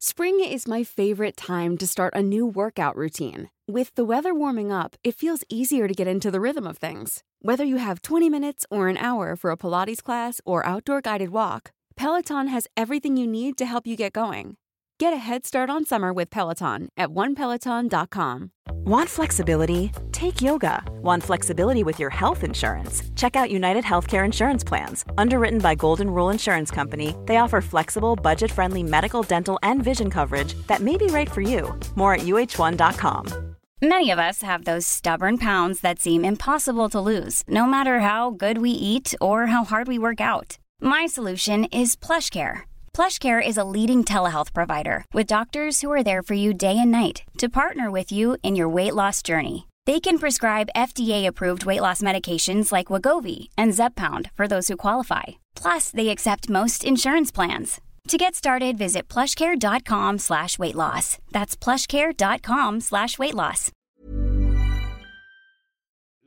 Spring is my favorite time to start a new workout routine. With the weather warming up, it feels easier to get into the rhythm of things. Whether you have 20 minutes or an hour for a Pilates class or outdoor guided walk, Peloton has everything you need to help you get going. Get a head start on summer with Peloton at onepeloton.com. Want flexibility? Take yoga. Want flexibility with your health insurance? Check out United Healthcare Insurance Plans. Underwritten by Golden Rule Insurance Company, they offer flexible, budget friendly medical, dental, and vision coverage that may be right for you. More at uh1.com. Many of us have those stubborn pounds that seem impossible to lose, no matter how good we eat or how hard we work out. My solution is PlushCare. PlushCare is a leading telehealth provider with doctors who are there for you day and night to partner with you in your weight loss journey. They can prescribe FDA-approved weight loss medications like Wagovi and Zepbound for those who qualify. Plus, they accept most insurance plans. To get started, visit plushcare.com slash weight loss. That's plushcare.com slash weight loss.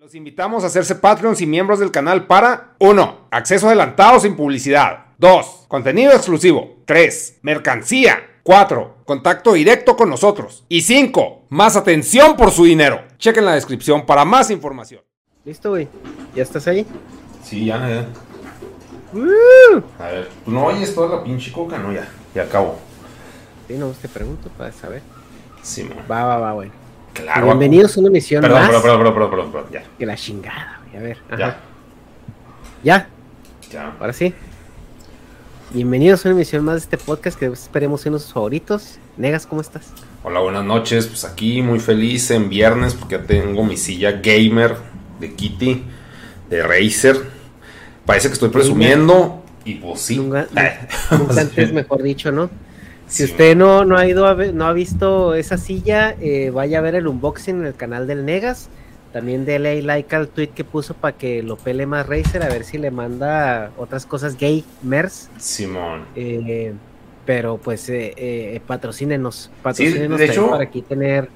Los invitamos a hacerse Patreons y miembros del canal para 1. Acceso adelantado sin publicidad. 2. Contenido exclusivo. 3. Mercancía. 4. Contacto directo con nosotros. Y 5. Más atención por su dinero. Chequen la descripción para más información. Listo, güey. ¿Ya estás ahí? Sí, ya, ya. ¡Uh! A ver, ¿tú no oyes toda la pinche coca? No, ya, ya acabo. Sí, no, te pregunto para saber. Sí, mo. Va, va, va, güey. Claro. Bienvenidos a una emisión Perdón, más perdón, perdón, perdón, perdón, perdón, ya. que la chingada, güey. A ver. ajá. Ya, Ya, ya. ahora sí. Bienvenidos a una emisión más de este podcast que esperemos sean sus favoritos. Negas, ¿cómo estás? Hola, buenas noches. Pues aquí muy feliz en viernes porque ya tengo mi silla gamer de Kitty, de Razer. Parece que estoy presumiendo y pues sí. Nunca, nunca antes, mejor dicho, ¿no? Si Sí, usted no, no ha ido a ver- no ha visto esa silla, eh, vaya a ver el unboxing en el canal del Negas. También dele like al tweet que puso para que lo pele más Razer, a ver si le manda otras cosas gamers. Simón. Eh, pero pues eh, eh, patrocínenos, patrocínenos de también hecho- para aquí tener,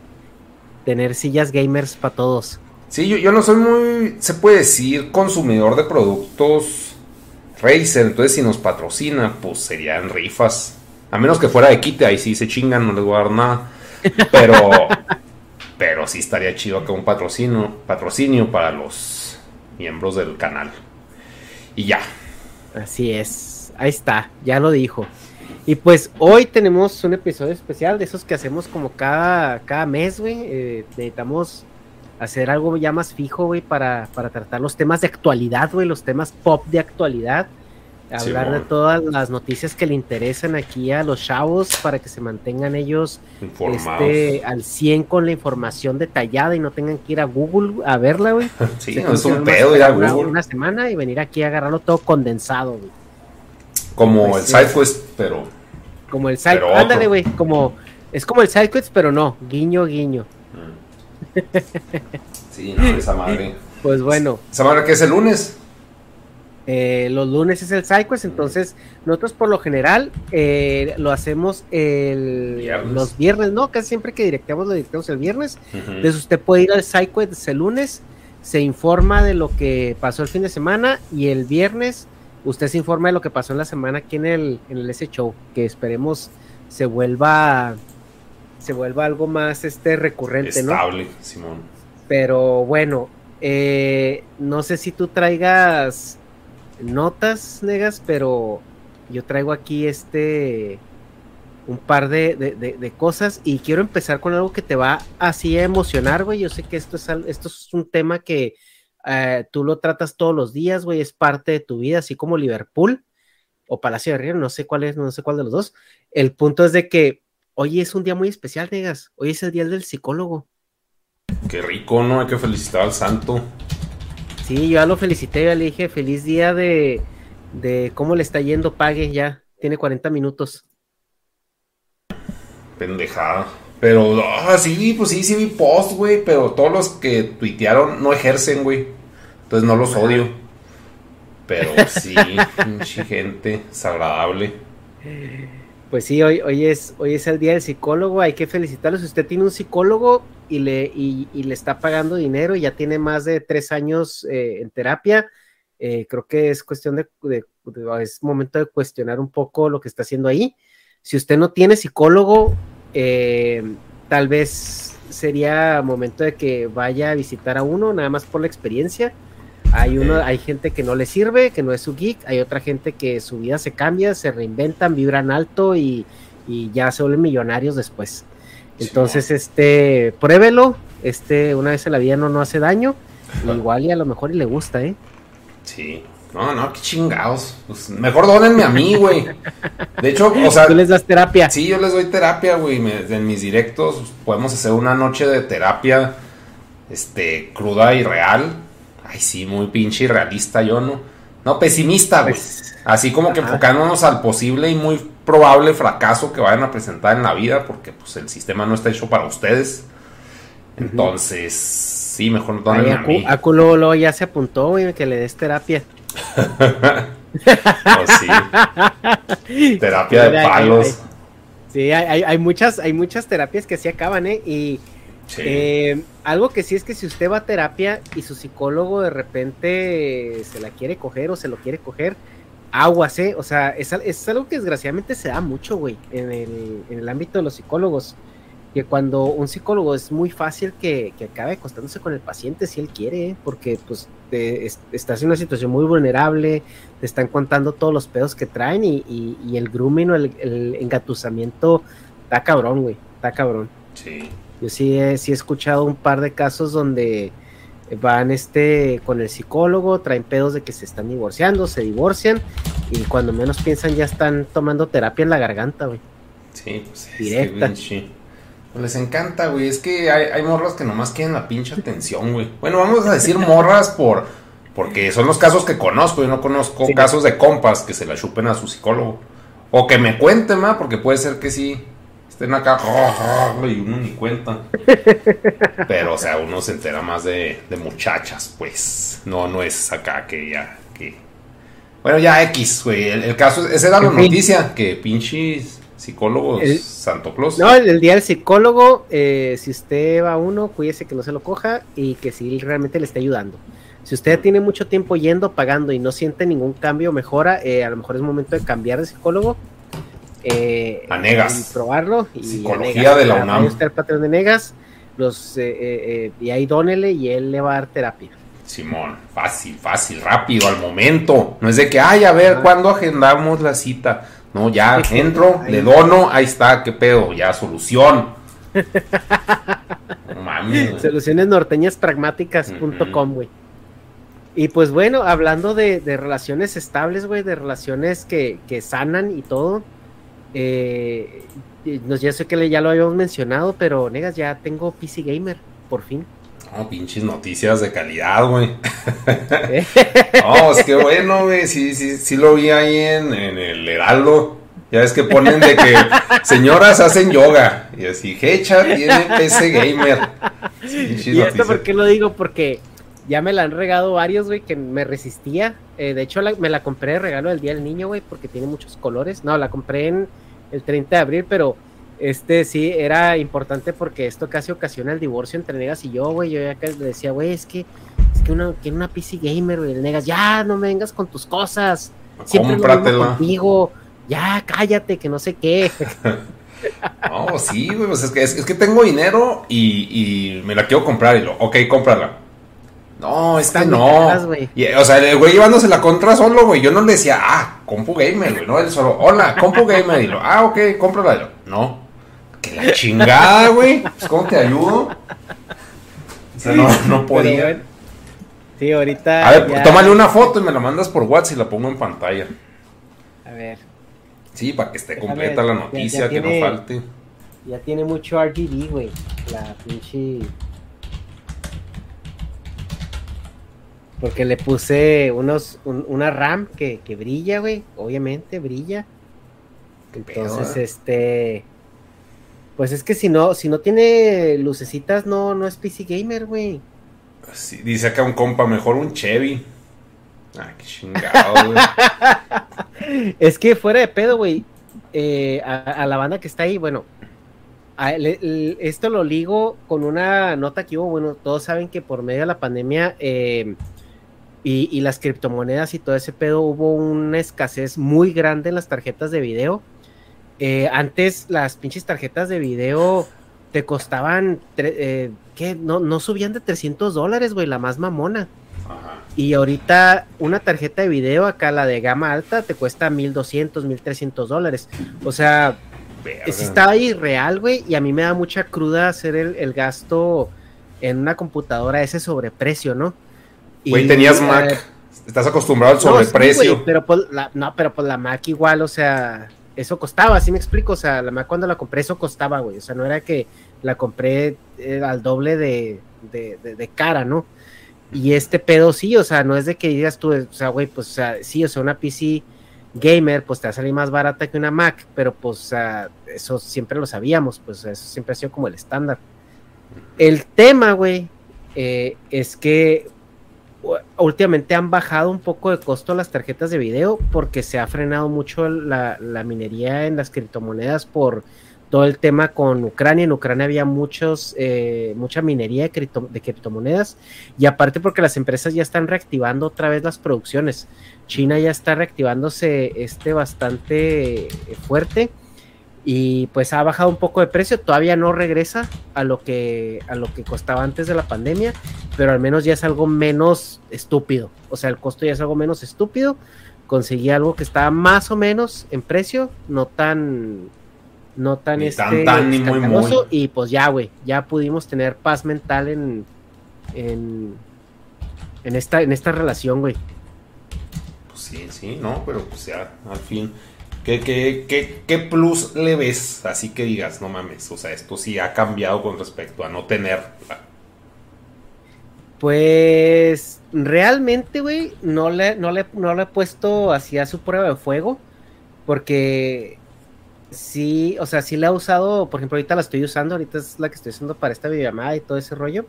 tener sillas gamers para todos. Sí, yo, yo no soy muy, se puede decir, consumidor de productos Razer. Entonces, si nos patrocina, pues serían rifas. A menos que fuera de Kitty, ahí sí se chingan, no les voy a dar nada. Pero, pero sí estaría chido acá un patrocinio, patrocinio para los miembros del canal. Y ya. Así es, ahí está, ya lo dijo. Y pues hoy tenemos un episodio especial de esos que hacemos como cada, cada mes, güey. Eh, necesitamos hacer algo ya más fijo, güey, para, para tratar los temas de actualidad, güey, los temas pop de actualidad. Hablar de todas las noticias que le interesan aquí a los chavos para que se mantengan ellos este, al 100 con la información detallada y no tengan que ir a Google a verla, güey. sí, Se no es un pedo ir a Google. una semana y venir aquí a agarrarlo todo condensado, güey. Como Pues el. SideQuest, pero Como el side, Pero otro. ándale, güey, como es como el sidequest, pero no, guiño, guiño. Sí, no, esa madre. Pues bueno, ¿Esa madre que es el lunes? Eh, los lunes es el sidequest, entonces nosotros por lo general eh, lo hacemos el, Viernes. los viernes, ¿no? Casi siempre que directeamos lo directeamos el viernes. Ujú. Entonces usted puede ir al sidequest el lunes, se informa de lo que pasó el fin de semana y el viernes usted se informa de lo que pasó en la semana aquí en el, en el S Show, que esperemos se vuelva se vuelva algo más este recurrente, ¿no? Estable, Simón. Pero bueno, eh, no sé si tú traigas notas, negas, pero yo traigo aquí este un par de, cosas y quiero empezar con algo que te va así a emocionar, güey. Yo sé que esto es, esto es un tema que eh, tú lo tratas todos los días, güey, es parte de tu vida, así como Liverpool o Palacio de Río, no sé cuál es, no sé cuál de los dos. El punto es de que hoy es un día muy especial, negas. Hoy es el día del psicólogo. Qué rico, ¿no? Hay que felicitar al santo. Sí, yo ya lo felicité, ya le dije feliz día de, de cómo le está yendo, pague ya, tiene 40 minutos. Pendejada. Pero, ah, sí, pues sí, sí vi post, güey. Pero todos los que tuitearon no ejercen, güey. Entonces no los odio. Pero sí, pinche gente, desagradable. Pues sí, hoy, hoy, es, hoy es el día del psicólogo, hay que felicitarlo. Si usted tiene un psicólogo y le, y, y le está pagando dinero y ya tiene más de tres años eh, en terapia, eh, creo que es cuestión de, de- de- es momento de cuestionar un poco lo que está haciendo ahí. si usted no tiene psicólogo, eh, tal vez sería momento de que vaya a visitar a uno, nada más por la experiencia. Hay uno, hay gente que no le sirve, que no es su geek, hay otra gente que su vida se cambia, se reinventan, vibran alto y, y ya se vuelven millonarios después. Entonces, este, pruébelo, este, una vez en la vida no, no hace daño, igual y a lo mejor y le gusta, ¿eh? Sí. No, no, qué chingados. Pues mejor donenme a mí, güey. De hecho, o sea. Tú les das terapia. Sí, yo les doy terapia, güey. en mis directos podemos hacer una noche de terapia, este, cruda y real. Ay, sí, muy pinche y realista, yo no. No, pesimista, güey. Pues, Así como que enfocándonos al posible y muy probable fracaso que vayan a presentar en la vida, porque pues el sistema no está hecho para ustedes. Entonces, sí, mejor no a mí. Aculo ya se apuntó, güey, que le des terapia. sí. Terapia de palos. sí, hay, muchas, hay muchas terapias que sí acaban, ¿eh? Y eh, algo que sí es que si usted va a terapia y su psicólogo de repente se la quiere coger o se lo quiere coger, aguas, ¿eh? O sea, es, es algo que desgraciadamente se da mucho, güey, en el, en el ámbito de los psicólogos que cuando un psicólogo es muy fácil que, que acabe acostándose con el paciente si él quiere, ¿eh? porque pues estás en una situación muy vulnerable, te están contando todos los pedos que traen y, el grooming o el, engatusamiento está cabrón, güey, está cabrón. Sí. Yo sí he, sí he escuchado un par de casos donde van este con el psicólogo, traen pedos de que se están divorciando, se divorcian y cuando menos piensan ya están tomando terapia en la garganta, güey. Sí, pues directa. Les encanta, güey. Es que hay, morras que nomás quieren la pinche atención, güey. Bueno, vamos a decir morras por porque son los casos que conozco. Yo no conozco casos de compas que se la chupen a su psicólogo. O que me cuenten, ma, porque puede ser que sí estén acá y uno ni cuenta. Pero, o sea, uno se entera más de, de muchachas, pues. No, no es acá que ya, que... Bueno, ya X, güey. El, caso, esa era la noticia, que pinches psicólogos Santo Claus. No, el, día del psicólogo, eh, si usted va a uno, cuídese que no se lo coja y que si realmente le esté ayudando. Si usted tiene mucho tiempo yendo, pagando y no siente ningún cambio, mejora, eh, a lo mejor es momento de cambiar de psicólogo. Eh, a Negas. Y probarlo. Psicología de la UNAM. El patrón de Negas, los, eh, y ahí dónele y él le va a dar terapia. Simón, fácil, fácil, rápido, al momento. No es de que, ay, a ver, ¿cuándo agendamos la cita? No, ya entro, le dono, ahí está, qué pedo, ya solución. Soluciones norteñas pragmáticas.com, güey. Y pues bueno, hablando de, relaciones estables, güey, de relaciones que, sanan y todo. Eh, ya sé que ya lo habíamos mencionado, pero negas, ya tengo PC Gamer, por fin. No, pinches noticias de calidad, güey. no, es que bueno, güey. Sí, sí, sí lo vi ahí en, el Heraldo. Ya ves que ponen de que señoras hacen yoga. Y así, Hecha tiene PC Gamer. ¿Y esto por qué lo digo? Porque ya me la han regado varios, güey, que me resistía. Eh, de hecho, me la compré de regalo del Día del Niño, güey, porque tiene muchos colores. No, la compré en el 30 de abril, pero este sí era importante porque esto casi ocasiona el divorcio entre Negas y yo, güey. Yo ya le decía, güey, es que es que una, que una PC gamer, güey. El Negas, ya no me vengas con tus cosas. Siempre lo contigo. Ya, cállate, que no sé qué. no, sí, güey, pues es que, es, que tengo dinero y, y, me la quiero comprar. Y lo, ok, cómprala. No, es que no. o sea, el güey llevándose la contra solo, güey. Yo no le decía, ah, compu gamer, güey. No, él solo, hola, compu gamer. Y lo, ah, ok, cómprala. no, que la chingada, güey. Pues, ¿cómo te ayudo? O sea, no, no podía. sí, ahorita. A ver, tómale una foto y me la mandas por WhatsApp y la pongo en pantalla. A ver. Sí, para que esté completa la noticia, que no falte. Ya tiene mucho RGB, güey. La pinche. Porque le puse unos, una RAM que, que brilla, güey. Obviamente brilla. Entonces, este pues es que si no, si no tiene lucecitas, no, no es PC gamer, güey. dice acá un compa, mejor un Chevy. Ah, qué chingado, güey. es que fuera de pedo, güey. Eh, a, la banda que está ahí, bueno. esto lo ligo con una nota que hubo, bueno, todos saben que por medio de la pandemia eh, y, y, las criptomonedas y todo ese pedo hubo una escasez muy grande en las tarjetas de video eh, antes las pinches tarjetas de video te costaban, eh, ¿qué? No, no subían de 300 dólares, güey, la más mamona. Y ahorita una tarjeta de video acá, la de gama alta, te cuesta 1200, 1300 dólares. O sea, si está ahí real, güey, y a mí me da mucha cruda hacer el, gasto en una computadora ese sobreprecio, ¿no? Güey, tenías Mac. Estás acostumbrado al sobreprecio. pero pues, la, no, pero pues la Mac igual, o sea, eso costaba, así me explico. O sea, la Mac cuando la compré, eso costaba, güey. O sea, no era que la compré eh, al doble de, de, de, cara, ¿no? Y este pedo sí, o sea, no es de que digas tú, o sea, güey, pues, o sea, sí, o sea, una PC gamer, pues te va a salir más barata que una Mac, pero pues, eso siempre lo sabíamos, pues eso siempre ha sido como el estándar. El tema, güey, eh, es que últimamente han bajado un poco de costo las tarjetas de video porque se ha frenado mucho la, minería en las criptomonedas por todo el tema con Ucrania. En Ucrania había muchos, eh, mucha minería de, de, criptomonedas y aparte porque las empresas ya están reactivando otra vez las producciones. China ya está reactivándose este bastante fuerte y pues ha bajado un poco de precio, todavía no regresa a lo que a lo que costaba antes de la pandemia, pero al menos ya es algo menos estúpido, o sea, el costo ya es algo menos estúpido, conseguí algo que estaba más o menos en precio, no tan no tan este tan, y pues ya, güey, ya pudimos tener paz mental en en en esta en esta relación, güey. Pues sí, sí, no, pero pues ya al fin ¿Qué, qué, qué, plus le ves? Así que digas, no mames, o sea, esto sí ha cambiado con respecto a no tener. Pues realmente, güey, no le, no, le, no le he puesto así a su prueba de fuego, porque sí, o sea, sí la he usado, por ejemplo, ahorita la estoy usando, ahorita es la que estoy usando para esta videollamada y todo ese rollo.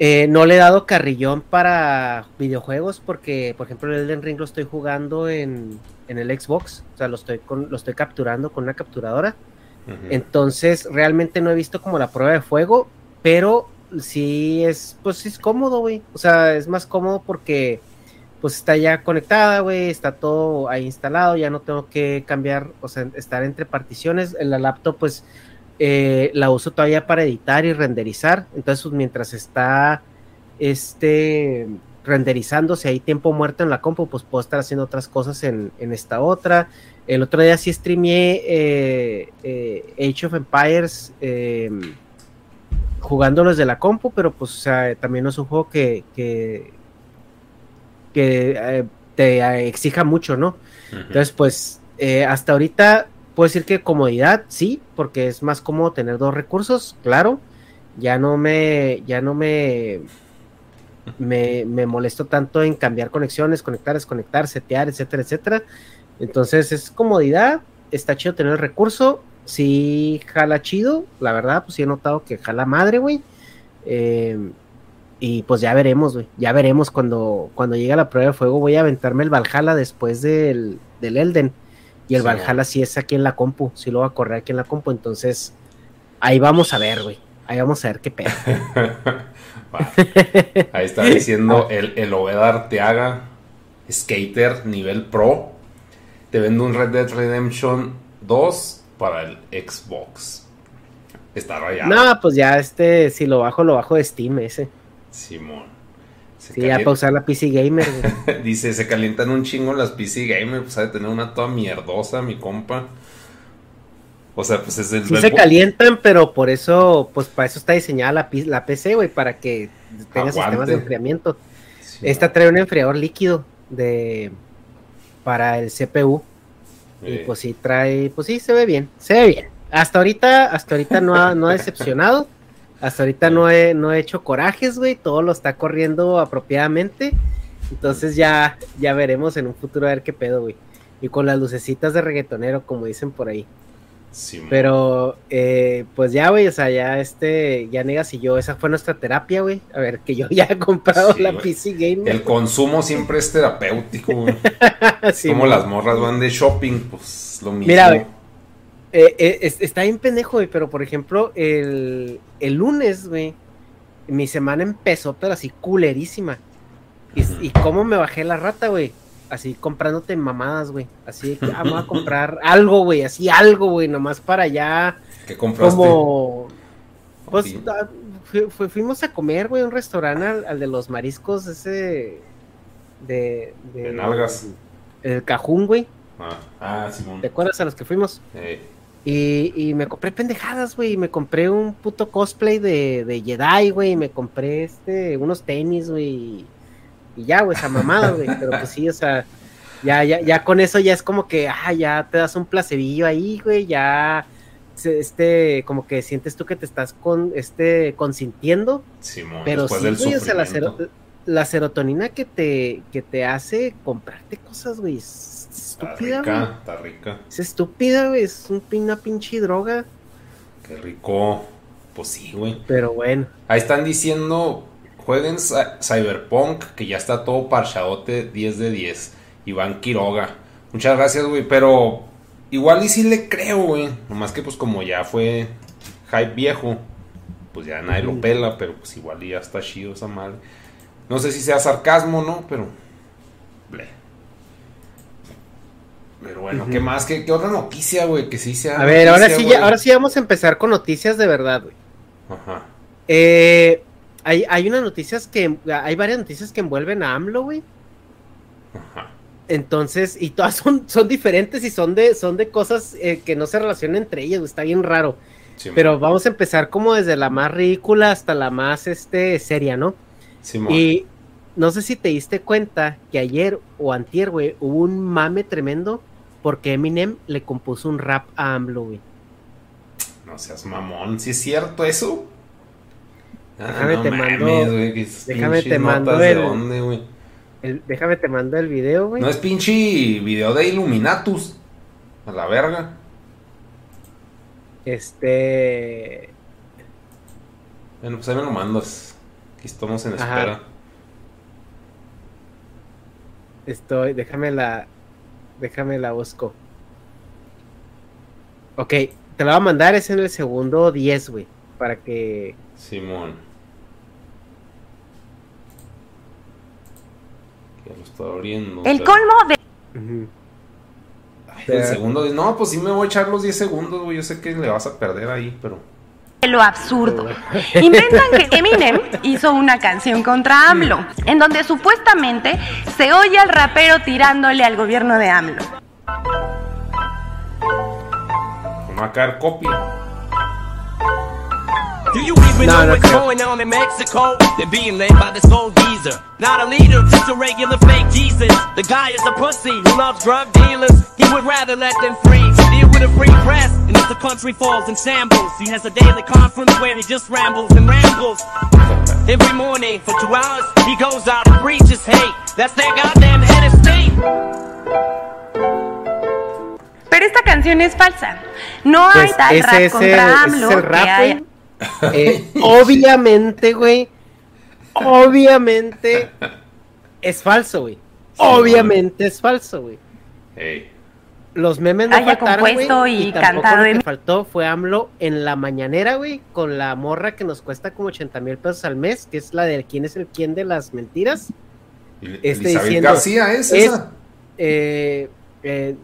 Eh, no le he dado carrillón para videojuegos porque, por ejemplo, el Elden Ring lo estoy jugando en, el Xbox, o sea, lo estoy, con, lo estoy capturando con una capturadora. Entonces, realmente no he visto como la prueba de fuego, pero sí es, pues es cómodo, güey. O sea, es más cómodo porque pues está ya conectada, güey, está todo ahí instalado, ya no tengo que cambiar, o sea, estar entre particiones. En la laptop, pues eh, la uso todavía para editar y renderizar. Entonces, pues, mientras está este renderizando, si hay tiempo muerto en la compu, pues puedo estar haciendo otras cosas en, esta otra. El otro día sí streameé eh, eh, Age of Empires em, jugándolo desde la compu, pero pues también no es un juego que, que, te exija mucho, ¿no? Entonces, pues hasta ahorita Puedo decir que comodidad, sí, porque es más cómodo tener dos recursos, claro. Ya no me, ya no me, me, molesto tanto en cambiar conexiones, conectar, desconectar, setear, etcétera, etcétera. Entonces es comodidad, está chido tener el recurso, sí jala chido, la verdad, pues sí he notado que jala madre, güey. Em, y pues ya veremos, güey. Ya veremos cuando, cuando llegue la prueba de fuego. Voy a aventarme el Valhalla después del, del Elden. Y el Valhalla sí es aquí en la compu, sí lo va a correr aquí en la compu, entonces ahí vamos a ver, güey. Ahí vamos a ver qué pedo. Ahí está diciendo el, el Obeda Arteaga, skater nivel pro. Te vende un Red Dead Redemption 2 para el Xbox. Está rayado. No, pues ya este, si lo bajo, lo bajo de Steam ese. Simón. Sí, ya para usar la PC Gamer. Dice, se calientan un chingo las PC Gamer, pues de tener una toda mierdosa, mi compa. O sea, pues es el... Sí se calientan, pero por eso, pues para eso está diseñada la, la PC, güey, para que tenga sistemas de enfriamiento. Esta trae un enfriador líquido de para el CPU. Y pues sí trae, pues sí, se ve bien, se ve bien. Hasta ahorita, hasta ahorita no ha, no ha decepcionado. Hasta ahorita no he, no he hecho corajes, güey. Todo lo está corriendo apropiadamente. Entonces ya, ya veremos en un futuro a ver qué pedo, güey. Y con las lucecitas de reggaetonero, como dicen por ahí. Sí, Pero, eh, pues ya, güey, o sea, ya este, ya negas y yo, esa fue nuestra terapia, güey. A ver, que yo ya he comprado la PC Gamer. El consumo siempre es terapéutico, güey. como las morras van de shopping, pues lo mismo. Mira, güey, eh, eh, está bien pendejo, güey, pero por ejemplo, el, el lunes, güey, mi semana empezó, pero así culerísima. Y, cómo me bajé la rata, güey. así comprándote mamadas, güey. Así que ah, vamos a comprar algo, güey, así algo, güey, nomás para allá. ¿Qué compraste? Como. Pues Sí. ah, fu- fu- fuimos a comer, güey, un restaurante al, al de los mariscos, ese. De. De nalgas. El cajún, güey. Ah, ah, Simón. ¿Te acuerdas a los que fuimos? Eh, Y, y me compré pendejadas, güey. Me compré un puto cosplay de, de Jedi, güey. Me compré este, unos tenis, güey. Y, ya, güey, esa mamada, güey. Pero pues sí, o sea, ya, ya, ya con eso ya es como que, ah, ya te das un placebillo ahí, güey. Ya, este, como que sientes tú que te estás con, este, consintiendo. Simón, Pero sí, güey, o sea, la, sero- la serotonina que te, que te hace comprarte cosas, güey. Es Está estúpida, güey. rica, está rica. Es estúpida, güey. Es una pinche droga. Qué rico. Pues sí, güey. Pero bueno. Ahí están diciendo, jueguen Cy- Cyberpunk, que ya está todo parchadote 10 de 10. Iván Quiroga. Muchas gracias, güey, pero igual y sí le creo, güey. Nomás que pues como ya fue hype viejo, pues ya nadie lo pela, pero pues igual y ya está chido esa madre. No sé si sea sarcasmo, ¿no? Pero... ble. Pero bueno, Ujú. ¿qué más? ¿Qué, qué otra noticia, güey? Que sí sea A ver, ahora sí, ya, ahora sí vamos a empezar con noticias de verdad, güey. Ajá. Eh, hay, hay unas noticias que, hay varias noticias que envuelven a AMLO, güey. Ajá. Entonces, y todas son, son diferentes y son de, son de cosas eh, que no se relacionan entre ellas, güey. Está bien raro. Simón. Pero vamos a empezar como desde la más ridícula hasta la más, este, seria, ¿no? Simón. Y no sé si te diste cuenta que ayer o antier, güey, hubo un mame tremendo porque Eminem le compuso un rap a AMLO, güey. No seas mamón, si es cierto eso. Ah, Déjame te mando- déjame te mando de dónde, güey. El- déjame te mando el video, güey. No es pinche video de Illuminatus. A la verga. Este. Bueno, pues ahí me lo mandas. Aquí estamos en Ajá. espera. Estoy. Déjame la. Déjame la busco. Ok, te lo voy a mandar, es en el segundo 10, güey. Para que. Simón. Ya lo está abriendo. El pero- colmo de Ujú. Ay, el segundo. No, pues sí me voy a echar los 10 segundos, güey. Yo sé que le vas a perder ahí, pero. Lo absurdo. Inventan que Eminem hizo una canción contra AMLO, en donde supuestamente se oye al rapero tirándole al gobierno de AMLO. Caer copia. Do you even No, know what's creo. going on in Mexico? They're being led by this old geezer. Not a leader, just a regular fake Jesus. The guy is a pussy who loves drug dealers. He would rather let them free. Deal with a free press, and if the country falls in shambles, he has a daily conference where he just rambles and rambles. Every morning for two hours, he goes out and preaches hate. That's their goddamn head of state. Pero esta canción es falsa. No hay tal rap contra AMLO es el rap, haya- güey. Eh, obviamente, güey. Obviamente es falso, güey. Obviamente es falso, güey. Hey. Los memes no faltaron, güey, y tampoco cantado lo que faltó fue AMLO en la mañanera, güey, con la morra que nos cuesta como 80 mil pesos al mes, que es la de quién es el quién de las mentiras. Este Elizabeth diciendo, García es, es- esa. Eh, eh,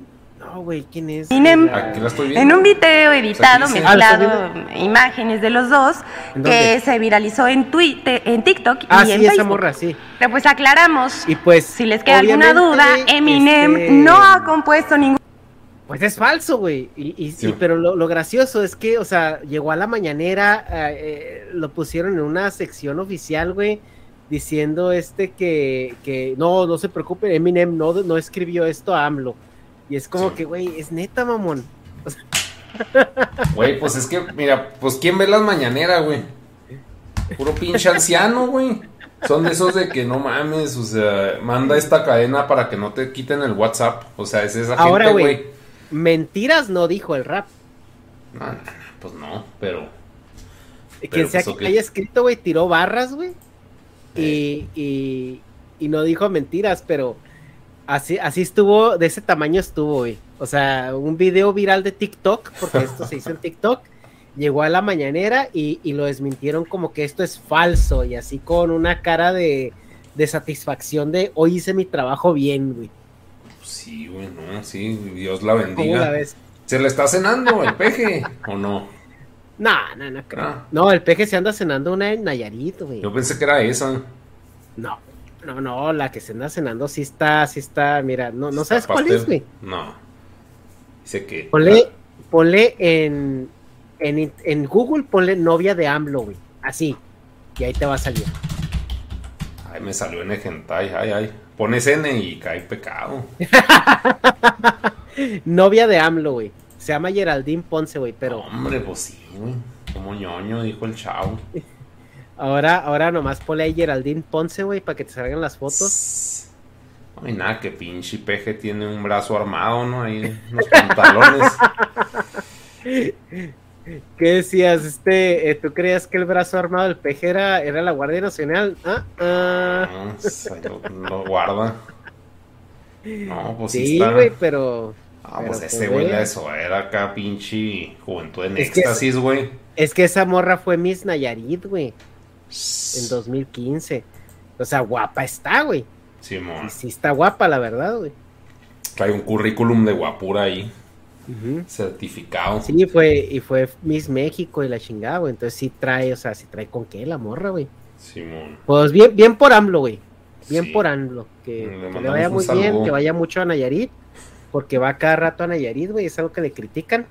no, güey, ¿quién es? Aquí la estoy viendo. En un video editado, dice- mezclado, Ah, imágenes de los dos, ¿En que se viralizó en, Twitter, en TikTok Ah, y sí, en esa Facebook. morra, sí. Pero pues aclaramos, Y pues. si les queda alguna duda, güey, Eminem este, no ha compuesto ningún Pues es falso, güey. Y, y- Sí. y- pero lo, lo gracioso es que, o sea, llegó a la mañanera, eh, eh, lo pusieron en una sección oficial, güey, diciendo este que, que no, no se preocupe, Eminem no, no escribió esto a AMLO. Y es como Sí. que, güey, es neta, mamón. Güey, pues es que, mira, pues ¿quién ve las mañaneras, güey? Puro pinche anciano, güey. Son de esos de que no mames, o sea, manda esta cadena para que no te quiten el WhatsApp. O sea, es esa Ahora, gente, güey, mentiras no dijo el rap. No, no, no, pues no, pero. Quien sea pues, que haya escrito, güey, tiró barras, güey. Y, y, y no dijo mentiras, pero así, así estuvo, de ese tamaño estuvo, güey. O sea, un video viral de TikTok, porque esto se hizo en TikTok, llegó a la mañanera y, y lo desmintieron como que esto es falso y así con una cara de, de satisfacción de hoy hice mi trabajo bien, güey. Sí, güey, no, sí, Dios la ¿Cómo la bendiga. ves? ¿Se le está cenando el peje o no? No, no, no creo. Ah. No, el peje se anda cenando una en Nayarit, güey. Yo pensé que era esa. No, no, no, la que se anda cenando sí está, sí está, mira, no, no sabes ¿Está cuál es, güey. No. Dice que. Ponle, ponle en, en, en Google, ponle novia de AMLO, güey. Así. Y ahí te va a salir. Ay, me salió en hentai, ay, ay. Pones N y cae pecado. Novia de AMLO, güey. Se llama Geraldine Ponce, güey, pero Hombre, pues sí, güey. Como ñoño, dijo el chavo. ahora, ahora nomás ponle ahí Geraldine Ponce, güey, para que te salgan las fotos. Hay nada que pinche peje tiene un brazo armado, ¿no? Ahí unos pantalones. ¿Qué decías? Este, eh, ¿tú creías que el brazo armado del peje era, era la Guardia Nacional? Ah, ah. No, pues, ahí lo, lo guarda. No, pues sí, sí, güey, pero Ah, pues pero, ese pues, güey la eso era acá pinche juventud en Es éxtasis, güey. es que esa morra fue Miss Nayarit, güey, en 2015. O sea, guapa está, güey. Simón. Sí, sí está guapa, la verdad, güey. Trae un currículum de guapura ahí, certificado. Sí, fue, y fue Miss México y la chingada, güey. Entonces sí trae, o sea, sí trae con qué la morra, güey. Simón. Pues bien, bien por AMLO, güey. Bien Sí. por AMLO. Que, Le que le mandamos vaya muy bien, que vaya mucho a Nayarit. Porque va cada rato a Nayarit, güey. Es algo que le critican.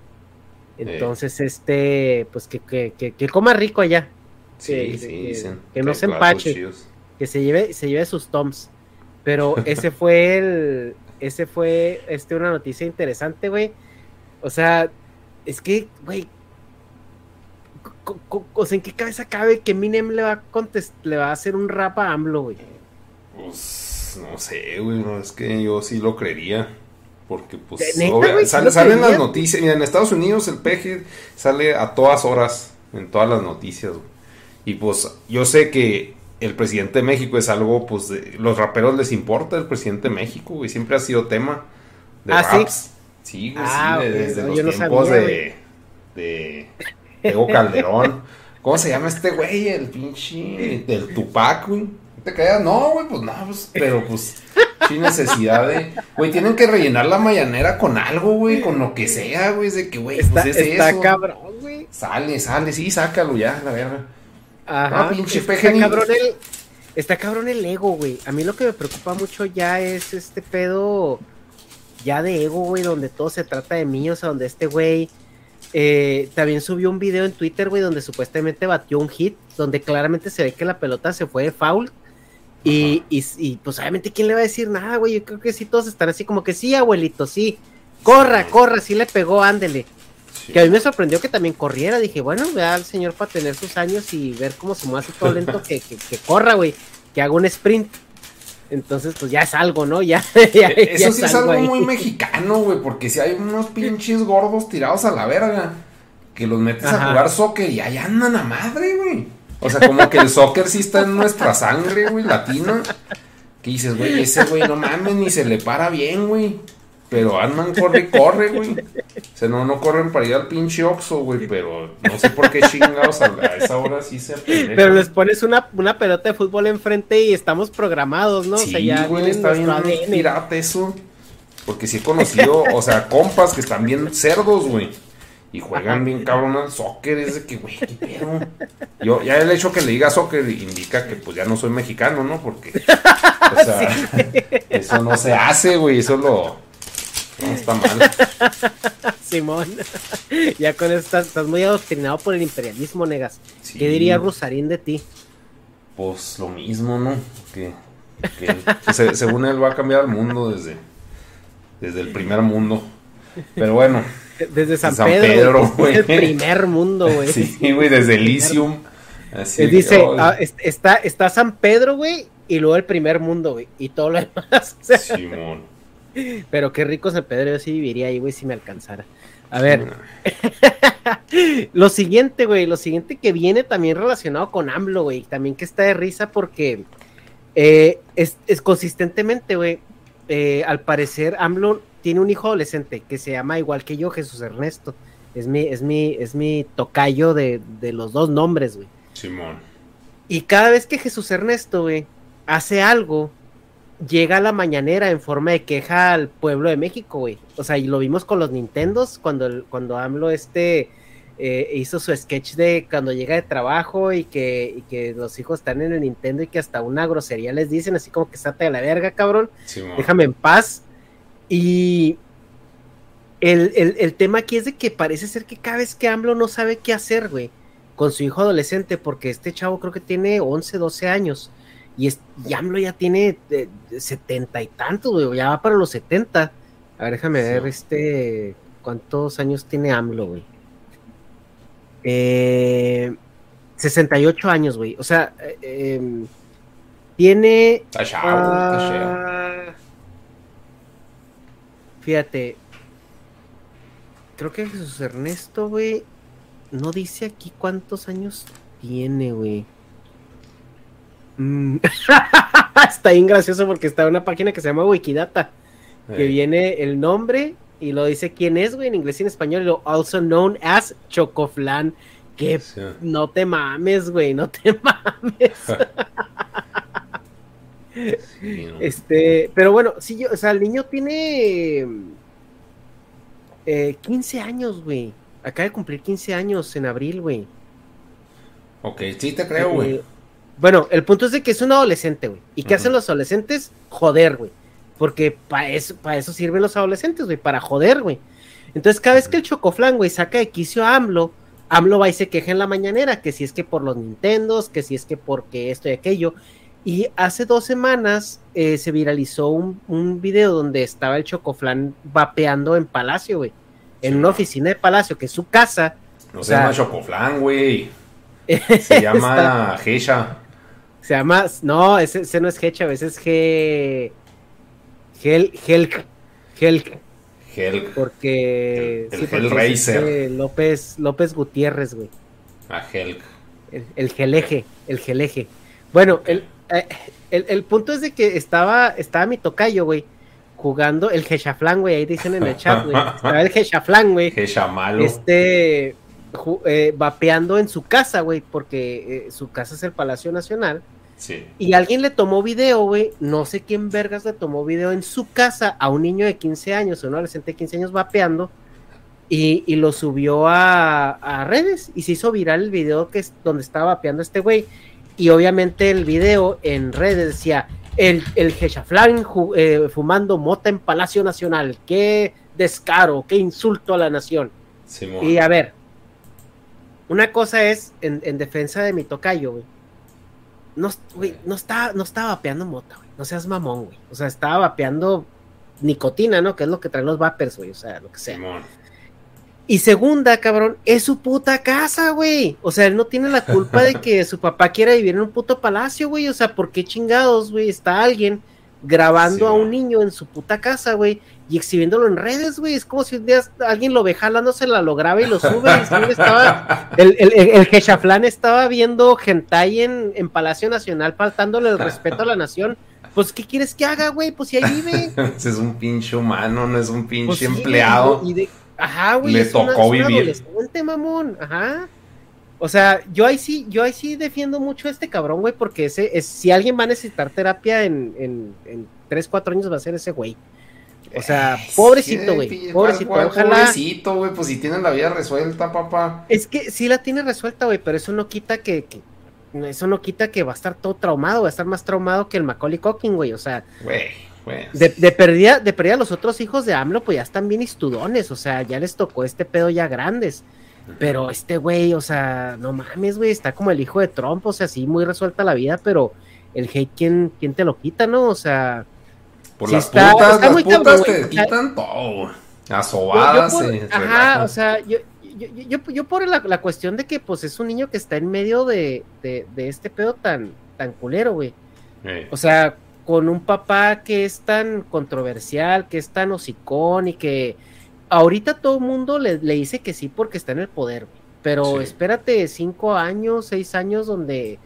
Entonces, este, pues que, que, que, que coma rico allá. Sí, que- sí, que- dicen. que no se empache. Que se lleve, se lleve sus toms. Pero ese fue el. Ese fue este, una noticia interesante, güey. O sea, es que, güey. O sea, ¿en qué cabeza cabe que Minem le va a contest le va a hacer un rap a AMLO, güey? Pues no sé, güey, no, es que yo sí lo creería. Porque, pues. ¿Sí sale- salen las noticias. Mira, en Estados Unidos el peje sale a todas horas en todas las noticias, güey. Y pues, yo sé que el presidente de México es algo, pues, de- los raperos les importa el presidente de México, güey. Siempre ha sido tema de ¿Ah, sí? raps. Sí, güey, Ah, sí, ok, desde no, los yo tiempos sabía, de, de Tego Calderón. ¿Cómo se llama este güey? El pinche del Tupac, güey. ¿No ¿Te creas? No, güey, pues no, pues, pero pues, sin necesidad de. Güey, tienen que rellenar la mañanera con algo, güey, con lo que sea, güey. Es de que, güey, pues es está eso. cabrón, güey. Sale, sale, sí, sácalo ya, la verga. Ajá. Ah, pinche está cabrón el, está cabrón el ego, güey. A mí lo que me preocupa mucho ya es este pedo ya de ego, güey, donde todo se trata de mí, o sea, donde este güey eh, también subió un video en Twitter, güey, donde supuestamente batió un hit, donde claramente se ve que la pelota se fue de foul. Y, y, y, pues obviamente, ¿quién le va a decir nada, güey? Yo creo que sí, todos están así como que sí, abuelito, sí. Corra, corra, sí le pegó, ándele. Sí. Que a mí me sorprendió que también corriera. Dije, bueno, vea al señor para tener sus años y ver cómo se mueve todo lento, que, que, que corra, güey. Que haga un sprint. Entonces, pues ya es algo, ¿no? Ya, ya, Eh, ya Eso sí es algo ahí. muy mexicano, güey, porque si hay unos pinches gordos tirados a la verga, que los metes a jugar soccer y ahí andan a madre, güey. O sea, como que el soccer sí está en nuestra sangre, güey, latina. Que dices, güey, ese güey no mames, ni se le para bien, güey. Pero andan, corre y corre, güey. O sea, no, no corren para ir al pinche Oxxo, güey, pero no sé por qué chingados a, a esa hora sí se apendejan. Pero les pones una, una pelota de fútbol enfrente y estamos programados, ¿no? o sea, Sí, ya güey, está bien ADN. pirata eso. Porque sí he conocido, o sea, compas que están bien cerdos, güey. Y juegan bien cabrón al soccer. Es de que, güey, qué pedo. Yo, ya el hecho que le diga soccer indica que pues ya no soy mexicano, ¿no? Porque, o sea, eso no se hace, güey. Eso lo. No está mal. Simón. ya con esto estás, muy adoctrinado por el imperialismo, negas. Sí. ¿Qué diría Rusarín de ti? Pues lo mismo, ¿no? Que, que, que se- según él va a cambiar el mundo desde, desde el primer mundo. Pero bueno. Desde San, San Pedro. El primer mundo, güey. Sí, güey, desde Elysium. Así Él que, dice, ah, est- está, está San Pedro, güey, y luego el primer mundo, güey, y todo lo demás. Simón. Pero qué rico San Pedro, yo sí viviría ahí, güey, si me alcanzara. A ver, lo siguiente, güey, lo siguiente que viene también relacionado con AMLO, güey, también que está de risa porque eh, es, es consistentemente, güey, eh, al parecer AMLO tiene un hijo adolescente que se llama igual que yo, Jesús Ernesto. Es mi, es mi, es mi tocayo de, de los dos nombres, güey. Simón. Y cada vez que Jesús Ernesto, güey, hace algo, llega a la mañanera en forma de queja al pueblo de México, güey. O sea, y lo vimos con los Nintendos cuando, el- cuando AMLO este eh, hizo su sketch de cuando llega de trabajo y que, y que los hijos están en el Nintendo y que hasta una grosería les dicen, así como que sate de la verga, cabrón. Déjame en paz. Y el, el- el tema aquí es de que parece ser que cada vez que AMLO no sabe qué hacer, güey, con su hijo adolescente, porque este chavo creo que tiene 11, 12 años, y, es, y AMLO ya tiene eh, 70 y tantos, güey, ya va para los 70. A ver, déjame Sí. ver, este, ¿cuántos años tiene AMLO, güey? Eh, 68 años, güey, o sea, eh, em, tiene. Ah, Fíjate. Creo que Jesús Ernesto, güey. No dice aquí cuántos años tiene, güey. Mm. está bien gracioso porque está en una página que se llama Wikidata. Que viene el nombre y lo dice quién es, güey, en inglés y en español. Y lo also known as Chocoflan. Que sí. no te mames, güey, no te mames. Sí, ¿no? Este, pero bueno, sí, yo, o sea, el niño tiene eh, 15 años, güey. Acaba de cumplir 15 años en abril, güey. Ok, sí te creo, güey. Eh, bueno, el punto es de que es un adolescente, güey. ¿Y qué hacen los adolescentes? Joder, güey. Porque para eso, sirven los adolescentes, güey, para joder, güey. Entonces, cada vez que el Chocoflan, güey, saca de quicio a AMLO, AMLO va y se queja en la mañanera, que si es que por los Nintendos, que si es que porque esto y aquello. Y hace dos semanas eh, se viralizó un, un video donde estaba el Chocoflan vapeando en Palacio, güey. En Sí, una no. oficina de Palacio, que es su casa. No o se sea- llama Chocoflan, güey. Se llama Geisha. Se llama, no, ese, ese no es G, Chávez, es G. Gel, Helk, Helk, Helg. porque. El- el Hellraiser. López, López Gutiérrez, güey. A Helg. El, el geleje, el geleje. Bueno, el, eh, el, el punto es de que estaba, estaba mi tocayo, güey, jugando el Geshaflan, güey, ahí dicen en el chat, güey. Estaba el Geshaflan, güey. Geisha malo. Este, eh, vapeando en su casa, güey, porque eh, su casa es el Palacio Nacional. Sí. Y alguien le tomó video, güey. No sé quién vergas le tomó video en su casa a un niño de 15 años, a un adolescente de 15 años vapeando. Y, y lo subió a, a redes y se hizo viral el video que es donde estaba vapeando este güey. Y obviamente el video en redes decía: El, el Jeshaflan ju- eh, fumando mota en Palacio Nacional. Qué descaro, qué insulto a la nación. Simón. Y a ver, una cosa es en, en defensa de mi tocayo, güey. No, güey, no estaba, no estaba vapeando mota, güey. No seas mamón, güey. O sea, estaba vapeando nicotina, ¿no? Que es lo que traen los vapers, güey. O sea, lo que sea. Simón. Y segunda, cabrón, es su puta casa, güey. O sea, él no tiene la culpa de que su papá quiera vivir en un puto palacio, güey. O sea, ¿por qué chingados, güey? Está alguien grabando Sí, a un niño en su puta casa, güey, y exhibiéndolo en redes, güey. Es como si un día alguien lo ve jalándosela, lo graba y lo sube. Y estaba, el, el, el, Jeshaflan estaba viendo hentai en, en Palacio Nacional, faltándole el respeto a la nación. Pues, ¿qué quieres que haga, güey? Pues si ahí vive. Ese es un pinche humano, no es un pinche Pues sí, empleado. y de- ajá, güey. Le es una- tocó es un vivir. adolescente, mamón. Ajá. O sea, yo ahí sí, yo ahí sí defiendo mucho a este cabrón, güey, porque ese es, si alguien va a necesitar terapia en, en, en 3, 4 años va a ser ese güey. O sea, pobrecito, güey. Pobrecito. ¿cuál Ojalá. Pobrecito, güey, pues si tienen la vida resuelta, papá. Es que sí la tiene resuelta, güey, pero eso no quita que, que- eso no quita que va a estar todo traumado, va a estar más traumado que el Macaulay Culkin, güey. O sea, Güey, güey. de, de perdida, de perdida los otros hijos de AMLO, pues ya están bien estudones, o sea, ya les tocó este pedo ya grandes. Pero este güey, o sea, no mames, güey, está como el hijo de Trump, o sea, sí, muy resuelta la vida, pero el hate, ¿quién, quién te lo quita, no? O sea, Por sí las está- putas, está las muy putas cabrón, te quitan todo, güey. A yo- por- ajá, relajan. o sea, yo, yo, yo, por la, la cuestión de que, pues, es un niño que está en medio de, de, de este pedo tan, tan culero, güey. Eh, O sea, con un papá que es tan controversial, que es tan hocicón y que ahorita todo el mundo le, le dice que sí porque está en el poder, güey. Pero Sí. espérate cinco años, seis años donde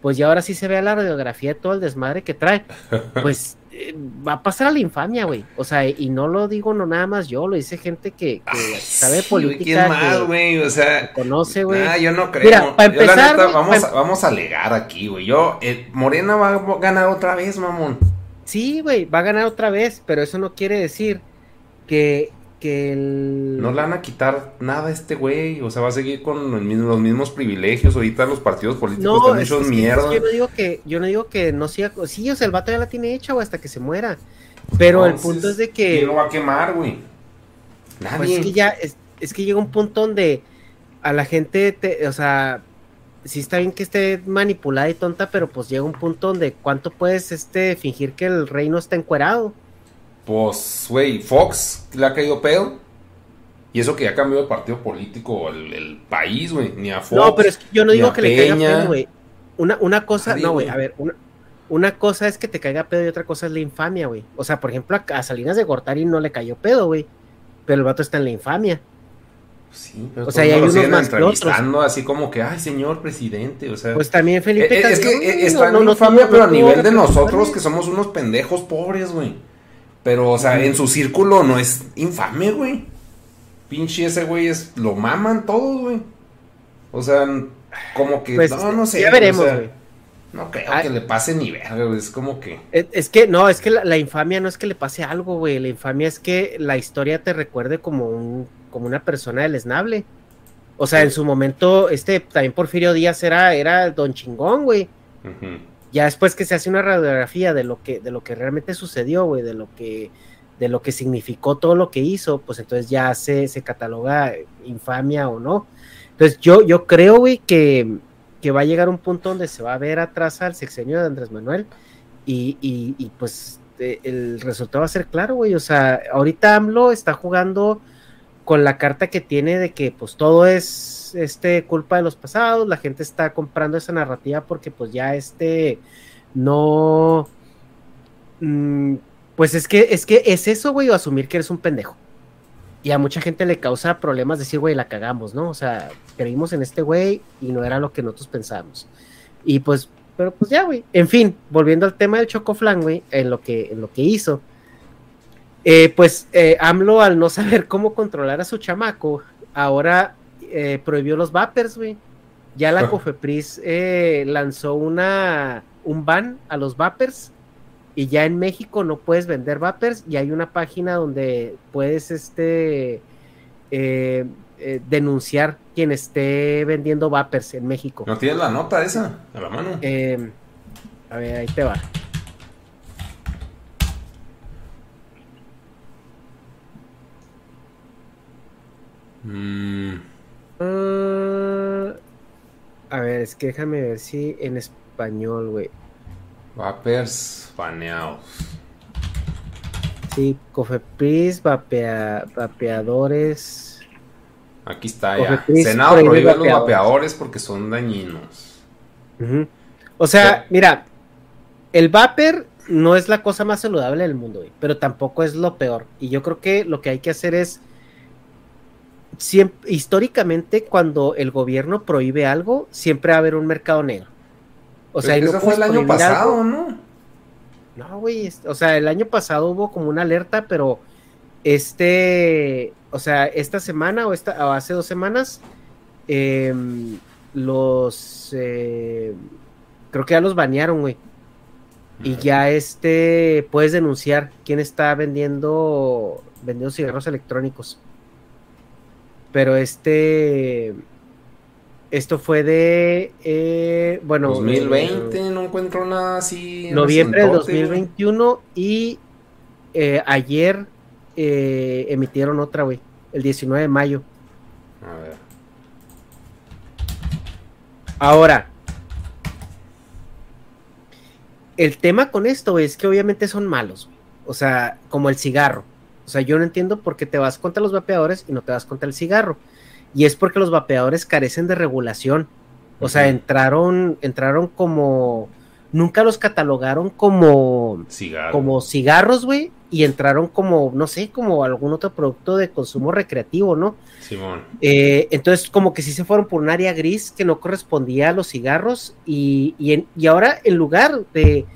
pues ya ahora sí se vea la radiografía de todo el desmadre que trae. Pues eh, va a pasar a la infamia, güey. O sea, y no lo digo no nada más yo, lo dice gente que, que ay, sabe sí, política, ¿Quién más, güey? O sea, conoce, güey. Ah, yo no creo. Mira, pa' Yo, la empezar, neta, güey, vamos, pa- a, vamos a alegar aquí, güey. Yo, eh, Morena va a ganar otra vez, mamón. Sí, güey, va a ganar otra vez, pero eso no quiere decir que, que el... No le van a quitar nada a este güey, o sea, va a seguir con los mismos, los mismos privilegios. Ahorita los partidos políticos están es- hechos es que- mierda. yo no digo que, yo no digo que no siga, sí, o sea, el vato ya la tiene hecha, hasta que se muera. Pero el Entonces, punto es de que... ¿Quién lo va a quemar, güey? Pues es que ya, es, es que llega un punto donde a la gente, te- o sea, sí está bien que esté manipulada y tonta, pero pues llega un punto donde cuánto puedes este fingir que el rey no está encuerado. Pues, güey, Fox le ha caído pedo. Y eso que ya cambió de partido político el, el país, güey. Ni a Fox. no, pero es que yo no digo que le caiga pedo, güey. Una, una cosa, Nadie, no, güey, a ver, una, una cosa es que te caiga pedo y otra cosa es la infamia, güey. O sea, por ejemplo, a, a Salinas de Gortari no le cayó pedo, güey. Pero el vato está en la infamia. Sí, pero O sea, todos y hay unos siguen más otros. entrevistando así como que, ay, señor presidente, o sea. Pues también Felipe Eh, eh, es que eh, está en no- infamia, pero a nivel de nosotros que somos unos pendejos pobres, güey. Pero, o sea, en su círculo no es infame, güey. Pinche ese güey es. Lo maman todos, güey. O sea, como que. Pues, no, no sé. ya veremos, o sea, güey. No creo Ay. que le pase ni verga, güey. Es como que. Es, es que no, es que la, la infamia no es que le pase algo, güey. La infamia es que la historia te recuerde como un, como una persona deleznable. O sea, en su momento, este también Porfirio Díaz era, era don chingón, güey. ujú. Ya después que se hace una radiografía de lo que, de lo que realmente sucedió, güey, de lo que, de lo que significó todo lo que hizo, pues entonces ya se, se cataloga infamia o no. Entonces yo, yo creo, güey, que, que va a llegar un punto donde se va a ver atrás al sexenio de Andrés Manuel y, y, y, pues eh, el resultado va a ser claro, güey. O sea, ahorita AMLO está jugando con la carta que tiene de que pues todo es este culpa de los pasados, la gente está comprando esa narrativa porque pues ya este no mm, pues es que es que es eso, güey, o asumir que eres un pendejo. Y a mucha gente le causa problemas decir, güey, la cagamos, ¿no? O sea, creímos en este güey y no era lo que nosotros pensábamos. Y pues, pero pues ya, güey. En fin, volviendo al tema del Chocoflan, güey, en lo que, en lo que hizo. Eh, pues eh, AMLO, al no saber cómo controlar a su chamaco, ahora eh, prohibió los vapers, güey. Ya la Ah. Cofepris eh, lanzó una un ban a los vapers y ya en México no puedes vender vapers y hay una página donde puedes este eh, eh, denunciar quien esté vendiendo vapers en México. ¿No tienes la nota esa a la mano? Eh, a ver, ahí te va. Mm, Ah, a ver, es que déjame ver si en español, güey. vapers baneados. Sí, Cofepris, vapea, vapeadores. Aquí está ya. Cofepris Senado prohíbe los vapeadores. porque son dañinos. O sea, mira, el vapor no es la cosa más saludable del mundo, güey, pero tampoco es lo peor. Y yo creo que lo que hay que hacer es, siempre, históricamente, cuando el gobierno prohíbe algo, siempre va a haber un mercado negro. O sea, no eso fue el año pasado, algo- ¿no? No, güey, o sea, el año pasado hubo como una alerta, pero este, o sea, esta semana o, esta, o hace dos semanas, em, los, eh, creo que ya los banearon, güey. Y ya este, puedes denunciar quién está vendiendo, vendiendo cigarros electrónicos. Pero este, esto fue de, eh, bueno, 2020, eh, no encuentro nada así. noviembre del recientote, güey. 2021 y eh, ayer eh, emitieron otra, güey, el 19 de mayo. A ver. Ahora, el tema con esto es que obviamente son malos, güey. o sea, como el cigarro. O sea, yo no entiendo por qué te vas contra los vapeadores y no te vas contra el cigarro. Y es porque los vapeadores carecen de regulación. O sea, entraron, entraron como, nunca los catalogaron como, Cigarro. como cigarros, güey, y entraron como, no sé, como algún otro producto de consumo recreativo, ¿no? Simón. Eh, entonces, como que sí se fueron por un área gris que no correspondía a los cigarros, y, y, en- y ahora en lugar de,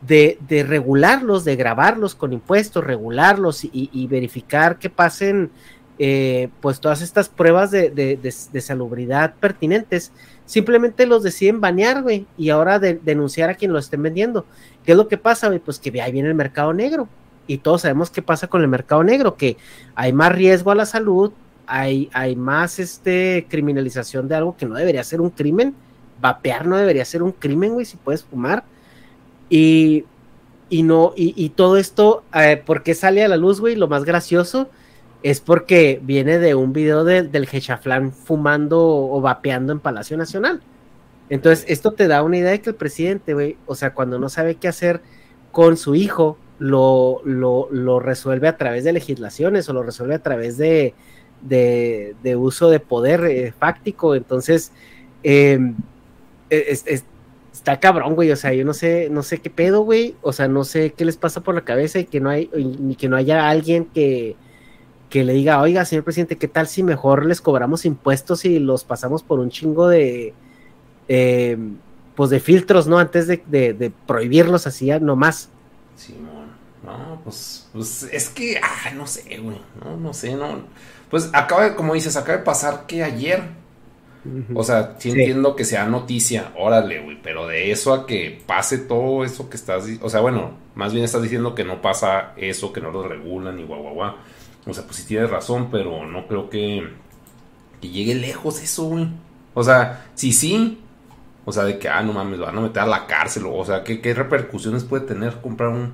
de, regularlos, de grabarlos con impuestos, regularlos y, verificar que pasen eh, pues todas estas pruebas de, de, salubridad pertinentes, simplemente los deciden banear, güey, y ahora denunciar a quien lo estén vendiendo. ¿Qué es lo que pasa, güey? Pues que ahí viene el mercado negro. Y todos sabemos qué pasa con el mercado negro, que hay más riesgo a la salud, hay, hay más este, criminalización de algo que no debería ser un crimen. Vapear no debería ser un crimen, güey, si puedes fumar. Y, y no, y, todo esto, eh, ¿por qué sale a la luz, güey? Lo más gracioso es porque viene de un video del Hechaflán fumando o vapeando en Palacio Nacional. Entonces, esto te da una idea de que el presidente, güey, o sea, cuando no sabe qué hacer con su hijo, lo, lo, resuelve a través de legislaciones o lo resuelve a través de, de, uso de poder eh, fáctico. Entonces, em, e, está cabrón, güey. O sea, yo no sé, no sé qué pedo, güey. O sea, no sé qué les pasa por la cabeza y que no hay, ni que no haya alguien que, que le diga, oiga, señor presidente, ¿qué tal si mejor les cobramos impuestos y los pasamos por un chingo de, eh, pues de filtros, ¿no? Antes de, prohibirlos así nomás. Simón, no, pues, pues es que, ah, no sé, güey, no, no sé, no. Pues acaba, como dices, acaba de pasar que ayer, o sea, sí, entiendo que sea noticia, órale, güey, pero de eso a que pase todo eso que estás, o sea, bueno, más bien estás diciendo que no pasa eso, que no lo regulan y guau, guau, guau. O sea, pues sí tienes razón, pero no creo que, que llegue lejos eso, güey. O sea, sí, sí. O sea, de que, ah, no mames, van a meter a la cárcel. O sea, ¿qué, qué repercusiones puede tener comprar un...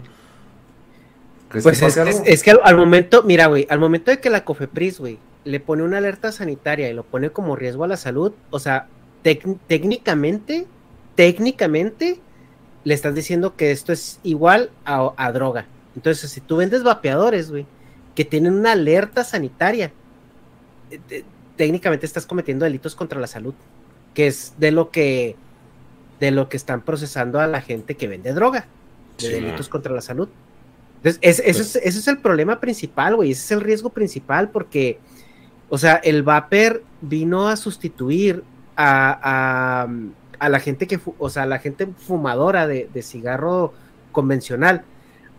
Pues es, es, que al, momento, mira, güey, al momento de que la COFEPRIS, güey, le pone una alerta sanitaria y lo pone como riesgo a la salud, o sea, técnicamente, técnicamente, le estás diciendo que esto es igual a, a droga. Entonces, si tú vendes vapeadores, güey, que tienen una alerta sanitaria, eh, técnicamente estás cometiendo delitos contra la salud, que es de lo que de lo que están procesando a la gente que vende droga, de delitos contra la salud. Entonces, pues ese es el problema principal, güey, ese es el riesgo principal porque, o sea, el vapor vino a sustituir a, a, la gente que, o sea, la gente fumadora de, de cigarro convencional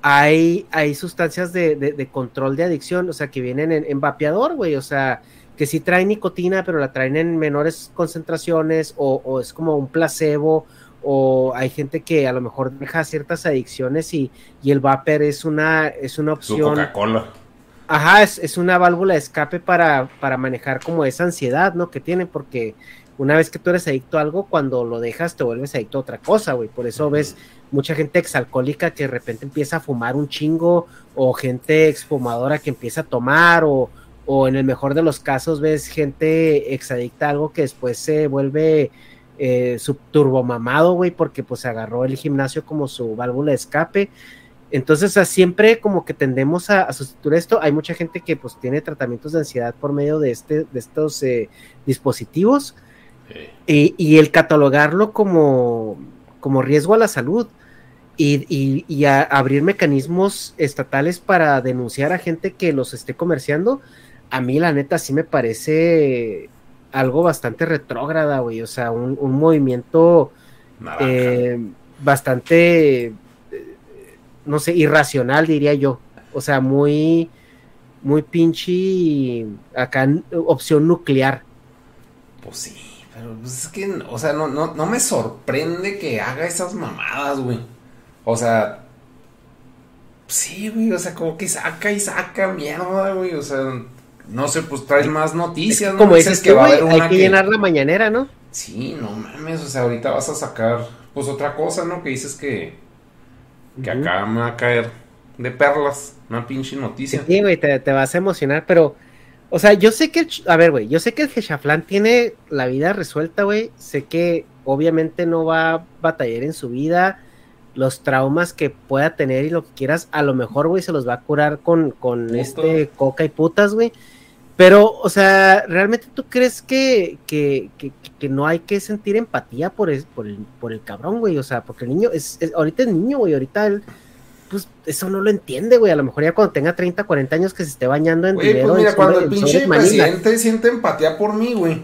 hay, hay sustancias de, control de adicción, o sea, que vienen en, vapeador, güey, o sea, que sí traen nicotina, pero la traen en menores concentraciones, o, es como un placebo, o hay gente que a lo mejor deja ciertas adicciones y, y el vapor es una, es una opción. Coca-Cola. Ajá, es, es, una válvula de escape para, para manejar como esa ansiedad, ¿no? Que tiene, porque una vez que tú eres adicto a algo, cuando lo dejas te vuelves adicto a otra cosa, güey. Por eso ves mucha gente exalcohólica que de repente empieza a fumar un chingo, o gente exfumadora que empieza a tomar, o, o en el mejor de los casos ves gente exadicta a algo que después se vuelve eh, turbomamado, güey, porque pues agarró el gimnasio como su válvula de escape. Entonces, siempre como que tendemos a, sustituir esto. Hay mucha gente que pues tiene tratamientos de ansiedad por medio de, este, de estos eh, dispositivos y, el catalogarlo como, como riesgo a la salud y, abrir mecanismos estatales para denunciar a gente que los esté comerciando, a mí la neta sí me parece algo bastante retrógrada, güey. O sea, un, movimiento eh, bastante, no sé, irracional, diría yo. O sea, muy, muy pinche acá opción nuclear. Pues sí. Pero pues es que, o sea, no, no, no me sorprende que haga esas mamadas, güey. O sea, sí, güey, o sea, como que saca y saca mierda, güey. O sea, no sé, pues traes más noticias, ¿no? Como dices que va a haber una. Hay que, llenar la mañanera, ¿no? Sí, no mames, o sea, ahorita vas a sacar, pues otra cosa, ¿no? Que dices que, que acá me va a caer de perlas, una pinche noticia. Sí, güey, te, te vas a emocionar, pero o sea, yo sé que, a ver, güey, yo sé que el Heshaflan tiene la vida resuelta, güey. Sé que obviamente no va a batallar en su vida. Los traumas que pueda tener y lo que quieras, a lo mejor, güey, se los va a curar con, con este coca y putas, güey. Pero, o sea, ¿realmente tú crees que, que, que, que no hay que sentir empatía por, el, por, el, por el cabrón, güey? O sea, porque el niño es, es ahorita es niño, güey, ahorita él pues eso no lo entiende, güey. A lo mejor ya cuando tenga 30, 40 años que se esté bañando en güey, dinero. Pues mira, cuando el pinche presidente siente empatía por mí, güey.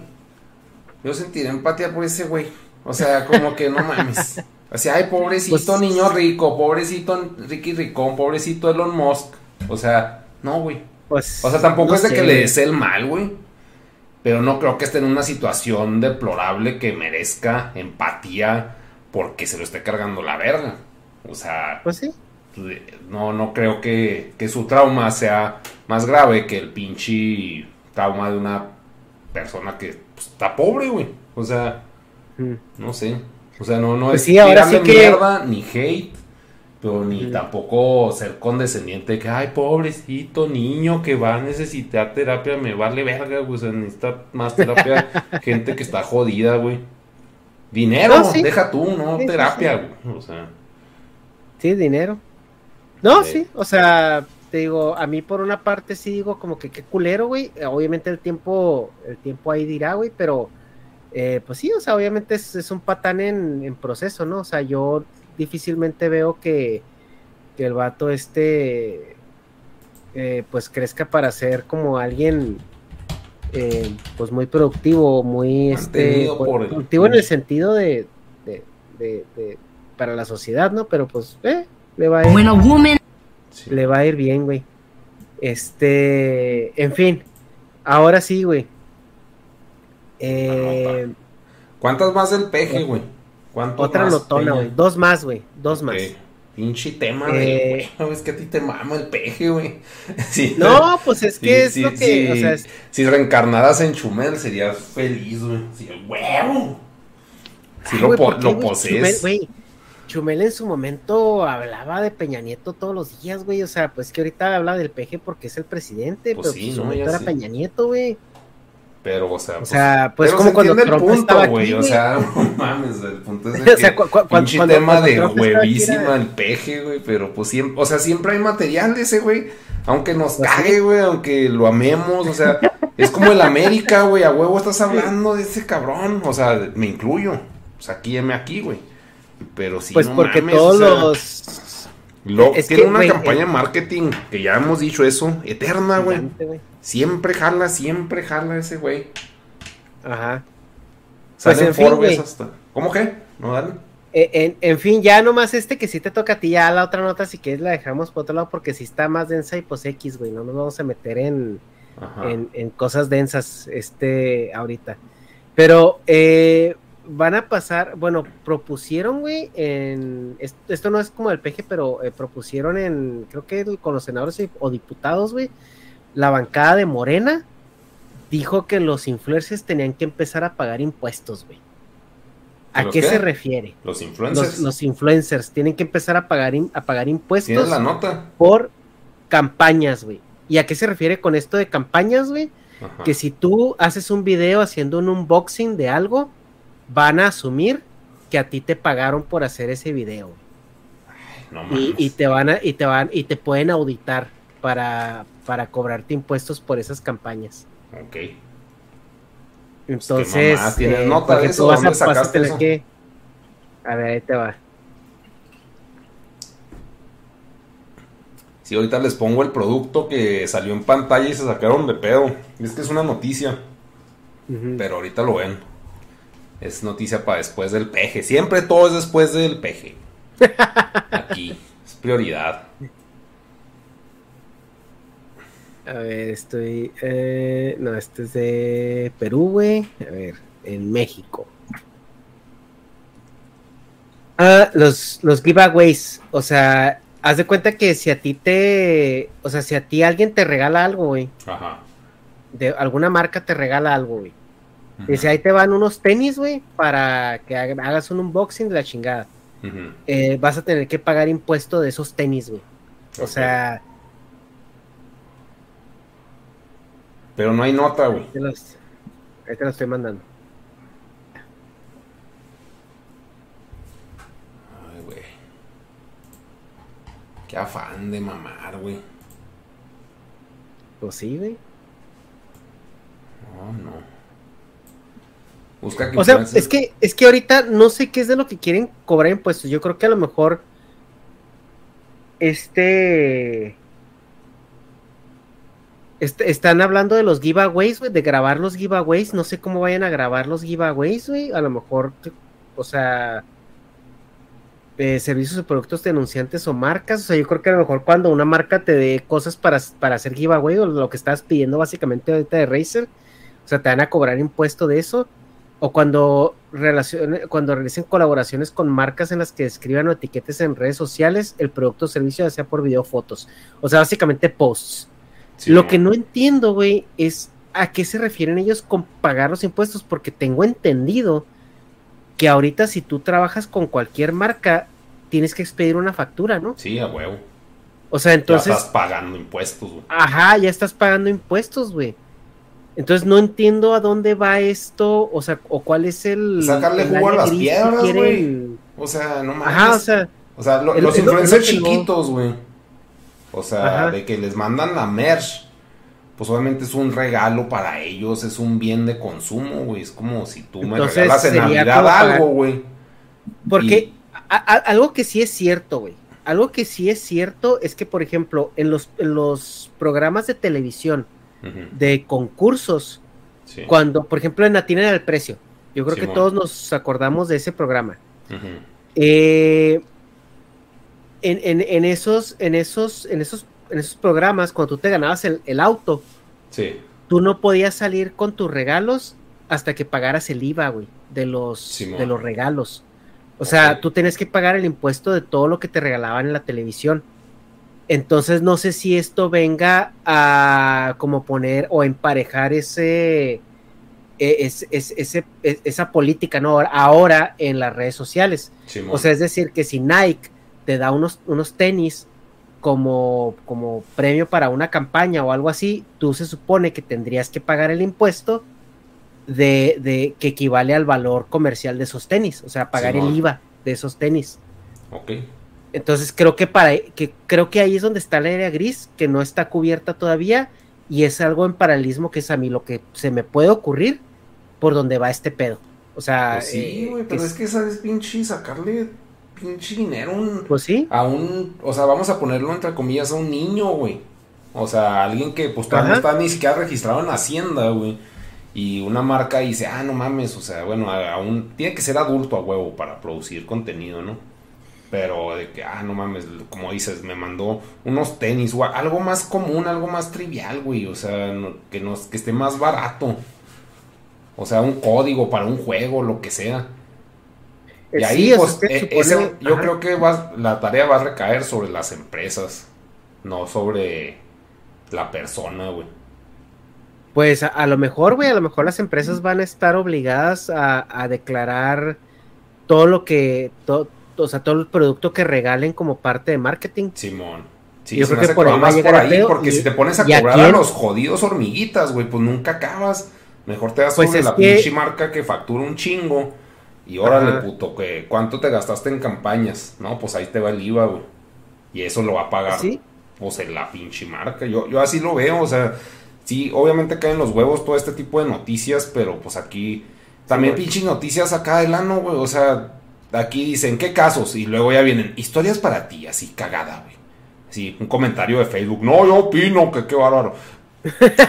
Yo sentiré empatía por ese güey. O sea, como que no mames. O sea, ay, pobrecito pues, niño rico, pobrecito Ricky Ricón, pobrecito Elon Musk. O sea, no, güey. Pues, O sea, tampoco no es de sé, que le desee el mal, güey. Pero no creo que esté en una situación deplorable que merezca empatía porque se lo esté cargando la verga. O sea, Pues sí. no, no creo que, que su trauma sea más grave que el pinche trauma de una persona que pues, está pobre, güey. O sea, Mm. no sé. O sea, no, no Pues es sí, ahora sí que- mierda ni hate. Pero ni tampoco ser condescendiente que, ay, pobrecito niño que va a necesitar terapia, me vale verga, güey. O sea, necesita más terapia gente que está jodida, güey. Dinero, No, sí. deja tú, no Sí, sí, terapia, güey. O sea, Sí, dinero. No, Sí. o sea, te digo, a mí por una parte sí digo como que qué culero, güey. Obviamente el tiempo, el tiempo ahí dirá, güey, pero eh, pues sí, o sea, obviamente es, es un patán en, en proceso, ¿no? O sea, yo difícilmente veo que, que el vato este eh, pues crezca para ser como alguien eh, pues muy productivo, muy este pues, el- productivo en el sentido de, de, de- de- para la sociedad, ¿no? Pero pues eh, le va a ir, When a woman sí. le va a ir bien, güey. Este, en fin, ahora sí, güey. Eh, ¿Cuántas más del peje, güey? ¿Cuántos otra más, notona, Peña? güey. Dos más, güey. Dos más. Pinche tema Eh, de, güey, es que a ti te mama el peje, güey. Sí. No, pues es Sí, que es sí, lo que, sí. o sea, es- Si reencarnaras en Chumel, serías feliz, güey. Sí, huevo. Si Ay, lo, posees. Chumel, Chumel en su momento hablaba de Peña Nieto todos los días, güey. O sea, pues que ahorita habla del peje porque es el presidente, Pues pero sí, en su no, momento ya era. Peña Nieto, güey. Pero, o sea, O sea, pues pero como se cuando entiende Trump el punto, güey. O sea, no mames, el punto es de O sea, que cu- cuando- tema de Trump huevísima el peje, güey. Pero pues siempre, o sea, siempre hay material de ese, güey. Aunque nos Pues cague, güey, aunque lo amemos, o sea, es como el América, güey, a huevo estás hablando de ese cabrón, o sea, me incluyo, o sea, aquí aquí, güey, pero sí, Pues no porque mames, todos o sea, los. Lo- es tiene que, una campaña de marketing, que ya hemos dicho eso, eterna, güey, siempre jala, siempre jala ese güey, Ajá. sale Pues, en fin, Forbes güey. hasta, ¿cómo que? No, dale. Eh, En, en fin, ya nomás este que sí te toca a ti, ya la otra nota, si quieres la dejamos por otro lado, porque si está más densa y pues X, güey, no nos vamos a meter en, en, en cosas densas este ahorita. Pero eh, van a pasar, bueno, propusieron, güey, en esto, esto no es como el peje, pero eh, propusieron en, creo que el- con los senadores o diputados, güey, la bancada de Morena dijo que los influencers tenían que empezar a pagar impuestos, güey. ¿A ¿Los qué qué? se refiere? Los influencers, Los, los influencers tienen que empezar a pagar, a pagar ¿tienes impuestos la nota? por campañas, güey. ¿Y a qué se refiere con esto de campañas, güey? Que si tú haces un video haciendo un unboxing de algo, van a asumir que a ti te pagaron por hacer ese video. No Y, te van a, y te van, y te pueden auditar para, para cobrarte impuestos por esas campañas. Ok. Entonces, mamá, ¿tienes eh, nota vas a- ¿Dónde vas a sacaste tener eso? que- A ver, ahí te va. Si ahorita les pongo el producto que salió en pantalla y se sacaron de pedo. Es que es una noticia, pero ahorita lo ven. Es noticia para después del peje. Siempre todo es después del peje. Aquí. Es prioridad. A ver, estoy. eh, no, este es de Perú, güey. A ver, en México. Ah, los, los giveaways. O sea, haz de cuenta que si a ti te. O sea, si a ti alguien te regala algo, güey. Ajá. De alguna marca te regala algo, güey. Dice, ahí te van unos tenis, güey, para que haga- hagas un unboxing de la chingada. Eh, vas a tener que pagar impuesto de esos tenis, güey. O sea, Pero no hay nota, güey. ahí te lo estoy mandando. Ay, güey. Qué afán de mamar, güey. Pues sí, güey. No, no. Busca que O sea, es que, es que ahorita no sé qué es de lo que quieren cobrar impuestos. Yo creo que a lo mejor este, este están hablando de los giveaways, güey, de grabar los giveaways. No sé cómo vayan a grabar los giveaways, güey. A lo mejor, o sea, eh, servicios o productos denunciantes o marcas. O sea, yo creo que a lo mejor cuando una marca te dé cosas para, para hacer giveaway o lo que estás pidiendo básicamente ahorita de Razer, o sea, te van a cobrar impuesto de eso. O cuando, relacione, cuando realicen colaboraciones con marcas en las que escriban o etiquetes en redes sociales el producto o servicio, ya sea por video o fotos. O sea, básicamente posts. Sí, Lo que no entiendo, güey, es a qué se refieren ellos con pagar los impuestos, porque tengo entendido que ahorita si tú trabajas con cualquier marca, tienes que expedir una factura, ¿no? Sí, a huevo. O sea, entonces, ya estás pagando impuestos, güey. ajá, ya estás pagando impuestos, güey. Entonces no entiendo a dónde va esto, o sea, o cuál es el... Sacarle jugo a las piedras, güey. O sea, no mames. Ajá, o sea, O sea, lo- los lo- influencers no- chiquitos, güey. O sea, Ajá. de que les mandan la merch. Pues obviamente es un regalo para ellos, es un bien de consumo, güey. Es como si tú me Entonces, regalas en Navidad algo, güey. Porque Y- a- a- algo que sí es cierto, güey. Algo que sí es cierto es que, por ejemplo, en los, en los programas de televisión De concursos, sí. cuando, por ejemplo, en Atienden al Precio, yo creo que todos nos acordamos de ese programa. Eh, en, en- en esos, en esos, en esos, en esos programas, cuando tú te ganabas el, el auto, Sí, tú no podías salir con tus regalos hasta que pagaras el IVA, güey, de los, Simón. de los regalos. O sea, tú tienes que pagar el impuesto de todo lo que te regalaban en la televisión. Entonces, no sé si esto venga a como poner o emparejar ese, e- es- es- ese, es- esa política, ¿no? Ahora en las redes sociales. Simón. O sea, es decir, que si Nike te da unos, unos tenis como, como premio para una campaña o algo así, tú se supone que tendrías que pagar el impuesto de, de que equivale al valor comercial de esos tenis, o sea, pagar Simón. el IVA de esos tenis. Ok. Entonces creo que para que creo que ahí es donde está la área gris, que no está cubierta todavía, y es algo en paralelismo que es a mí lo que se me puede ocurrir por donde va este pedo. O sea, Pues sí, eh, güey, pero es que sabes, pinche, sacarle pinche dinero a un- pues sí, a un, o sea, vamos a ponerlo entre comillas a un niño, güey. O sea, alguien que pues todavía no está ni siquiera registrado en Hacienda, güey. Y una marca dice, ah, no mames, o sea, bueno, aún tiene que ser adulto a huevo para producir contenido, ¿no? Pero de que, ah, no mames, como dices, me mandó unos tenis, o algo más común, algo más trivial, güey. O sea, no- que, nos, que esté más barato. O sea, un código para un juego, lo que sea. Y Eh, ahí, sí, pues, e- ese- yo ajá. creo que va- la tarea va a recaer sobre las empresas, no sobre la persona, güey. Pues a, a lo mejor, güey, a lo mejor las empresas van a estar obligadas a, a declarar todo lo que, to- o sea, todo el producto que regalen como parte de marketing. Simón. Sí, Yo se creo me que por ahí va a llegar por ahí, porque y- si te pones a ¿y a cobrar a, los jodidos hormiguitas, güey, pues nunca acabas. Mejor te das Pues sobre la que- pinche marca que factura un chingo. Y órale, Ajá. puto, que ¿cuánto te gastaste en campañas? No, pues ahí te va el IVA, güey. Y eso lo va a pagar. Sí. pues en la pinche marca. Yo, yo así lo veo, o sea, sí, obviamente caen los huevos todo este tipo de noticias, pero pues aquí también pinches noticias acá del ano, güey, o sea, aquí dicen, ¿qué casos? Y luego ya vienen, historias para ti, así cagada, güey. Sí, un comentario de Facebook, no, yo opino que qué bárbaro.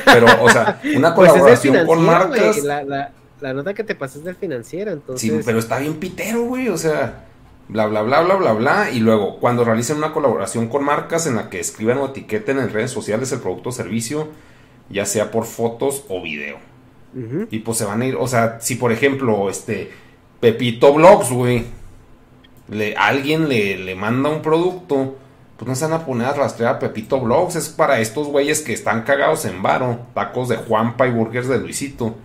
Pero, o sea, una Pues colaboración con marcas. La, la- la nota que te pasé es del financiero, entonces. Sí, pero está bien pitero, güey. O sea, bla, bla, bla, bla, bla, bla. Y luego, cuando realicen una colaboración con marcas en la que escriban o etiqueten en redes sociales el producto o servicio, ya sea por fotos o video. Y pues se van a ir, o sea, si por ejemplo, este, Pepito Blogs, güey, le, alguien le, le manda un producto, pues no se van a poner a rastrear a Pepito Blogs. Es para estos güeyes que están cagados en varo, tacos de Juanpa y burgers de Luisito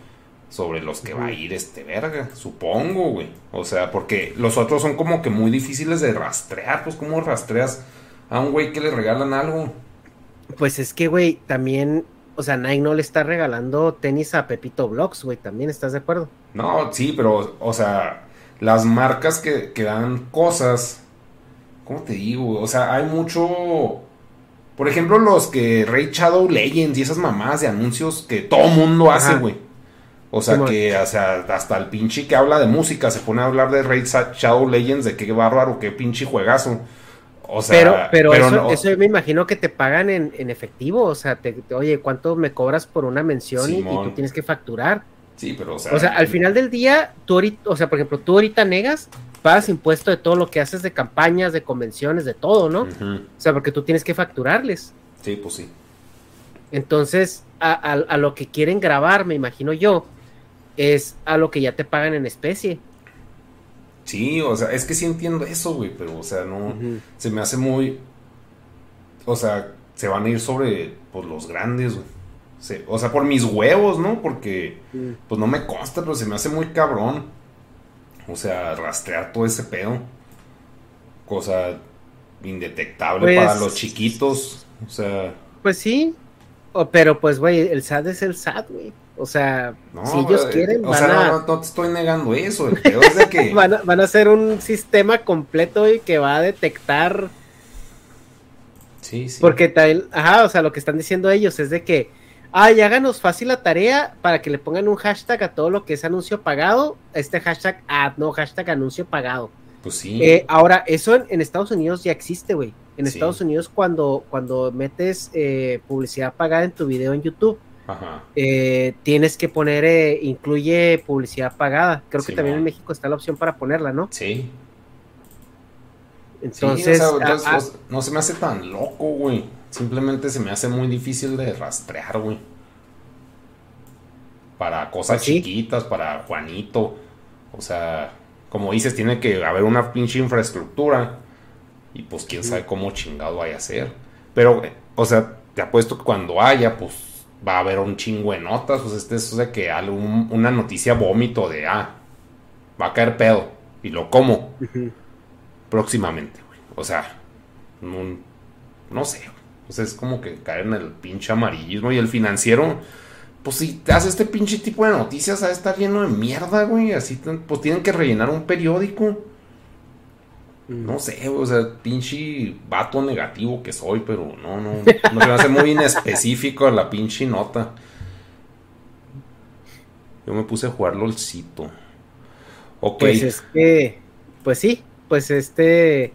sobre los que va a ir este verga, supongo, güey. O sea, porque los otros son como que muy difíciles de rastrear, pues cómo rastreas a un güey que le regalan algo. Pues es que, güey, también, o sea, Nike no le está regalando tenis a Pepito Blogs, güey, también, ¿estás de acuerdo? No, sí, pero, o sea, las marcas que, que dan cosas, ¿cómo te digo? O sea, hay mucho... Por ejemplo, los que Raid Shadow Legends y esas mamás de anuncios que todo mundo hace, güey. O sea, que o sea, hasta el pinche que habla de música se pone a hablar de Raid Shadow Legends, de qué bárbaro, qué pinche juegazo. O sea, pero pero, eso, no- eso me imagino que te pagan en, en efectivo, o sea, te, te- oye, ¿cuánto me cobras por una mención y, tú tienes que facturar? Sí, pero o sea... O sea, al final del día, tú ahorita, o sea, por ejemplo, tú ahorita negas, pagas impuesto de todo lo que haces de campañas, de convenciones, de todo, ¿no? O sea, porque tú tienes que facturarles. Sí, pues sí. Entonces, a, a- a lo que quieren grabar, me imagino yo, es a lo que ya te pagan en especie. Sí, o sea, es que sí entiendo eso, güey, pero, o sea, no, se me hace muy, o sea, se van a ir sobre, pues, los grandes, güey. Se- o sea, por mis huevos, ¿no? Porque, Mm. pues, no me consta, pero se me hace muy cabrón. O sea, rastrear todo ese pedo. Cosa indetectable Pues- para los chiquitos. O sea, Pues sí, o- pero pues, güey, el SAT es el SAT, güey. O sea, no. si ellos quieren, O van, sea, no, a, no, no te estoy negando eso. El pedo es de que. van, a, van a hacer un sistema completo, güey, que va a detectar sí, sí. Porque tal, ajá, o sea, lo que están diciendo ellos es de que, ay, háganos fácil la tarea para que le pongan un hashtag a todo lo que es anuncio pagado, este hashtag ad, no hashtag anuncio pagado. Pues sí. Eh, ahora, eso en, en Estados Unidos ya existe, güey. En Sí. Estados Unidos cuando, cuando metes eh, publicidad pagada en tu video en YouTube, Ajá. eh, tienes que poner, eh, incluye publicidad pagada. Creo que también en México está la opción para ponerla, ¿no? Sí. Entonces, Sí, o sea, ah, entonces, o sea, no se me hace tan loco, güey. Simplemente se me hace muy difícil de rastrear, güey. Para cosas Pues sí. chiquitas, para Juanito. O sea, como dices, tiene que haber una pinche infraestructura. Y pues quién sabe cómo chingado vaya a ser. Pero, eh, o sea, te apuesto que cuando haya, pues va a haber un chingo de notas. Pues este es o sea, que algún- una noticia vómito de, ah, va a caer pedo. Y lo como próximamente, güey. O sea, no, no sé. O sea, es como que caer en el pinche amarillismo y el financiero. Pues si te hace este pinche tipo de noticias, a estar lleno de mierda, güey. Así, pues tienen que rellenar un periódico. No sé, o sea, pinche vato negativo que soy, pero no, no. No se me hace muy inespecífico la pinche nota. Yo me puse a jugar LOLcito. Ok. Pues es que, pues sí, pues este,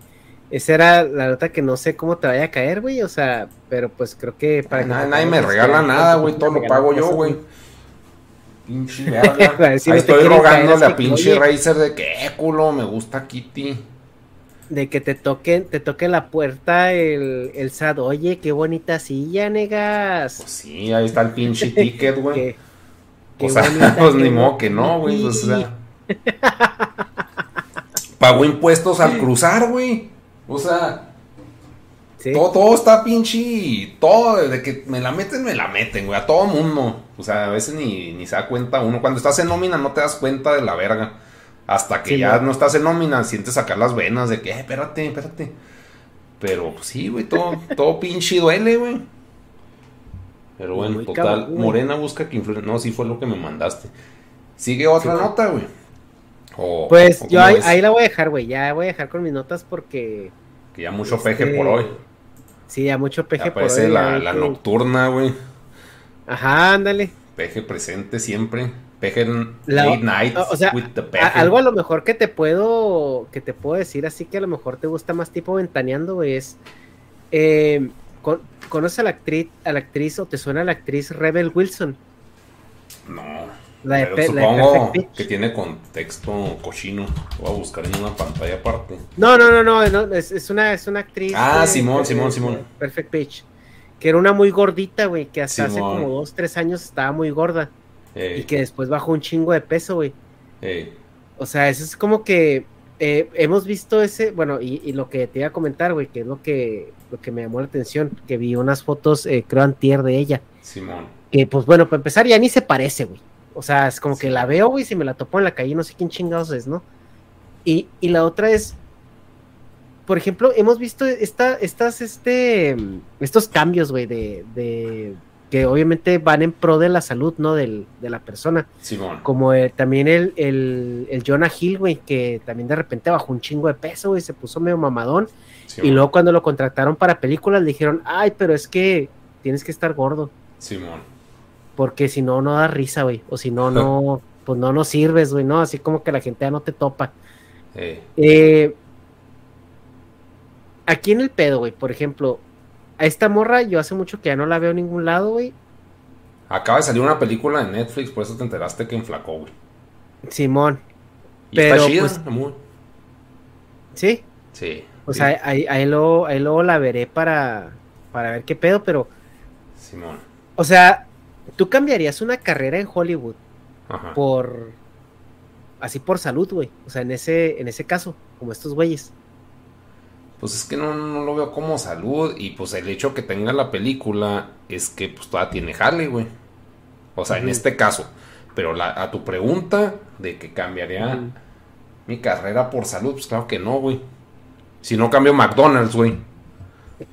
esa era la nota que no sé cómo te vaya a caer, güey, o sea, pero pues creo que para que Nadie, me regala nada, güey. Todo lo pago yo, güey. Pinche verga. Ahí estoy rogándole a pinche. Razer de que, eh, culo, me gusta Kitty. De que te toquen, te toque la puerta el, el SAT, oye, qué bonita silla, negas. Pues sí, ahí está el pinche ticket, güey. Qué- O sea, bonita, pues ni modo que no, güey. pues, o sea. Pagó impuestos al cruzar, güey. O sea, Sí. todo, todo está pinche. Todo, desde que me la meten, me la meten, güey. A todo mundo. O sea, a veces ni, ni se da cuenta uno. Cuando estás en nómina no te das cuenta de la verga. Hasta que Sí, ya no. no estás en nómina, sientes sacar las venas de que, eh, espérate, espérate. Pero pues, sí, güey, todo, todo pinche duele, güey. Pero bueno, Muy total, cabrón. Morena busca que influya. No, sí fue lo que me mandaste. Sigue otra Sí, nota, güey. O- Pues o yo ahí, ahí la voy a dejar, güey, ya voy a dejar con mis notas porque Que ya mucho este, peje por hoy. sí, ya mucho Ya peje por hoy, la, la que- nocturna, güey. Ajá, ándale. Peje presente siempre. Peje en La- late night o sea, with the. A- algo a lo mejor que te puedo que te puedo decir así que a lo mejor te gusta más tipo ventaneando güey, es eh, con- conoces a la actriz a la actriz o te suena la actriz Rebel Wilson No. la de, pero Pe- la de supongo que tiene contexto cochino. Voy a buscar en una pantalla aparte. no no no no, no, es, es una es una actriz Ah, Simón, Simón, Simón. Perfect Pitch que era una muy gordita güey que hasta hace como dos tres años estaba muy gorda Y que después bajó un chingo de peso güey ey. O sea, eso es como que eh, hemos visto ese, bueno, y, y lo que te iba a comentar, güey, que es lo que, lo que me llamó la atención, que vi unas fotos, eh, creo, antier de ella, Simón. que pues bueno, para empezar ya ni se parece, güey. O sea, es como Sí. que la veo, güey, si me la topo en la calle, no sé quién chingados es, ¿no? Y, y la otra es, por ejemplo, hemos visto esta, estas, este, estos cambios, güey, de, de, que obviamente van en pro de la salud, ¿no? Del, de la persona. Simón. Como el- también el, el, el Jonah Hill, güey, que también de repente bajó un chingo de peso, güey, se puso medio mamadón. Simón. Y luego cuando lo contrataron para películas le dijeron, ay, pero es que tienes que estar gordo, Simón. porque si no, no da risa, güey. O si no, no, pues no, no sirves, güey, ¿no? Así como que la gente ya no te topa. Ey. Eh, aquí en el pedo, güey, por ejemplo, a esta morra yo hace mucho que ya no la veo en ningún lado, güey. Acaba de salir una película de Netflix, por eso te enteraste que enflacó, güey. Simón. Y Pero, está chida, pues. ¿Sí? Sí. O sí, sea, ahí, ahí, luego, ahí luego la veré para, para ver qué pedo, pero, Simón. o sea, tú cambiarías una carrera en Hollywood Ajá. por, así por salud, güey. O sea, en ese, en ese caso, como estos güeyes. Pues es que no, no lo veo como salud. Y pues el hecho que tenga la película es que pues todavía tiene jale, güey. O sea, en este caso. Pero la- a tu pregunta de que cambiaría mi carrera por salud, pues claro que no, güey. Si no cambio McDonald's, güey.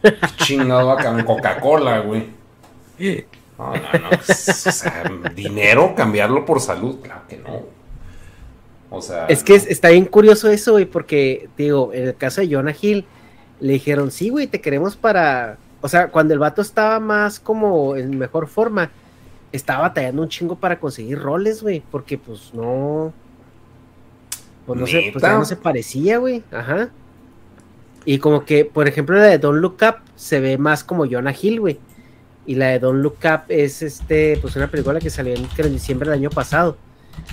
Chingado a cambiar Coca-Cola, güey. No, no, no. pues, o sea, dinero, cambiarlo por salud, claro que no. O sea. Es que no. es- está bien curioso eso, güey, porque, digo, en el caso de Jonah Hill, le dijeron, sí, güey, te queremos para... O sea, cuando el vato estaba más como en mejor forma, estaba batallando un chingo para conseguir roles, güey, porque pues no... Pues no, se, pues, no se parecía, güey, ajá. Y como que, por ejemplo, la de Don't Look Up se ve más como Jonah Hill, güey. Y la de Don't Look Up es este, pues una película que salió en, en diciembre del año pasado.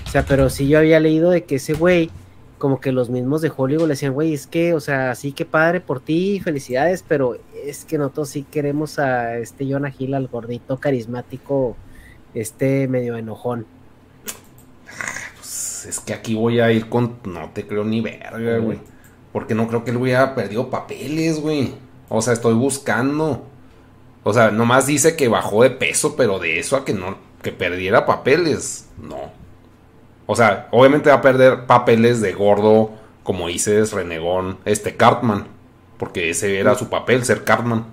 O sea, pero sí yo había leído de que ese güey, como que los mismos de Hollywood le decían, güey, es que, o sea, sí que padre por ti, felicidades, pero es que nosotros sí queremos a este Jonah Hill, al gordito carismático, este medio enojón. Pues, es que aquí voy a ir con. No te creo ni verga, güey. Porque no creo que él hubiera perdido papeles, güey. O sea, estoy buscando. O sea, nomás dice que bajó de peso, pero de eso a que no. Que perdiera papeles. No. O sea, obviamente va a perder papeles de gordo, como dices, renegón, este Cartman. Porque ese era su papel, ser Cartman.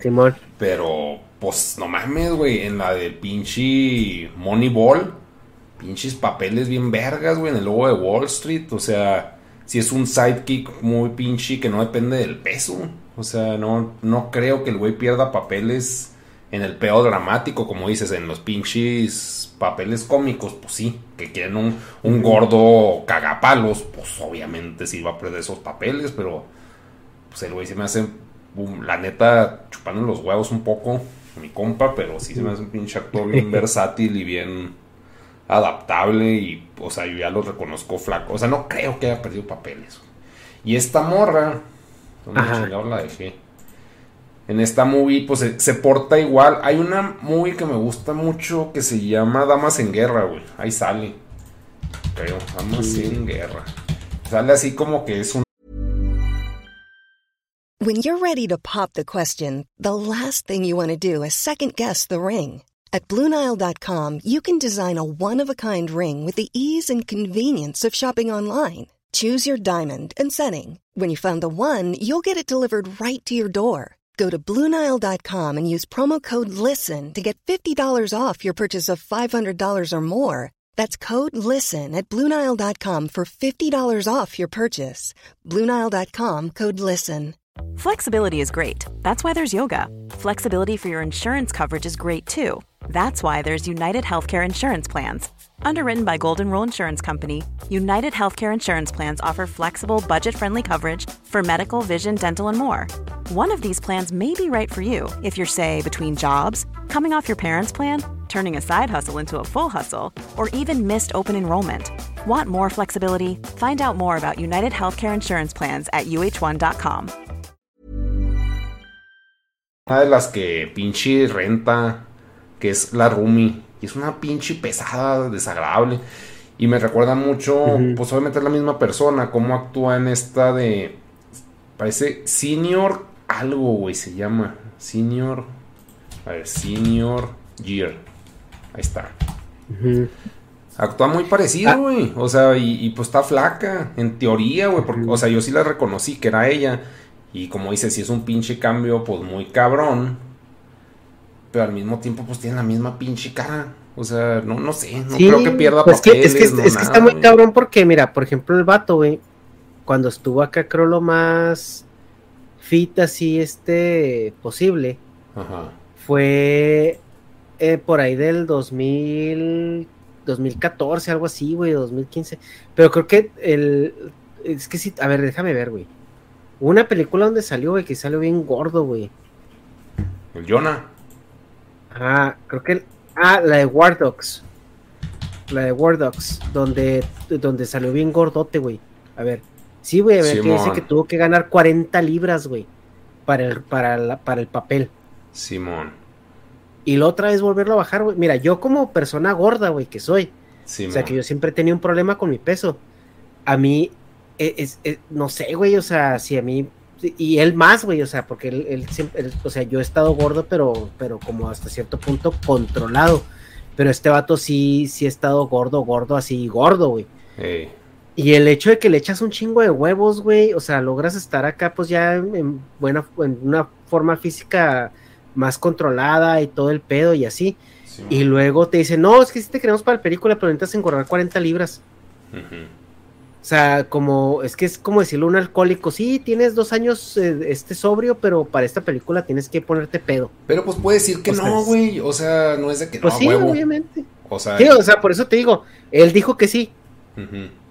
Simón. Pero, pues, no mames, güey. En la de pinche Moneyball. Pinches papeles bien vergas, güey. En el logo de Wall Street. O sea, si es un sidekick muy pinche que no depende del peso. O sea, no, no creo que el güey pierda papeles en el peor dramático, como dices, en los pinches papeles cómicos. Pues sí, que quieren un, un gordo cagapalos. Pues obviamente sí va a perder esos papeles, pero pues el güey se me hace, la neta, chupando los huevos un poco, mi compa, pero sí se me hace un pinche actor bien versátil y bien adaptable y, o sea, yo ya lo reconozco flaco. O sea, no creo que haya perdido papeles. Y esta morra, ¿dónde Ajá. chingados la dejé? En esta movie, pues se, se porta igual. Hay una movie que me gusta mucho que se llama Damas en Guerra, güey. Ahí sale. Creo, Damas en Guerra. Sale así como que es un When you're ready to pop the question, the last thing you want to do is second guess the ring. At Bluenile.com, you can design a one of a kind ring with the ease and convenience of shopping online. Choose your diamond and setting. When you find the one, you'll get it delivered right to your door. Go to Bluenile.com and use promo code LISTEN to get $50 off your purchase of $500 or more. That's code LISTEN at Bluenile.com for $50 off your purchase. Bluenile.com code LISTEN. Flexibility is great. That's why there's yoga. Flexibility for your insurance coverage is great too. That's why there's United Healthcare Insurance Plans. Underwritten by Golden Rule Insurance Company, United Healthcare Insurance Plans offer flexible, budget friendly coverage for medical, vision, dental, and more. One of these plans may be right for you if you're, say, between jobs, coming off your parents' plan, turning a side hustle into a full hustle, or even missed open enrollment. Want more flexibility? Find out more about United Healthcare Insurance Plans at uh1.com. Una de las que pinche renta, que es la Rumi. Y es una pinche pesada, desagradable. Y me recuerda mucho, Ujú. pues obviamente es la misma persona, cómo actúa en esta de... Parece Senior algo, güey, se llama. Senior... A ver, Senior Year. Ahí está. Actúa muy parecido, Ah. güey. O sea, y, y, pues está flaca, en teoría, güey. O sea, yo sí la reconocí que era ella. Y como dice, si es un pinche cambio, pues muy cabrón. Pero al mismo tiempo, pues tiene la misma pinche cara. O sea, no, no sé, no Sí, creo que pierda pues que- es que, papeles, no es que está muy güey. cabrón porque, mira, por ejemplo, el vato, güey, cuando estuvo acá, creo lo más fit así, este, posible, Ajá. fue eh, por ahí del 2000, 2014, algo así, güey, 2015. Pero creo que el, es que sí, a ver, déjame ver, güey. Una película donde salió, güey, que salió bien gordo, güey. El Jonah. Ah, creo que. Ah, la de War Dogs. La de War Dogs, donde, donde salió bien gordote, güey. A ver, Sí, güey, a ver, que dice que tuvo que ganar 40 libras, güey, para el, para, la- para el papel. Simón. Y la otra vez volverlo a bajar, güey. Mira, yo como persona gorda, güey, que soy, Simón. o sea, que yo siempre he tenido un problema con mi peso. A mí, e- es, es- no sé, güey, o sea, si a mí, y él más, güey, o sea, porque él, él siempre, él- o sea, yo he estado gordo, pero, pero como hasta cierto punto controlado. Pero este vato sí, sí ha estado gordo, gordo, así, gordo, güey. Ey, Y el hecho de que le echas un chingo de huevos, güey, o sea, logras estar acá, pues ya en, en buena, en una forma física más controlada y todo el pedo y así. Y luego te dicen, no, es que sí te queremos para la película, pero necesitas engordar 40 libras. Ujú. O sea, como, es que es como decirle a un alcohólico, sí, tienes dos años eh, este sobrio, pero para esta película tienes que ponerte pedo. Pero pues puede decir que O no, güey. O sea, no es de que Pues no, sí, huevo. obviamente. O sea, Sí, o sea, por eso te digo, él dijo que sí.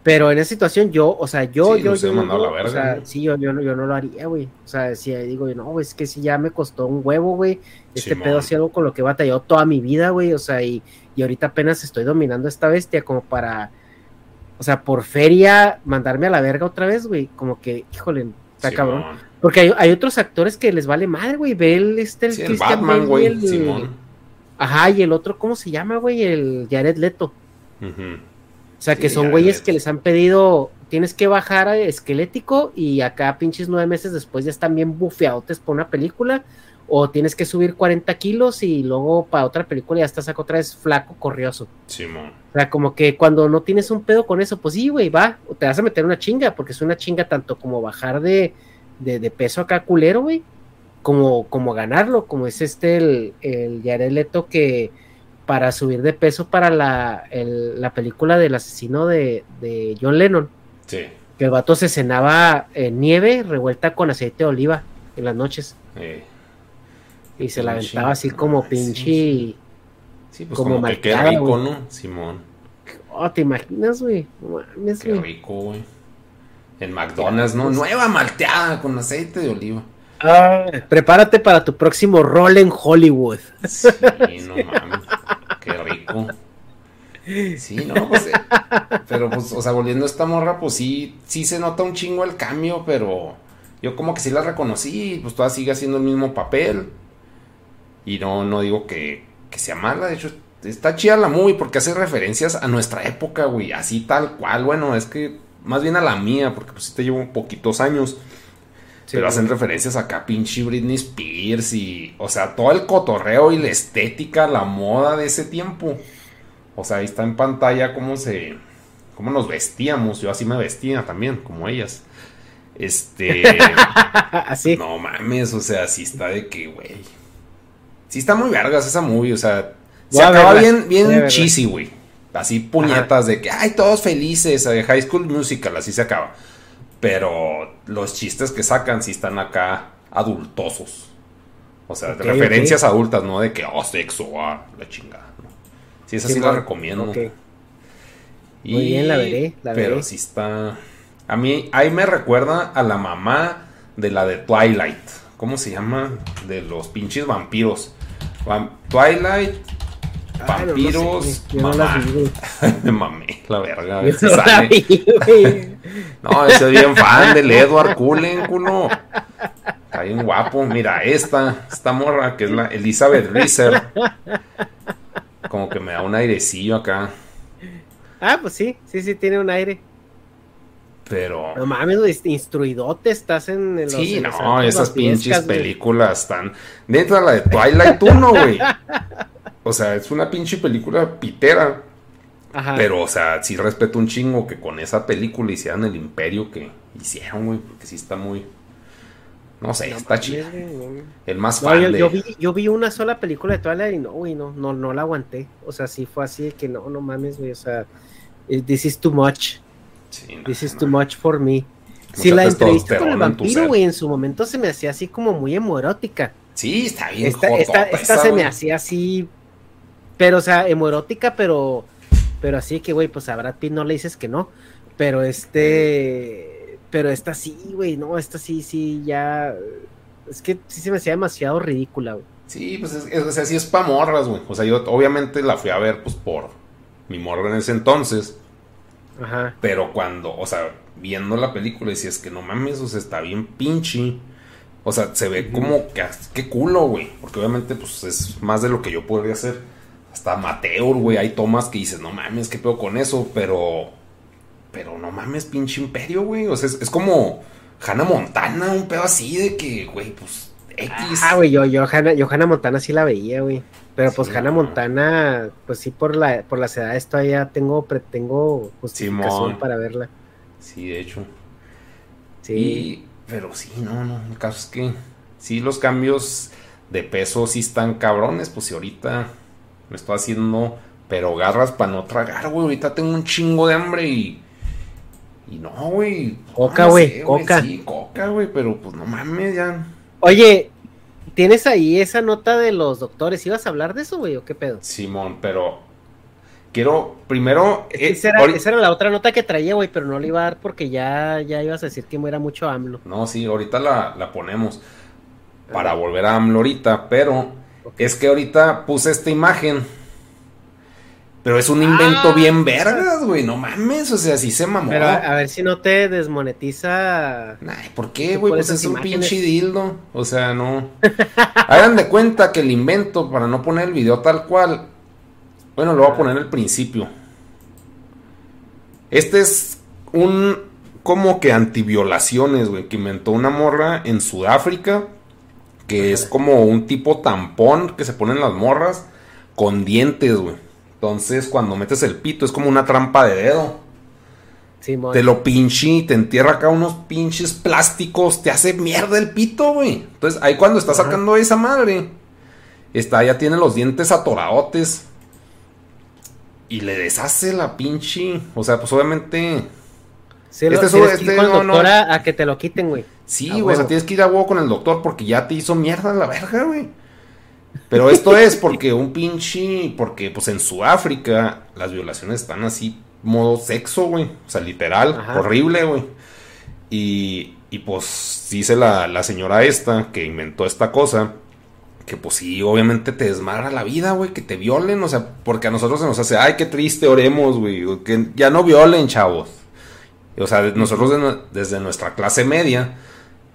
Pero en esa situación yo, o sea, yo, Sí, yo, yo, yo, a la verga, o sea, ¿no? sí, yo, yo, no- yo no lo haría, güey. O sea, si digo, no, güey, es que si ya me costó un huevo, güey. Este Simón. pedo ha sido algo con lo que he batallado toda mi vida, güey. O sea, y, y ahorita apenas estoy dominando esta bestia como para, o sea, por feria, mandarme a la verga otra vez, güey. Como que, híjole, está cabrón. Porque hay, hay otros actores que les vale madre, güey. Ve el, este, el Sí, el Christian Batman, Bale y güey. el- Simón. Ajá, y el otro, ¿cómo se llama, güey? El Jared Leto. O sea, que son güeyes que les han pedido, tienes que bajar a esquelético y acá pinches nueve meses después ya están bien bufeadotes por una película, o tienes que subir 40 kilos y luego para otra película ya estás acá otra vez flaco, corrioso. Simón. O sea, como que cuando no tienes un pedo con eso, pues sí, güey, va, o te vas a meter una chinga, porque es una chinga tanto como bajar de, de, de peso acá culero, güey, como, como ganarlo, como es este el, el Jared Leto que para subir de peso para la, el- la película del asesino de, de John Lennon, Sí. que el vato se cenaba en nieve revuelta con aceite de oliva en las noches Eh. Y se la aventaba así como sí, pinche... sí. Sí, pues Como como, que qué rico. ¿no? Simón. Oh, ¿te imaginas, güey? Mames, Qué rico, güey. En McDonald's, ¿no? Nueva malteada con aceite de oliva. Ah, prepárate para tu próximo rol en Hollywood. Sí, no mames. Qué rico. Sí, no, pues. eh, Pero, pues, o sea, volviendo a esta morra, pues sí, sí se nota un chingo el cambio, pero yo como que sí la reconocí, pues todavía sigue haciendo el mismo papel. Y no, no digo que, que sea mala, de hecho, está chida la movie porque hace referencias a nuestra época, güey, así tal cual. Bueno, es que más bien a la mía, porque pues sí te llevo poquitos años. Pero hacen referencias acá, pinche Britney Spears y, o sea, todo el cotorreo y la estética, la moda de ese tiempo. O sea, ahí está en pantalla cómo se, cómo nos vestíamos. Yo así me vestía también, como ellas. Este, Así. no mames, o sea, sí está de que, güey. Sí está muy vergas esa movie, o sea, se acaba bien, bien cheesy, güey. Así puñetas de que, ay, todos felices, eh, High School Musical, así se acaba. Pero los chistes que sacan sí están acá adultosos. O sea, de referencias adultas, no de que, oh, sexo, ah, la chingada. ¿no? Sí, esa sí, la recomiendo. ok. Muy bien, la veré, la pero veré. sí está... A mí, ahí me recuerda a la mamá de la de Twilight. ¿Cómo se llama? De los pinches vampiros. Twilight, Ay, vampiros, no mamá. vi, güey. Me mamé, la verga. Yo no la vi, güey. No, ese es bien fan del Edward Cullen, culo. Está bien guapo. Mira, esta, esta morra, que es la Elizabeth Reeser. Como que me da un airecillo acá. Ah, pues sí, sí, sí, tiene un aire. Pero. No mames, güey, instruidote estás en los. Sí, no, esas pinches películas están. Dentro de la de Twilight 1, güey. O sea, es una pinche película pitera. Ajá. Pero, o sea, sí respeto un chingo que con esa película hicieran el imperio que hicieron, güey. Porque sí está muy. No sé, No está no. El más No, fan yo, de. yo vi, yo vi una sola película de Twilight y no, güey, no, no, no la aguanté. O sea, sí fue así de que no, no mames, güey. O sea, eh, this is too much. Sí, no, This is no. too much for me. Si la entrevista con el vampiro, güey, en su momento se me hacía así como muy hemoerótica. Sí, está bien. Esta, esta, se me hacía así, pero, o sea, hemoerótica, pero, pero así que, güey, pues a Brad Pitt no le dices que no. Pero este, pero esta sí, güey, no, esta sí, sí, ya, es que sí se me hacía demasiado ridícula, güey. Sí, pues es, es, o sea, sí es pa' morras, güey. O sea, yo obviamente la fui a ver, pues, por mi morra en ese entonces. Ajá. Pero cuando, o sea, viendo la película decías que no mames, o sea, está bien pinche. O sea, se ve como que qué culo, güey. Porque obviamente, pues es más de lo que yo podría hacer. Hasta amateur, güey. Hay tomas que dices, no mames, qué pedo con eso. Pero, pero no mames, pinche imperio, güey. O sea, es, es como Hannah Montana, un pedo así de que, güey, pues X. Ah, güey, yo, yo, Hannah, yo Hannah Montana sí la veía, güey. Pero pues Sí, Hannah no. Montana, pues sí, por la por las edades todavía tengo, pre- tengo justificación Simón. para verla. Sí, de hecho. Sí. Y, pero sí, no, no. El caso es que sí, los cambios de peso sí están cabrones. Pues si ahorita me estoy haciendo, pero garras para no tragar, güey. Ahorita tengo un chingo de hambre y. Y no, güey. Coca, no güey, sé, coca. Sí, coca, güey, pero pues no mames, ya. Oye, ¿tienes ahí esa nota de los doctores? ¿Ibas a hablar de eso, güey, o qué pedo? Simón, pero. Quiero primero. Es que eh, esa, era, ahorita- esa era la otra nota que traía, güey, pero no le iba a dar porque ya, ya ibas a decir que era mucho AMLO. No, sí, ahorita la, la ponemos para volver a AMLO ahorita, pero es que ahorita puse esta imagen. Pero es un invento Ah. bien vergas, güey, no mames, o sea, sí se mamó. Pero a, a ver si no te desmonetiza. Ay, ¿por qué, güey? Pues es un pinche dildo, o sea, no. Hagan de cuenta que el invento, para no poner el video tal cual, bueno, lo voy a poner al principio. Este es un como que antiviolaciones, güey, que inventó una morra en Sudáfrica, que es como un tipo tampón que se ponen las morras con dientes, güey. Entonces, cuando metes el pito es como una trampa de dedo. Simón. Te lo pinche y te entierra acá unos pinches plásticos, te hace mierda el pito, güey. Entonces, ahí cuando está sacando esa madre, está, ya tiene los dientes atoradotes. Y le deshace la pinche. O sea, pues obviamente. Sí, lo- este que ir este el no, no. a, a que te lo quiten, güey. Sí, güey, o sea, tienes que ir a huevo con el doctor porque ya te hizo mierda la verga, güey. Pero esto es porque un pinche. Porque, pues en Sudáfrica, las violaciones están así, modo sexo, güey. O sea, literal, Ajá. horrible, güey. Y, y pues dice la, la señora esta que inventó esta cosa. Que pues sí, obviamente te desmadra la vida, güey, que te violen, o sea, porque a nosotros se nos hace, ay, qué triste, oremos, güey, que ya no violen, chavos. O sea, nosotros de desde nuestra clase media,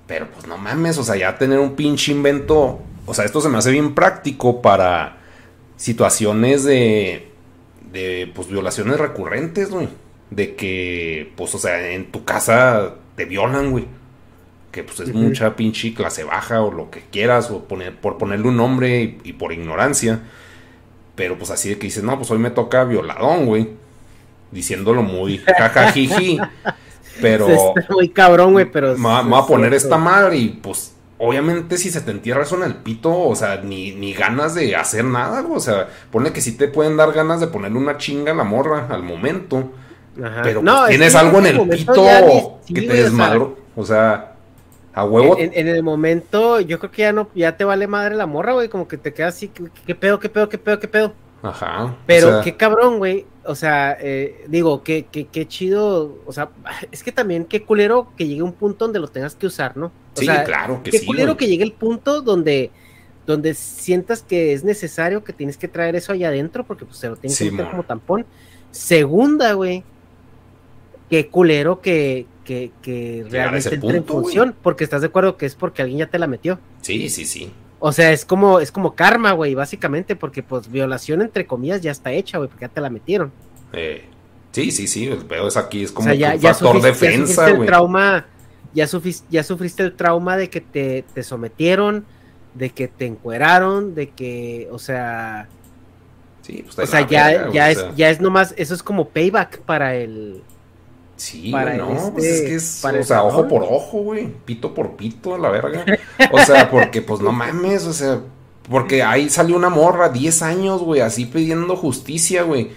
pero pues no mames, o sea, ya tener un pinche invento, o sea, esto se me hace bien práctico para situaciones de, de pues, violaciones recurrentes, güey. De que, pues, o sea, en tu casa te violan, güey. Que pues es mucha pinche clase baja o lo que quieras, o poner, por ponerle un nombre y, y por ignorancia. Pero pues así de que dices, no, pues hoy me toca violadón, güey. Diciéndolo muy jajajiji. Pero Está muy cabrón, güey, pero. me va- a poner esta madre y pues obviamente si se te entierra eso en el pito, o sea, ni, ni ganas de hacer nada, güey. O sea, ponle que sí te pueden dar ganas de ponerle una chinga a la morra al momento. Ajá. Pero No, pues, tienes algo en el pito ya ni- sí, que te güey, o sea, desmadró. O sea, a huevo. En, en el momento, yo creo que ya no, ya te vale madre la morra, güey, como que te quedas así, ¿qué, qué pedo, qué pedo, qué pedo, qué pedo? Ajá. Pero o sea, qué cabrón, güey. O sea, eh, digo, qué, qué, qué chido. O sea, es que también qué culero que llegue un punto donde lo tengas que usar, ¿no? O sí, sea, claro que qué sí. culero güey. que llegue el punto donde, donde sientas que es necesario que tienes que traer eso allá adentro porque pues, se lo tienes que meter como tampón. Segunda, güey. Qué culero que, que, que realmente entre en güey. función. Porque estás de acuerdo que es porque alguien ya te la metió. Sí, sí, sí. O sea, es como, es como karma, güey, básicamente, porque pues violación entre comillas ya está hecha, güey, porque ya te la metieron. Eh, sí, sí, sí. El pedo es aquí, es O como sea, que ya, un ya factor sufriste, ya defensa, sufriste el güey. trauma, ya, sufis- ya sufriste el trauma de que te, te sometieron, de que te encueraron, de que, o sea, Sí, pues, o sea, ya, verga, ya o es, sea. ya es nomás, eso es como payback para el, Sí, para no, este- pues es que es, para o sea, ojo por ojo, güey, pito por pito, a la verga. O sea, porque pues no mames, o sea, porque ahí salió una morra, 10 años, güey, así pidiendo justicia, güey.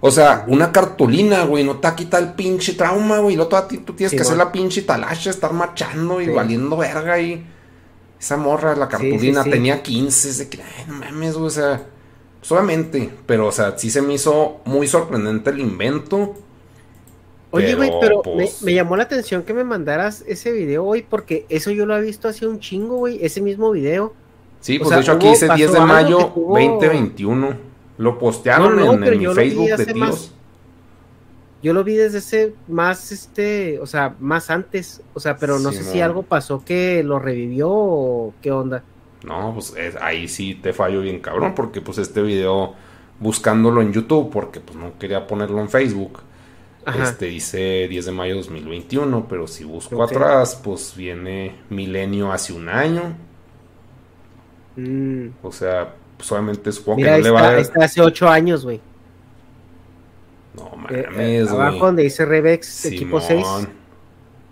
O sea, una cartulina, güey, no te quita el pinche trauma, güey, luego tú, tienes Sí, que hacer la pinche talacha, estar marchando y Sí. valiendo verga y esa morra, la cartulina, sí. tenía 15, es de que, ay, no mames, güey, o sea, solamente, pero, o sea, sí se me hizo muy sorprendente el invento. Oye, güey, Pero, pero me, pues- me llamó la atención que me mandaras ese video hoy, porque eso yo lo he visto hace un chingo, güey, ese mismo video. Sí, O pues sea, de hecho aquí dice 10 de mayo tuvo- 2021. Lo postearon No, no, en, pero en mi yo Facebook de tíos. más- yo lo vi desde ese más, este, o sea, más antes, o sea, pero no sé si algo pasó que lo revivió o qué onda. No, pues es- ahí sí te fallo bien cabrón, porque pues este video buscándolo en YouTube, porque pues no quería ponerlo en Facebook, Ajá. este dice 10 de mayo de 2021, pero si busco atrás, pues viene milenio hace un año, Mm. o sea, pues obviamente supongo Mira, que no le va a dar... hace ocho años, güey. No Eh, mames, abajo güey. donde dice Revex equipo 6. Simón.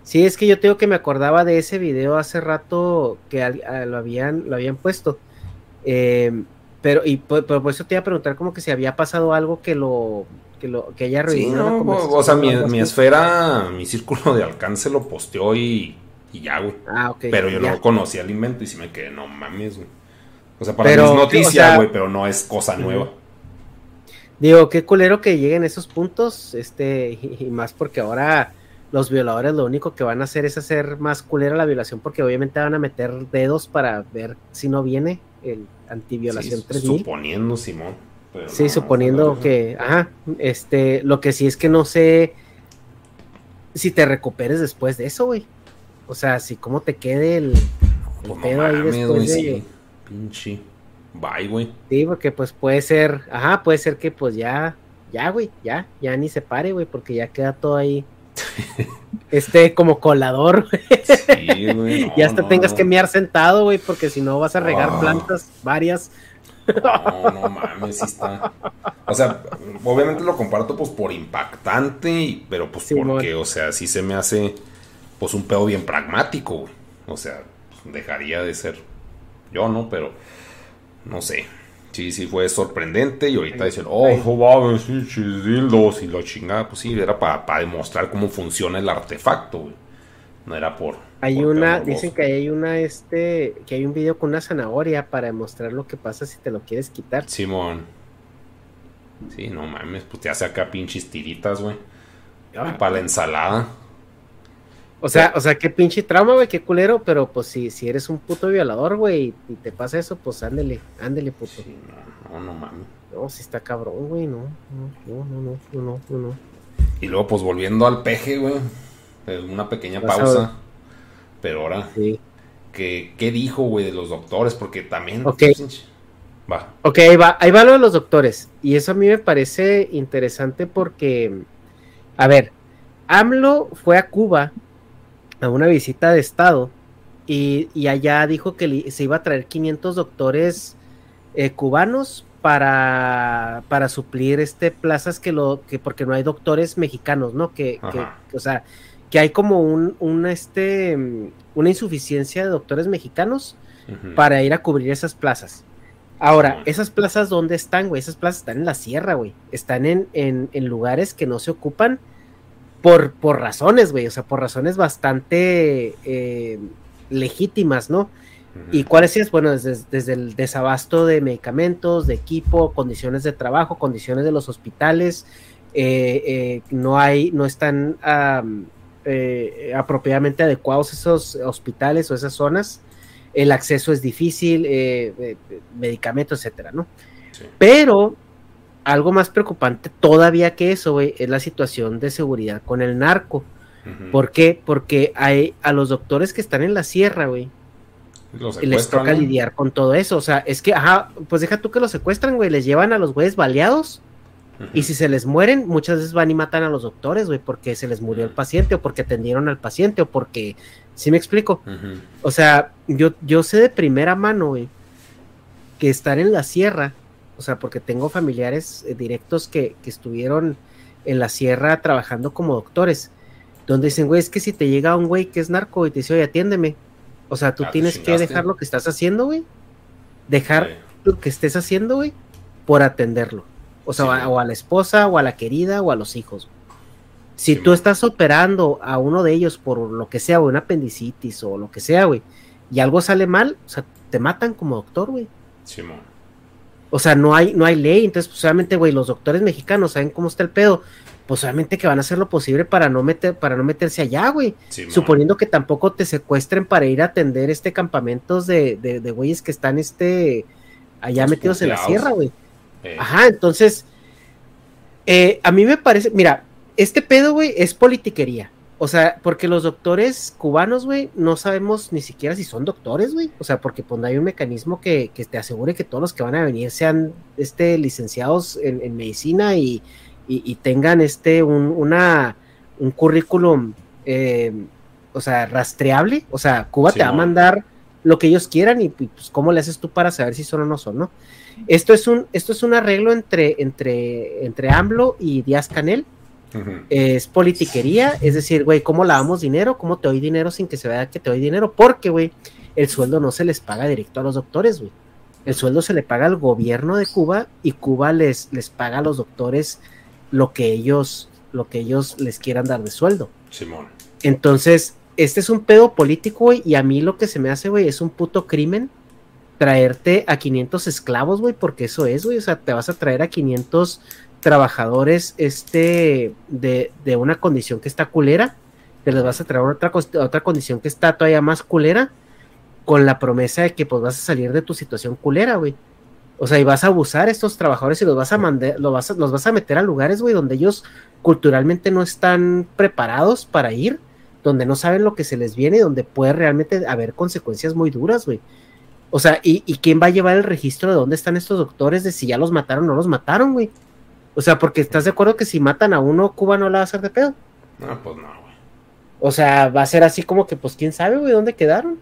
Sí, es que yo tengo que me acordaba de ese video hace rato que a- lo habían, lo habían puesto. Eh, pero, y por, pero por eso te iba a preguntar como que si había pasado algo que lo, que lo, que haya Sí, revivido la no, o sea, mi, mi esfera, mi círculo de alcance lo posteó y, y ya, güey. Ah, ok. Pero yo ya. no conocía el invento y sí me quedé, no mames, güey. O sea, para Pero, mí es o noticia, sea- güey, pero no es cosa nueva. Digo, qué culero que lleguen esos puntos, este, y, y más porque ahora los violadores lo único que van a hacer es hacer más culera la violación porque obviamente van a meter dedos para ver si no viene el antiviolación Sí, 3000. suponiendo, Simón. Pero Sí, no, suponiendo no, que, ajá, este, lo que sí es que no sé si te recuperes después de eso, güey. O sea, si cómo te quede el, el Pues pedo ahí después de... sí. Pinche. Bye, güey. Sí, porque pues puede ser, ajá, puede ser que pues ya, ya, güey, ya, ya ni se pare, güey, porque ya queda todo ahí, este, como colador, güey. Sí, güey. no, y hasta tengas que mear sentado, güey, porque si no vas a regar Ah. plantas varias. No, no mames, sí está. O sea, obviamente lo comparto pues por impactante, pero pues porque, o sea, sí se me hace pues un pedo bien pragmático, güey. O sea, dejaría de ser yo, ¿no? Pero no sé. Sí, sí fue sorprendente y ahorita dicen, oh, mames, pinches dildos y la chingada. Pues sí, era para demostrar cómo funciona el artefacto, güey. No era por... Hay una, dicen que hay una, este, que hay un video con una zanahoria para demostrar lo que pasa si te lo quieres quitar. Simón. Sí, no mames, pues te hace acá pinches tiritas, güey. Ah. Para la ensalada. O sea, o sea, qué pinche trauma, güey, qué culero, pero pues si, si eres un puto violador, güey, y te pasa eso, pues ándele, ándele, puto. Sí, no, no, no mames. No, si está cabrón, güey, no, no, no, no, no, no, no. Y luego, pues volviendo al peje, güey, eh, una pequeña pausa pero ahora, Sí. ¿qué, qué dijo, güey, de los doctores? Porque también. Ok. pinche- Va. Ok, ahí va, ahí va lo de los doctores. Y eso a mí me parece interesante porque, a ver, AMLO fue a Cuba a una visita de Estado y, y allá dijo que li- se iba a traer 500 doctores eh, cubanos para, para suplir este plazas que lo que porque no hay doctores mexicanos, ¿no? Que, que, o sea, que hay como un, este, mm, una insuficiencia de doctores mexicanos para ir a cubrir esas plazas. Ahora, esas plazas, ¿dónde están, güey? Esas plazas están en la sierra, güey. Están en, en, en lugares que no se ocupan por, por razones, güey. O sea, por razones bastante eh, legítimas, ¿no? ¿Y cuáles es? Bueno, desde, desde el desabasto de medicamentos, de equipo, condiciones de trabajo, condiciones de los hospitales, eh, eh, no hay, no están eh, apropiadamente adecuados esos hospitales o esas zonas, el acceso es difícil, eh, eh, medicamentos, etcétera, ¿no? Sí. Pero algo más preocupante todavía que eso, güey, es la situación de seguridad con el narco. ¿Por qué? Porque hay a los doctores que están en la sierra, güey, les toca lidiar con todo eso. O sea, es que, ajá, pues deja tú que los secuestran, güey, les llevan a los güeyes baleados Y si se les mueren, muchas veces van y matan a los doctores, güey, porque se les murió el paciente o porque atendieron al paciente o porque, ¿sí me explico? O sea, yo, yo sé de primera mano, güey, que estar en la sierra, o sea, porque tengo familiares eh, directos que, que estuvieron en la sierra trabajando como doctores, donde dicen, güey, es que si te llega un güey que es narco y te dice, oye, atiéndeme, o sea, tú Ah, tienes que dejar lo que estás haciendo, güey, dejar Sí. lo que estés haciendo, güey, por atenderlo. O sea, Sí, o a- o la esposa, o a la querida, o a los hijos. Si Sí, tú estás operando a uno de ellos por lo que sea, güey, una apendicitis o lo que sea, güey, y algo sale mal, o sea, te matan como doctor, güey. Simón. O sea, no hay, no hay ley, entonces, pues obviamente, güey, los doctores mexicanos saben cómo está el pedo, pues obviamente que van a hacer lo posible para no meter, para no meterse allá, güey. Simón. Suponiendo que tampoco te secuestren para ir a atender este campamentos de, de, de güeyes que están este allá Los metidos en la sierra, güey. Eh, Ajá, entonces, eh, a mí me parece, mira, este pedo, güey, es politiquería. O sea, porque los doctores cubanos, güey, no sabemos ni siquiera si son doctores, güey. O sea, porque pues no hay un mecanismo que, que, te asegure que todos los que van a venir sean este, licenciados en, medicina y, y, tengan este un, una, un currículum, eh, o sea, rastreable. O sea, Cuba te va a mandar lo que ellos quieran y pues cómo le haces tú para saber si son o no son, ¿no? Esto es un, esto es un arreglo entre, entre, entre AMLO y Díaz Canel es politiquería, es decir, güey, ¿cómo lavamos dinero? ¿Cómo te doy dinero sin que se vea que te doy dinero? Porque, güey, el sueldo no se les paga directo a los doctores, güey. El sueldo se le paga al gobierno de Cuba y Cuba les, les paga a los doctores lo que ellos, lo que ellos les quieran dar de sueldo. Simón. Entonces, este es un pedo político, güey, y a mí lo que se me hace, güey, es un puto crimen traerte a 500 esclavos, güey, porque eso es, güey, o sea, te vas a traer a 500 trabajadores este, de, de, una condición que está culera, te les vas a traer otra, otra condición que está todavía más culera, con la promesa de que pues vas a salir de tu situación culera, güey. O sea, y vas a abusar a estos trabajadores y los vas a mandar, los vas a, los vas a meter a lugares, güey, donde ellos culturalmente no están preparados para ir, donde no saben lo que se les viene, donde puede realmente haber consecuencias muy duras, güey. O sea, ¿y, ¿y, quién va a llevar el registro de dónde están estos doctores, de si ya los mataron o no los mataron, güey? O sea, porque estás de acuerdo que si matan a uno, Cuba no la va a hacer de pedo. No, pues no, güey. O sea, va a ser así como que, pues quién sabe, güey, dónde quedaron.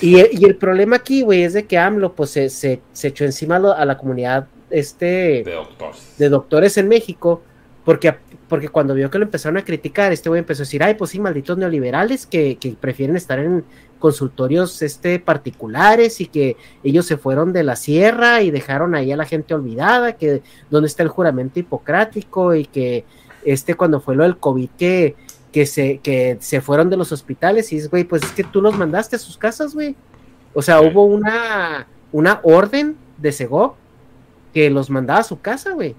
Y, y, el problema aquí, güey, es de que AMLO, pues se, se, echó encima a la comunidad este, de doctores. de doctores en México, porque, porque cuando vio que lo empezaron a criticar, este güey empezó a decir, ay, pues sí, malditos neoliberales que, que prefieren estar en, consultorios este, particulares y que ellos se fueron de la sierra y dejaron ahí a la gente olvidada, que donde está el juramento hipocrático y que este cuando fue lo del COVID que, que, se, que se fueron de los hospitales y es, güey, pues es que tú los mandaste a sus casas, güey. O sea, hubo una, una orden de Segov que los mandaba a su casa, güey.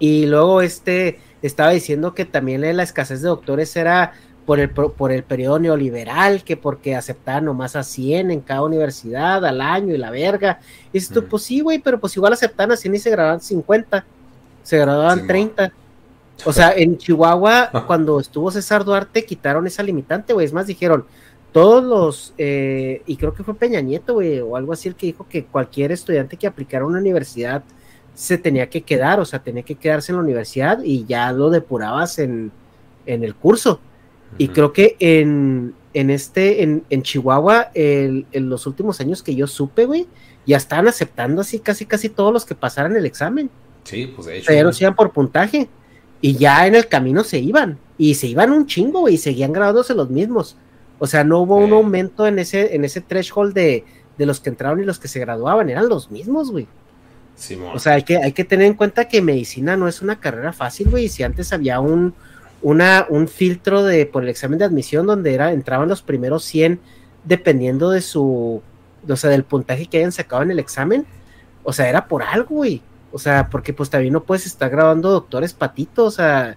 Y luego este estaba diciendo que también la escasez de doctores era por el, por el periodo neoliberal, que porque aceptaban nomás a 100 en cada universidad al año y la verga. Y esto, pues sí, güey, pero pues igual aceptaban a 100 y se graduaban 50, se graduaban 30. O sea, en Chihuahua, cuando estuvo César Duarte, quitaron esa limitante, güey. Es más, dijeron, todos los, eh, y creo que fue Peña Nieto, güey, o algo así, el que dijo que cualquier estudiante que aplicara a una universidad se tenía que quedar, o sea, tenía que quedarse en la universidad y ya lo depurabas en, en el curso. Y creo que en, en este, en, en Chihuahua, en los últimos años que yo supe, güey, ya estaban aceptando así casi casi todos los que pasaran el examen. Sí, pues de hecho. Pero se iban por puntaje. Y ya en el camino se iban. Y se iban un chingo, güey, y seguían graduándose los mismos. O sea, no hubo un aumento en ese, en ese threshold de, de los que entraron y los que se graduaban, eran los mismos, güey. O sea, hay que, hay que tener en cuenta que medicina no es una carrera fácil, güey. Si antes había un, una, un filtro de, por el examen de admisión donde era, entraban los primeros 100 dependiendo de su, o sea, del puntaje que hayan sacado en el examen. O sea, era por algo, güey. O sea, porque pues también no puedes estar grabando doctores patitos, o sea,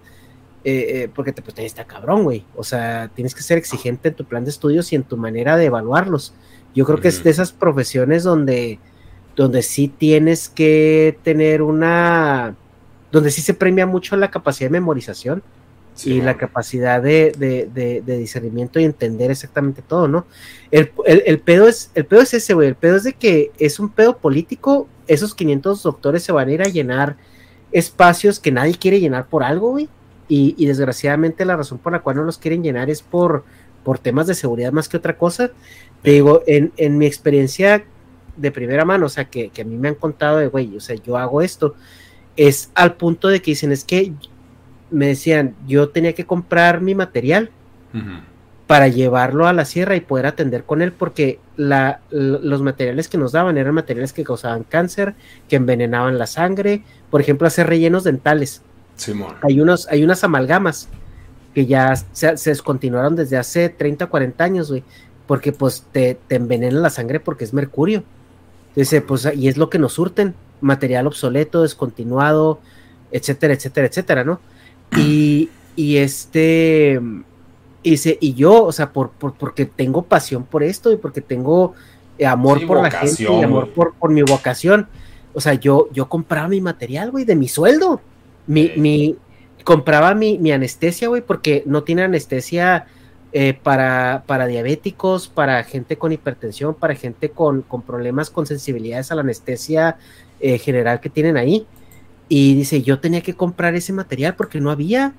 eh, eh, porque te, pues, está cabrón, güey. O sea, tienes que ser exigente en tu plan de estudios y en tu manera de evaluarlos. Yo creo que es de esas profesiones donde, donde sí tienes que tener una, donde sí se premia mucho la capacidad de memorización y la capacidad de, discernimiento y entender exactamente todo, ¿no? El, pedo es, el pedo es ese, güey, el pedo es de que es un pedo político, esos 500 doctores se van a ir a llenar espacios que nadie quiere llenar por algo, güey, y, desgraciadamente la razón por la cual no los quieren llenar es por, por temas de seguridad más que otra cosa. Te digo, en, en mi experiencia de primera mano, o sea, que, que a mí me han contado de, güey, o sea, yo hago esto, es al punto de que dicen, es que me decían, yo tenía que comprar mi material para llevarlo a la sierra y poder atender con él, porque la, los materiales que nos daban eran materiales que causaban cáncer, que envenenaban la sangre, por ejemplo, hacer rellenos dentales. hay, unos, hay unas amalgamas que ya se, descontinuaron desde hace 30 o 40 años, güey, porque pues te, te envenenan la sangre porque es mercurio. Dice, pues, y es lo que nos surten, material obsoleto, descontinuado, etcétera, etcétera, etcétera, ¿no? Y, y este, y, y yo, o sea, por, por, porque tengo pasión por esto y porque tengo eh, amor por la gente y amor por, por, mi vocación. O sea, yo, yo compraba mi material, güey, de mi sueldo. Mi, mi, compraba mi, mi anestesia, güey, porque no tiene anestesia eh, para, para diabéticos, para gente con hipertensión, para gente con, con problemas con sensibilidades a la anestesia eh, general que tienen ahí. Y dice, yo tenía que comprar ese material porque no había.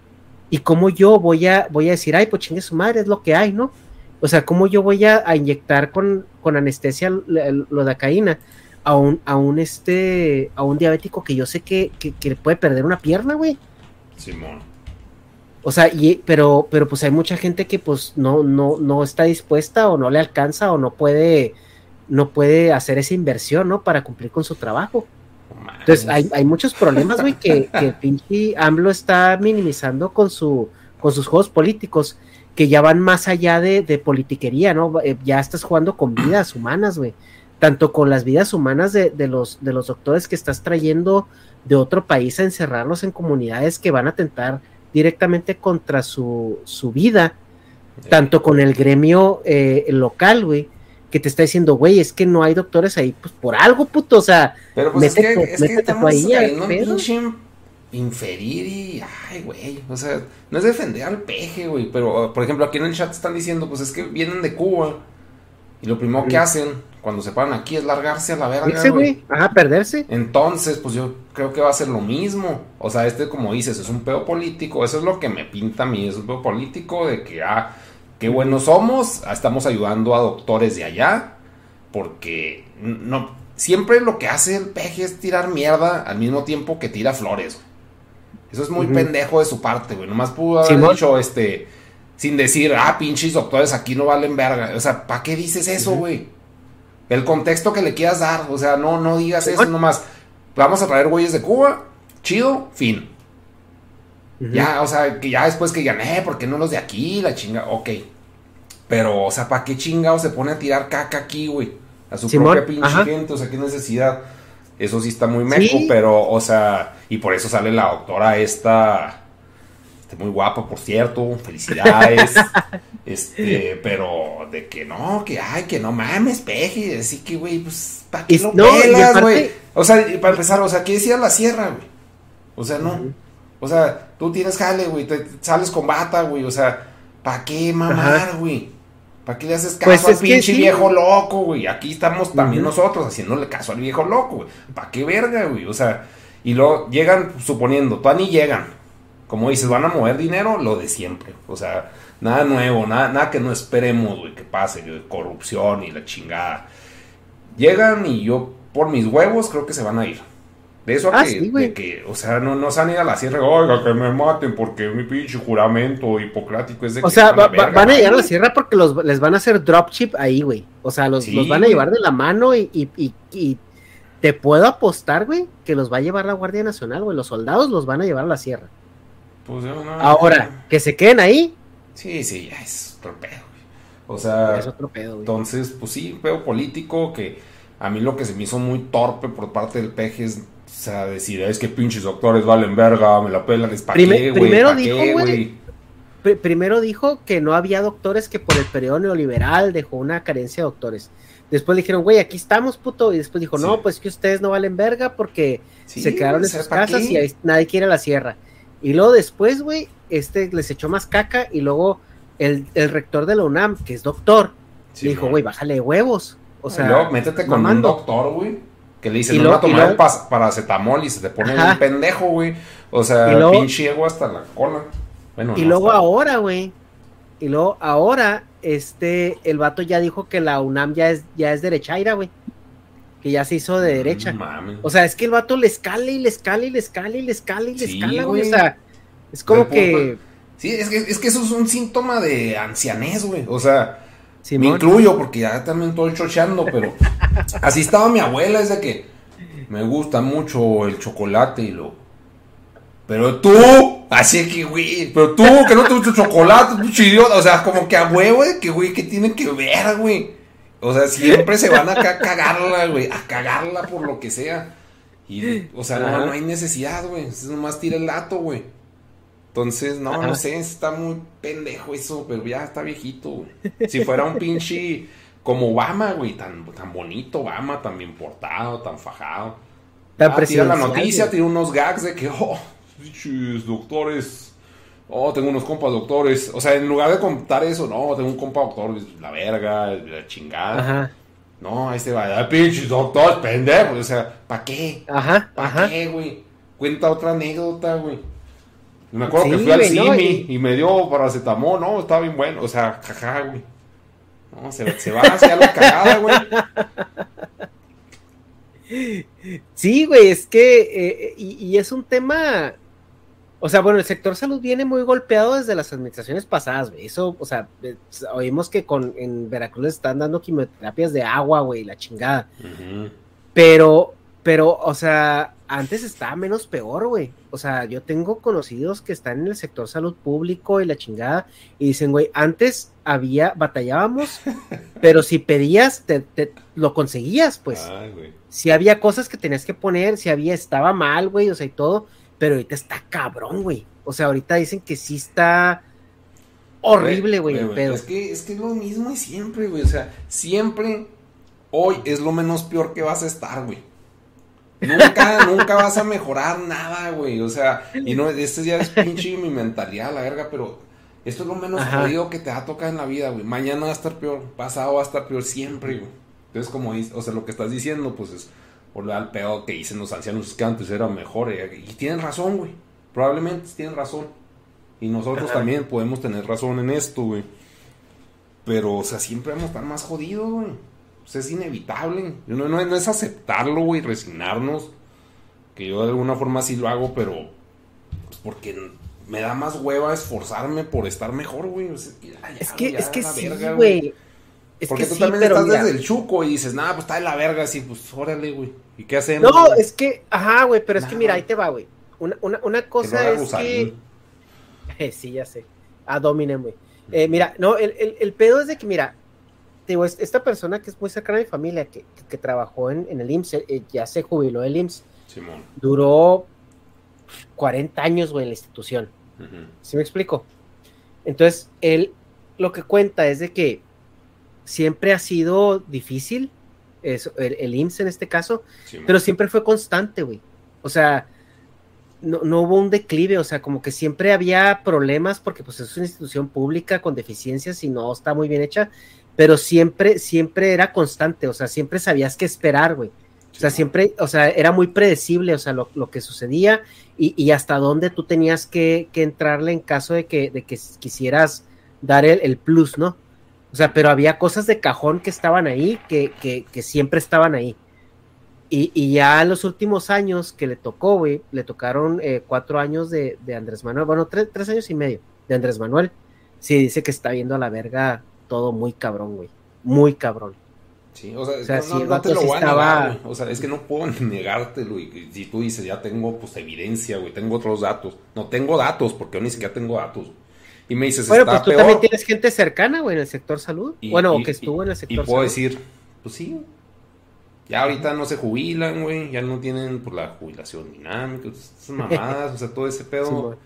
¿Y cómo yo voy a, voy a decir, ay, pues chingue su madre, es lo que hay, ¿no? O sea, ¿cómo yo voy a, a inyectar con, con anestesia lo de caína a un, a un este, a un diabético que yo sé que, que, que puede perder una pierna, güey? Simón. O sea, y, pero, pero pues hay mucha gente que pues no, no, no está dispuesta o no le alcanza o no puede, no puede hacer esa inversión, ¿no? Para cumplir con su trabajo. Entonces, hay, hay muchos problemas, güey, que, que AMLO está minimizando con su, con sus juegos políticos, que ya van más allá de, de politiquería, ¿no? Eh, Ya estás jugando con vidas humanas, güey. Tanto con las vidas humanas de, de los, de los doctores que estás trayendo de otro país a encerrarlos en comunidades que van a atentar directamente contra su, su vida, tanto con el gremio eh, local, güey, que te está diciendo, güey, es que no hay doctores ahí, pues por algo, puto, o sea, Pero pues métete- es que, es que estamos ahí, en inferir y. Ay, güey. O sea, no es defender al peje, güey. Pero, por ejemplo, aquí en el chat están diciendo, pues es que vienen de Cuba. Y lo primero que hacen cuando se paran aquí es largarse a la verga, Irse, güey. ajá, perderse. Entonces, pues yo creo que va a ser lo mismo. O sea, este, como dices, es un pedo político. Eso es lo que me pinta a mí. Es un pedo político de que, ah, qué buenos somos. ah, Estamos ayudando a doctores de allá. Porque no, siempre lo que hace el peje es tirar mierda al mismo tiempo que tira flores. güey. Eso es muy pendejo de su parte, güey. Nomás pudo haber dicho, este, sin decir, ah, pinches doctores aquí no valen verga. O sea, ¿para qué dices eso, güey? El contexto que le quieras dar, o sea, no, no digas eso nomás. Vamos a traer güeyes de Cuba, chido, fin. Ya, o sea, que ya después que digan, eh, ¿por qué no los de aquí? La chinga, ok. Pero, o sea, ¿para qué chingado se pone a tirar caca aquí, güey? A su Simón, propia pinche ajá. gente, o sea, qué necesidad. Eso sí está muy meco, Sí. pero, o sea, y por eso sale la doctora esta, este, muy guapa, por cierto, felicidades. este, pero de que no, que ay, que no mames, peje, así que, güey, pues, ¿para qué lo no, pelas, güey? O sea, para empezar, o sea, ¿qué decía la sierra, güey? O sea, no. O sea, tú tienes jale, güey, te sales con bata, güey, o sea, ¿para qué mamar, güey? ¿Para qué le haces caso Pues al pinche sí. viejo loco, güey? Aquí estamos también Ujú. nosotros haciéndole caso al viejo loco, güey. ¿Para qué verga, güey? O sea, y luego llegan, suponiendo, todavía ni llegan. Como dices, van a mover dinero, lo de siempre. O sea, nada nuevo, nada, nada que no esperemos, güey, que pase, güey, corrupción y la chingada. Llegan y yo, por mis huevos, creo que se van a ir. De eso a Ah, que, sí, güey. de que, o sea, no, no se han ido a la sierra, oiga, que me maten porque mi pinche juramento hipocrático es de O que sea, va- verga, van a llegar a la sierra porque los, les van a hacer dropship ahí, güey. O sea, los, Sí, los van a llevar de la mano y, y- y- y te puedo apostar, güey, que los va a llevar la Guardia Nacional, güey. Los soldados los van a llevar a la sierra. Pues, yo no- Ahora, que se queden ahí, Sí, sí, ya es otro pedo. O sea, es otro pedo, entonces, pues sí, un pedo político que a mí lo que se me hizo muy torpe por parte del peje es, o sea, decir, es que pinches doctores valen verga, me la pelan, es para Prime- qué, güey, primero ¿pa' dijo, güey, Pr- primero dijo que no había doctores que por el periodo neoliberal dejó una carencia de doctores. Después dijeron, güey, aquí estamos, puto. Y después dijo, Sí. no, pues que ustedes no valen verga porque Sí, se quedaron en sus ¿pa' casas qué? y ahí nadie quiere la sierra. Y luego después, güey, este les echó más caca y luego el, el rector de la UNAM, que es doctor, Sí, le dijo, güey. bájale huevos. O sea, y luego métete con mamando. un doctor, güey. Que le dice, no va a y tomar luego- paracetamol y se te pone Ajá. un pendejo, güey. O sea, luego- pinche ego hasta la cola. Bueno, Y no, luego hasta- ahora, güey. Y luego ahora, este, el vato ya dijo que la UNAM ya es, ya es derechaira, güey. Que ya se hizo de derecha. Mames. O sea, es que el vato le escala y le escala y le escala y le escala y le Sí, escala, güey. O sea, es como que. Sí, es que, es que eso es un síntoma de ancianez, güey. O sea, me incluyo porque ya también estoy chocheando, pero así estaba mi abuela, es de que me gusta mucho el chocolate y lo... Pero tú, así que, güey, pero tú, que no te gusta el chocolate, pinche idiota, o sea, como que a huevo, de que, güey, que tiene que ver, güey. O sea, siempre se van a ca- cagarla, güey, a cagarla por lo que sea. Y, o sea, no, no hay necesidad, güey, es nomás tira el dato, güey. Entonces, no, Ajá. no sé, está muy pendejo eso, pero ya está viejito, güey. Si fuera un pinche como Obama, güey, tan, tan bonito Obama, tan bien portado, tan fajado. Ah, tira la noticia, tira unos gags de que, oh, pinches doctores. Oh, tengo unos compas doctores. O sea, en lugar de contar eso, no, tengo un compa doctor, la verga, la chingada. Ajá. No, se va, ah, pinches doctores, pendejos. O sea, ¿para qué? Ajá, ¿Para qué, güey? Cuenta otra anécdota, güey. Me acuerdo que fui al no, CIMI y... me dio paracetamol, no, estaba bien bueno. O sea, jaja, güey. No, se, se va hacia la cagada, güey. Sí, güey, es que, eh, y, y es un tema, o sea, bueno, el sector salud viene muy golpeado desde las administraciones pasadas, güey. Eso, o sea, eh, oímos que con, en Veracruz les están dando quimioterapias de agua, güey, la chingada. Pero, pero, o sea, antes estaba menos peor, güey. O sea, yo tengo conocidos que están en el sector salud público y la chingada, y dicen, güey, antes había, batallábamos, pero si pedías, te, te- lo conseguías, pues Ay, güey. si había cosas que tenías que poner, si había, estaba mal, güey, o sea, y todo, pero ahorita está cabrón, güey. O sea, ahorita dicen que sí está horrible, güey, el pedo. Es que, es que es lo mismo y siempre, güey. O sea, siempre hoy es lo menos peor que vas a estar, güey. Nunca, nunca vas a mejorar nada, güey. O sea, y no, este ya es pinche mi mentalidad, la verga, pero esto es lo menos jodido que te va a tocar en la vida, güey. Mañana va a estar peor, pasado va a estar peor siempre, güey. Entonces, como dices, o sea, lo que estás diciendo, pues es volver al pedo que dicen los ancianos es que antes era mejor. eh, Y tienen razón, güey. Probablemente tienen razón. Y nosotros Ajá. también podemos tener razón en esto, güey. Pero, o sea, siempre vamos a estar más jodidos, güey. O sea, es inevitable. No, no, no es aceptarlo, güey, resignarnos. Que yo de alguna forma sí lo hago, pero. Pues porque me da más hueva esforzarme por estar mejor, güey. O sea, ya, ya, Es que, ya, es que la sí, verga, güey. Es Porque que tú sí, también pero estás mira, desde el chuco y dices, nah, pues está de la verga, así, pues órale, güey. ¿Y qué hacemos? No, güey? es que, ajá, güey, pero es que mira, ahí te va, güey. Una, una, una Que no cosa es que... Sí, ya sé. A Dominem, güey. Eh, mira, no, el, el, el pedo es de que, mira, digo, es- esta persona que es muy cercana a mi familia, que, que, que trabajó en, en el IMSS, eh, ya se jubiló del IMSS, Simón. duró 40 años, güey, en la institución. Ujú. ¿Sí me explico? Entonces, él lo que cuenta es de que siempre ha sido difícil, eso, el, el IMSS en este caso, pero siempre fue constante, güey. O sea, no, no hubo un declive, o sea, como que siempre había problemas porque pues es una institución pública con deficiencias y no está muy bien hecha, pero siempre, siempre era constante, o sea, siempre sabías qué esperar, güey. O sea, siempre, o sea, era muy predecible, o sea, lo, lo que sucedía y, y hasta dónde tú tenías que, que entrarle en caso de que, de que quisieras dar el, el plus, ¿no? O sea, pero había cosas de cajón que estaban ahí, que, que, que siempre estaban ahí. Y, y ya en los últimos años que le tocó, güey, le tocaron eh, cuatro años de, de Andrés Manuel, bueno, tres, tres años y medio de Andrés Manuel. Sí, dice que está viendo a la verga todo muy cabrón, güey. Muy cabrón. Sí, o sea, O sea, no, sí, no- no te lo sí voy a estaba- negar, güey. O sea, es que no puedo negártelo. Y, y si tú dices, ya tengo pues evidencia, güey, tengo otros datos. No tengo datos, porque yo ni siquiera tengo datos. Y me dices, Bueno, está pues tú peor. también tienes gente cercana, güey, en el sector salud. Y- bueno, y- que estuvo en el Y sector puedo salud. decir, pues sí. Ya ahorita no se jubilan, güey. Ya no tienen pues, la jubilación dinámica. Esas mamadas, o sea, todo ese pedo. Sí,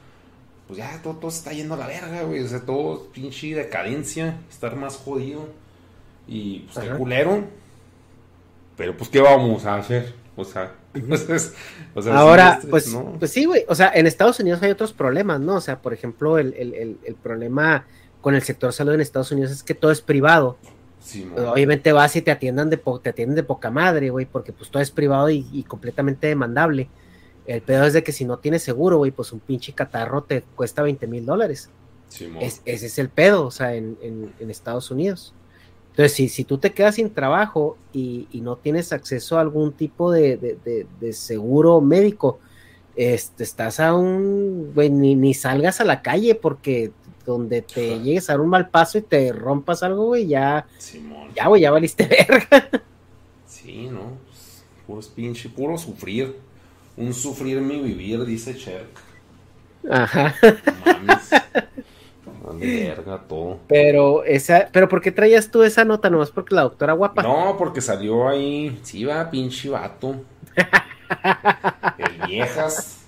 pues ya todo, todo se está yendo a la verga, güey. O sea, todo pinche decadencia, estar más jodido. Y pues qué Ajá. culero. Pero pues, ¿qué vamos a hacer? O sea, entonces, o sea, Ahora, este, pues, ¿no? pues sí, güey. O sea, en Estados Unidos hay otros problemas, ¿no? O sea, por ejemplo, el, el- el- el problema con el sector salud en Estados Unidos es que todo es privado. Sí. Obviamente vas y te atiendan de po- te atienden de poca madre, güey, porque pues todo es privado y, y completamente demandable. El pedo es de que si no tienes seguro, güey, pues un pinche catarro te cuesta 20 mil dólares. Sí. Es- ese es el pedo, o sea, en, en- en Estados Unidos. Entonces, si, si tú te quedas sin trabajo y, y no tienes acceso a algún tipo de, de- de- de seguro médico, este, estás a un, güey, ni, ni salgas a la calle porque donde te Ajá. llegues a dar un mal paso y te rompas algo, güey, ya, Simón. ya, güey, ya valiste verga. Sí, ¿no? Pues, puro pinche, puro sufrir. Un sufrir mi vivir, dice Cher. Ajá. No mames. Verga, todo. Pero esa, pero ¿por qué traías tú esa nota? Nomás porque la doctora guapa. No, porque salió ahí. Sí, va, pinche vato. El viejas.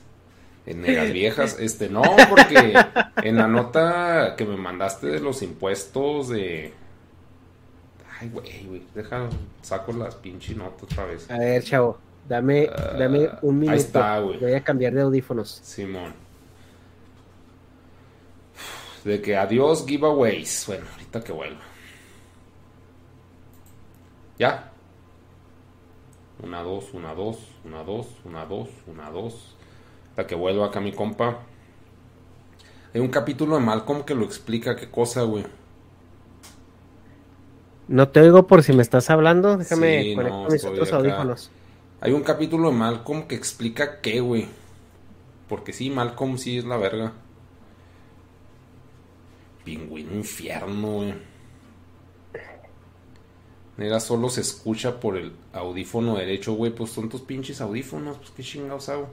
El negas viejas. Este, no, porque en la nota que me mandaste de los impuestos de. Ay, güey, güey. Deja, saco las pinche notas otra vez. A ver, chavo. Dame, dame Ah, un ahí minuto. está, güey. Voy a cambiar de audífonos. Simón. De que adiós giveaways. Bueno, ahorita que vuelva. Ya. Una, dos, una, dos, una, dos, una, dos, una, dos. Hasta que vuelva acá mi compa. Hay un capítulo de Malcolm que lo explica qué cosa, güey. No te oigo por si me estás hablando. Déjame Sí, conectar no, mis otros audífonos. Hay un capítulo de Malcolm que explica qué, güey. Porque sí, Malcolm sí es la verga. Pingüino infierno, güey. Nega solo se escucha por el audífono derecho, güey. Pues son tus pinches audífonos, pues qué chingados hago.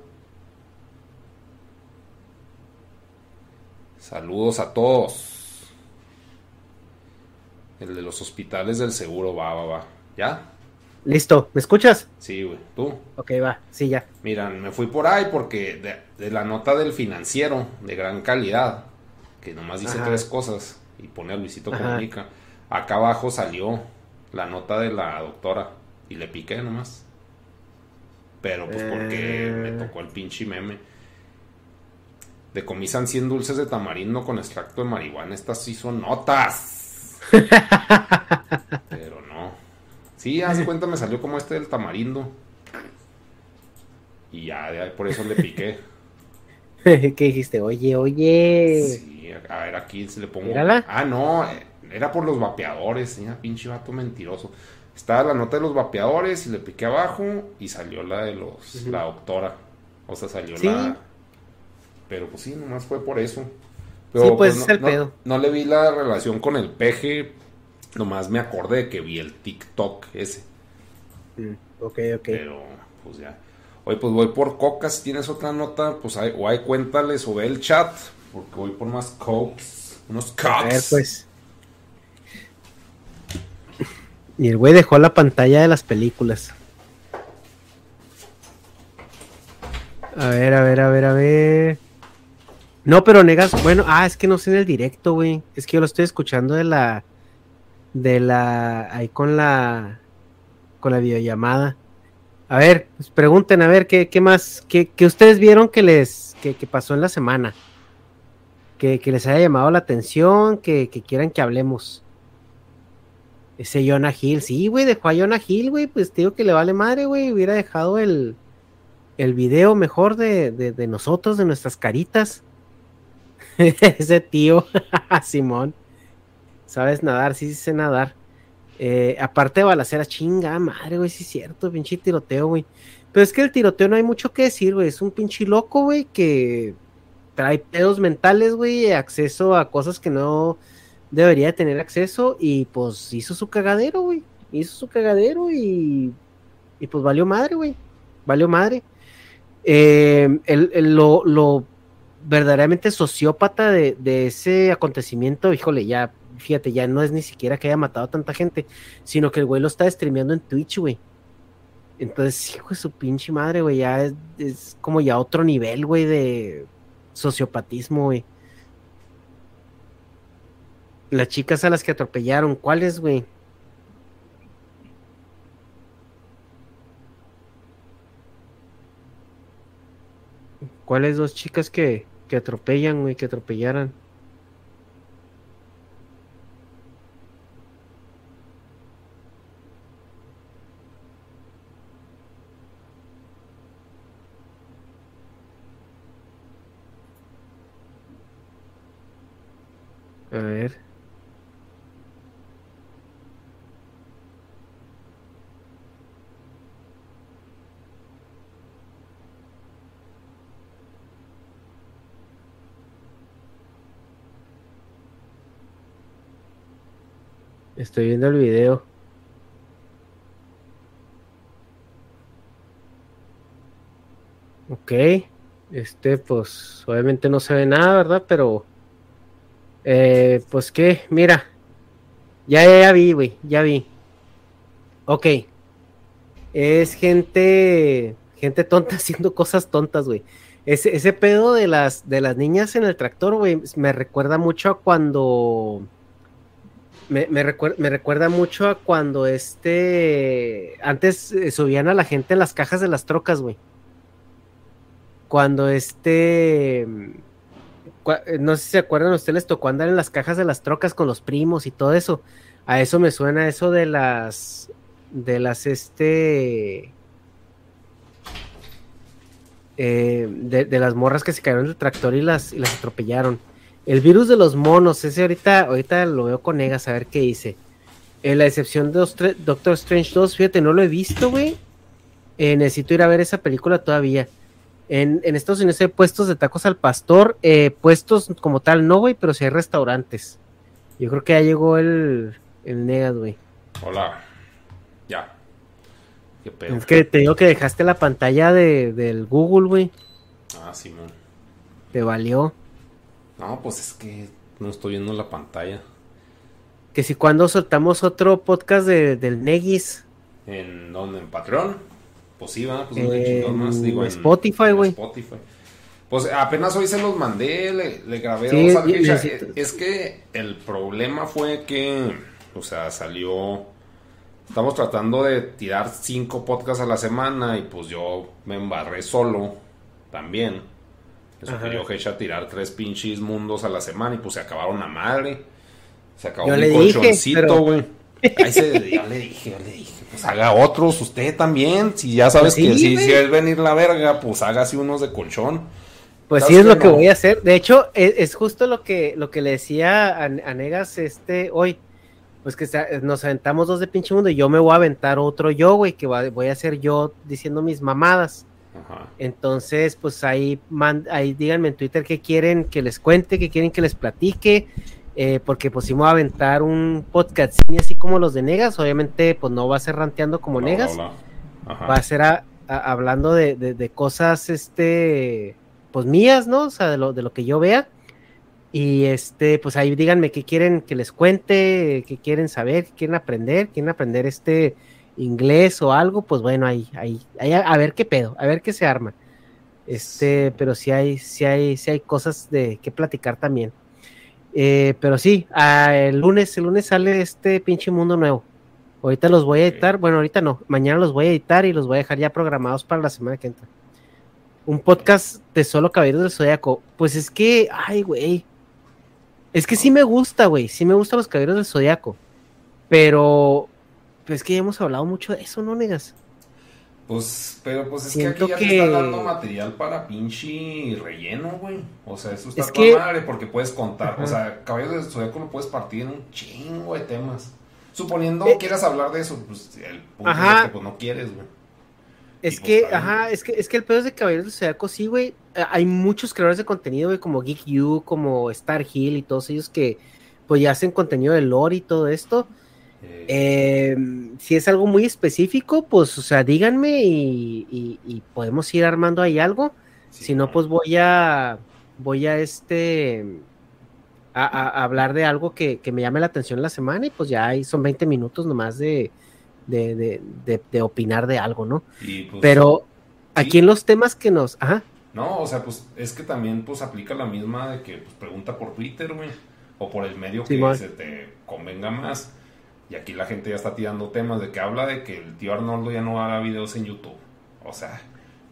Saludos a todos. El de los hospitales del seguro, va, va, va. ¿Ya? Listo, ¿me escuchas? Sí, güey. ¿Tú? Ok, va, sí, ya. Mira, me fui por ahí porque de, de la nota del financiero de gran calidad, que nomás dice Ajá. tres cosas y pone a Luisito Ajá. Comunica, acá abajo salió la nota de la doctora y le piqué nomás. Pero pues porque Eh. me tocó el pinche meme. Decomisan 100 dulces de tamarindo con extracto de marihuana. Estas sí son notas. Pero no. Sí, haz cuenta, me salió como este del tamarindo. Y ya, ya por eso le piqué. ¿Qué dijiste? Oye, oye. Sí, a ver, aquí se le pongo. Mírala. Ah, no, eh, era por los vapeadores. Pinche vato mentiroso. Estaba la nota de los vapeadores y le piqué abajo y salió la de los. La doctora. O sea, salió Sí. la. Pero pues sí, nomás fue por eso. Sí, pues, no, es el no- pedo. no le vi la relación con el peje. Nomás me acordé de que vi el TikTok ese. Mm, ok, ok. Pero, pues ya. Oye, pues voy por coca. Si tienes otra nota, pues ahí, o ahí cuéntales o ve el chat. Porque voy por más cokes. Unos A ver, cokes. pues. Y el güey dejó la pantalla de las películas. A ver, a ver, a ver, a ver. No, pero negas, bueno, ah, es que no sé en el directo, güey. Es que yo lo estoy escuchando de la. De la. Ahí con la. Con la videollamada. A ver, pues pregunten, a ver, ¿qué, qué más? ¿Qué, qué ustedes vieron que les. Que, que pasó en la semana? Que, les haya llamado la atención, que, quieran que hablemos. Ese Jonah Hill, sí, güey, dejó a Jonah Hill, güey, pues digo que le vale madre, güey, hubiera dejado el, el video mejor de, de, nosotros, de nuestras caritas. Ese tío, Simón, sabes nadar, sí, sí sé nadar. Eh, aparte de balacera, chinga, madre, güey, sí es cierto, pinche tiroteo, güey. Pero es que el tiroteo no hay mucho que decir, güey, es un pinche loco, güey, que trae pedos mentales, güey, acceso a cosas que no debería tener acceso y pues hizo su cagadero, güey. Hizo su cagadero y, y pues valió madre, güey. Valió madre. El, el- lo, lo verdaderamente sociópata de, de ese acontecimiento, híjole, ya, fíjate, ya no es ni siquiera que haya matado a tanta gente, sino que el güey lo está streameando en Twitch, güey. Entonces, hijo de su pinche madre, güey, ya es, es como ya otro nivel, güey, de sociopatismo, güey. Las chicas a las que atropellaron, ¿cuáles, güey? ¿Cuáles dos chicas que, que atropellan, güey, que atropellaran? A ver. Estoy viendo el video. Ok. Este, pues, obviamente no se ve nada, ¿verdad? Pero, eh, pues qué, mira. Ya, ya, vi, güey, ya vi. Ok. Es gente, gente tonta haciendo cosas tontas, güey. Ese, ese pedo de las, de las niñas en el tractor, güey, me recuerda mucho a cuando Me, me, me, recuerda mucho a cuando este. Antes eh, subían a la gente en las cajas de las trocas, güey. Cuando este. Eh, no sé si se acuerdan, a ustedes les tocó andar en las cajas de las trocas con los primos y todo eso. A eso me suena eso de las. De las este. Eh, de, las morras que se cayeron del tractor y las, atropellaron. El virus de los monos, ese ahorita, ahorita lo veo con Negas a ver qué dice. En la excepción de Doctor Strange 2, fíjate, no lo he visto, güey. Eh, necesito ir a ver esa película todavía. En, Estados Unidos hay puestos de tacos al pastor, eh, puestos como tal no, güey, pero sí hay restaurantes. Yo creo que ya llegó el, el Negas, güey. Hola. Ya. Qué pedo. Es que te digo que dejaste la pantalla de, del Google, güey. Ah, sí, man. Te valió. No, pues es que no estoy viendo la pantalla. Que si cuando soltamos otro podcast de, del Negis. ¿En dónde? ¿En Patreon? Pues sí, va, pues en más. Digo, en Spotify, güey. Spotify. Pues apenas hoy se los mandé, le, grabé dos Es que el problema fue que, o sea, salió. Estamos tratando de tirar cinco podcasts a la semana y pues yo me embarré solo también. Eso que yo hecha a tirar tres pinches mundos a la semana y pues se acabaron a madre. Se acabó un colchoncito, güey. Ahí se, yo le dije, yo le dije, pues haga otros usted también. Si ya sabes pues que si, es venir la verga, pues hágase unos de colchón. Pues sí es lo que voy a hacer. De hecho, e, es, justo lo que, lo que le decía a, Negas este hoy. Pues que nos aventamos dos de pinche mundo y yo me voy a aventar otro yo, güey, que voy a hacer yo diciendo mis mamadas. Entonces, pues ahí, ahí díganme en Twitter qué quieren que les cuente, qué quieren que les platique, eh, porque pues si me voy a aventar un podcast así como los de Negas, obviamente pues no va a ser ranteando como Negas, va a ser hablando de, cosas, este, pues mías, ¿no? O sea, de lo, de lo que yo vea. Y este, pues ahí díganme qué quieren que les cuente, qué quieren saber, qué quieren aprender, quieren aprender este inglés o algo, pues bueno, ahí, ahí, ahí a, ver qué pedo, a ver qué se arma. Este, pero sí hay, sí hay, sí hay cosas de que platicar también. Eh, pero sí, el lunes, el lunes sale este pinche mundo nuevo. Ahorita los voy a editar, bueno, ahorita no, mañana los voy a editar y los voy a dejar ya programados para la semana que entra. Un podcast de solo Caballeros del Zodíaco. Pues es que, ay, güey. Es que sí me gusta, güey. Sí me gustan los Caballeros del Zodíaco. Pero pues es que ya hemos hablado mucho de eso, ¿no, negas? Pues, pero pues es que aquí ya te está dando material para pinche relleno, güey. O sea, eso está es que... madre porque puedes contar. O sea, Caballos de Zodíaco lo puedes partir en un chingo de temas. Suponiendo que eh, quieras hablar de eso, pues el punto es que pues, no quieres, güey. Es pues, que, ajá, es que, es que el pedo de Caballeros de Zodíaco, sí, güey. Eh, hay muchos creadores de contenido, güey, como Geek You, como Star Hill y todos ellos que, pues, ya hacen contenido de lore y todo esto. Eh, si es algo muy específico, pues, o sea, díganme y, podemos ir armando ahí algo. si no, pues voy a, voy a este, a, hablar de algo que, me llame la atención la semana y pues ya ahí son 20 minutos nomás de, de, de, opinar de algo, ¿no? Pues, Pero aquí en los temas que nos, ajá. No, o sea, pues es que también pues aplica la misma de que pues, pregunta por Twitter, güey, o por el medio que se te convenga más. Y aquí la gente ya está tirando temas de que habla de que el tío Arnoldo ya no haga videos en YouTube. O sea.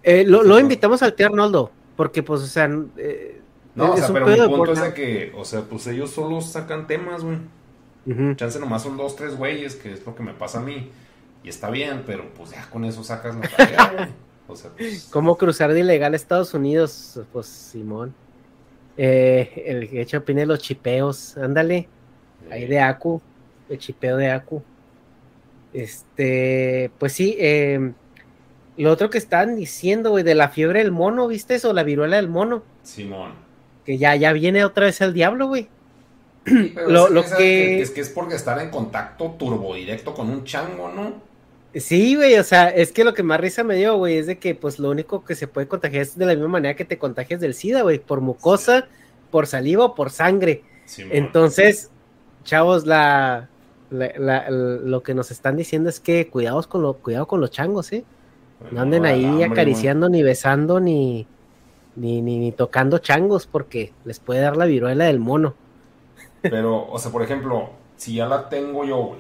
Eh, lo, invitamos al tío Arnoldo, porque pues, o sea. Eh, no, o sea, pero mi punto es de que, o sea, pues ellos solo sacan temas, güey. Chance nomás son dos, tres güeyes, que es lo que me pasa a mí. Y está bien, pero pues ya con eso sacas la tarea, güey. O sea, pues... ¿Cómo cruzar de ilegal a Estados Unidos? Pues Simón. Eh, el que hecho opine los chipeos, ándale. Ahí de Acu el chipeo de Aku. Este, pues sí, em, lo otro que están diciendo, güey, de la fiebre del mono, ¿viste eso? La viruela del mono. Simón. Que ya, ya viene otra vez el diablo, güey. lo, es, que... es que es porque estar en contacto turbo directo con un chango, ¿no? Sí, güey, o sea, es que lo que más risa me dio, güey, es de que pues lo único que se puede contagiar es de la misma manera que te contagias del SIDA, güey, por mucosa, por saliva o por sangre. Entonces, chavos, la, lo que nos están diciendo es que cuidados con lo, cuidado con los changos, ¿eh? no anden ahí acariciando, ni besando, ni, ni, ni, tocando changos, porque les puede dar la viruela del mono. Pero, o sea, por ejemplo, si ya la tengo yo, güey,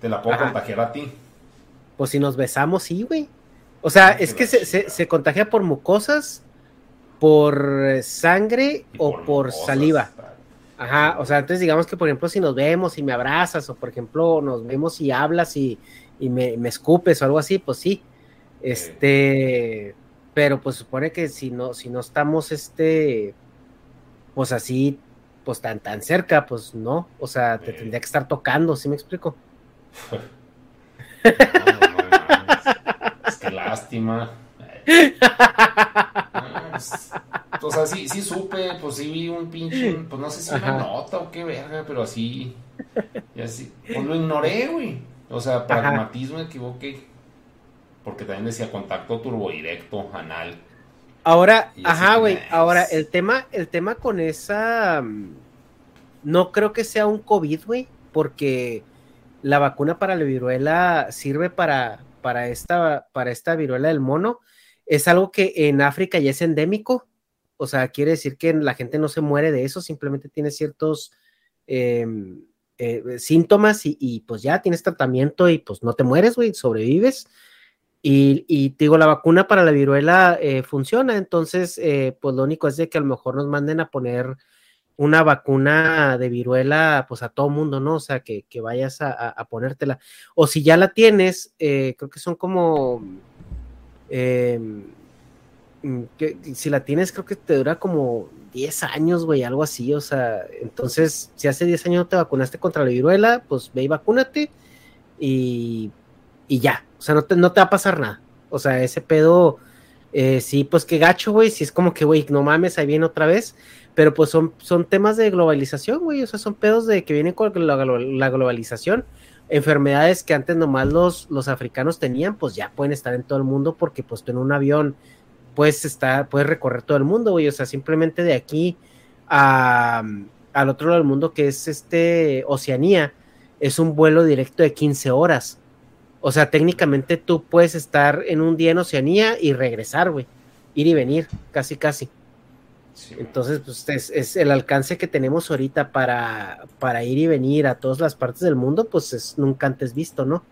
te la puedo Ajá. contagiar a ti. Pues si nos besamos, sí, güey. O sea, es que se, se- contagia por mucosas, por sangre o por mucosas, saliva. Ajá, o sea, entonces digamos que por ejemplo si nos vemos y me abrazas o por ejemplo nos vemos y hablas y, y me, me escupes o algo así, pues sí. Este, pero pues supone que si no, si no estamos este, pues así, pues tan tan cerca, pues no, o sea, te tendría que estar tocando, ¿sí me explico? No, no mames. Es que lástima. O sea, sí, sí supe, pues sí vi un pinche, pues no sé si Ajá. una nota o qué verga, pero así, y así, pues lo ignoré, güey. O sea, pragmatismo, me equivoqué. Porque también decía contacto turbodirecto, anal. Ahora, ajá, güey. Ahora, el tema, el tema con esa. mm, No creo que sea un COVID, güey, porque la vacuna para la viruela sirve para, para, esta, para esta viruela del mono. Es algo que en África ya es endémico. O sea, quiere decir que la gente no se muere de eso, simplemente tiene ciertos em, eh, síntomas y, pues ya tienes tratamiento y pues no te mueres, güey, sobrevives. Y, y te digo, la vacuna para la viruela eh, funciona, entonces, eh, pues lo único es de que a lo mejor nos manden a poner una vacuna de viruela, pues a todo mundo, ¿no? O sea, que, vayas a, a- ponértela. O si ya la tienes, creo que son como, mm, que, si la tienes, creo que te dura como 10 años, güey, algo así, o sea, entonces, si hace 10 años no te vacunaste contra la viruela, pues ve y vacúnate y, y ya, o sea, no te, no te va a pasar nada. O sea, ese pedo, eh, sí, pues qué gacho, güey, si es como que, güey, no mames, ahí viene otra vez, pero pues son, son temas de globalización, güey, o sea, son pedos de que vienen con la, la globalización. Enfermedades que antes nomás los, los africanos tenían, pues ya pueden estar en todo el mundo porque pues tú en un avión puedes estar, puedes recorrer todo el mundo, güey, o sea, simplemente de aquí a, al otro lado del mundo que es este Oceanía, es un vuelo directo de 15 horas. O sea, técnicamente tú puedes estar en un día en Oceanía y regresar, güey. Ir y venir, casi, casi. Sí, Entonces, pues es, es el alcance que tenemos ahorita para, para ir y venir a todas las partes del mundo, pues es nunca antes visto, ¿no?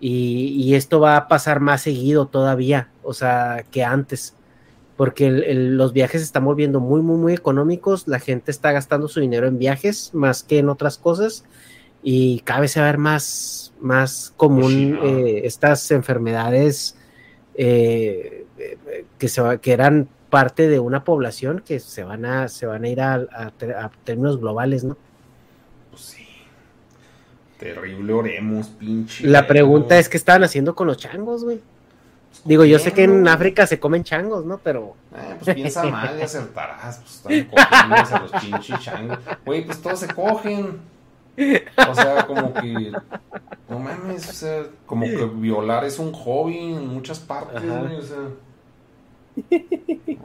Y, y esto va a pasar más seguido todavía, o sea, que antes, porque el- el- los viajes se están volviendo muy, muy, muy económicos, la gente está gastando su dinero en viajes más que en otras cosas, y cada vez se va a ver más, más común sí, ¿no? eh, estas enfermedades eh, que, se va- que eran parte de una población que se van a, se van a ir a, a a términos globales, ¿no? Pues sí. Terrible oremos, pinche. La pregunta es qué estaban haciendo con los changos, güey. Digo, yo sé que en África se comen changos, ¿no? Pero Eh, pues piensa mal y acertarás. Pues están cogiéndose a los pinches changos. Güey, pues todos se cogen. O sea, como que. No mames, o sea, como que violar es un hobby en muchas partes, güey, o sea.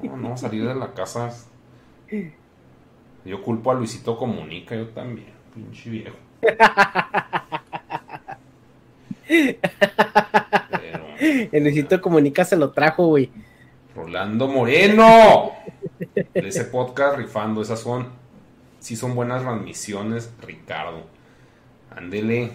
No, no, salir de la casa. Yo culpo a Luisito Comunica, yo también, pinche viejo. Pero. el Luisito Comunica se lo trajo, güey. Rolando Moreno. Ese podcast rifando, esas son. Sí son buenas transmisiones, Ricardo. Ándele.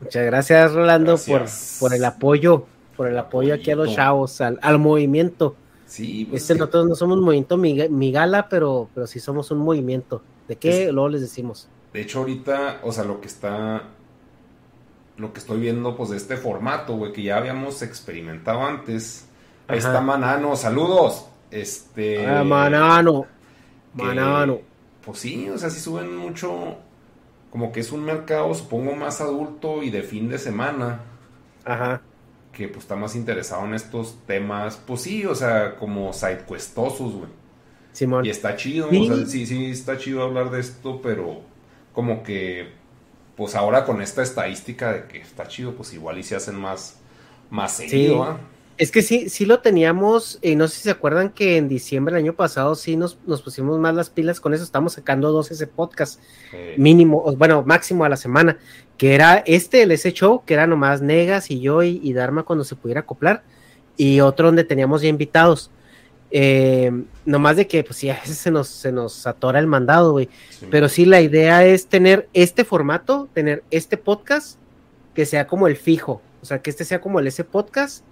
Muchas gracias, Rolando, por, Gracias. por el apoyo, por el apoyo aquí a los chavos, al, al movimiento. Sí, pues, Este, que- nosotros no somos un movimiento miga- migala, pero, pero sí somos un movimiento. ¿De qué? Es- Luego les decimos. De hecho ahorita, o sea, lo que está lo que estoy viendo pues de este formato, güey, que ya habíamos experimentado antes. Ahí Ajá. está Manano, saludos. Este Ah, manano, que, manano. Pues sí, o sea, sí suben mucho como que es un mercado, supongo, más adulto y de fin de semana. Ajá. que pues está más interesado en estos temas, pues sí, o sea, como sidequestosos, güey. Simón. Y está chido, Sí. o sea, sí, sí, está chido hablar de esto, pero como que, pues ahora con esta estadística de que está chido, pues igual y se hacen más, más seguido. Es que sí, sí lo teníamos, y no sé si se acuerdan que en diciembre del año pasado sí nos, nos pusimos más las pilas con eso, estamos sacando dos ese podcast mínimo, bueno, máximo a la semana, que era este, el ese show, que era nomás Negas y yo y, y Dharma cuando se pudiera acoplar, y otro donde teníamos ya invitados. Eh, nomás de que, pues sí, a veces se nos, se nos atora el mandado, güey. Sí, Pero sí, la idea es tener este formato, tener este podcast que sea como el fijo. O sea, que este sea como el ese podcast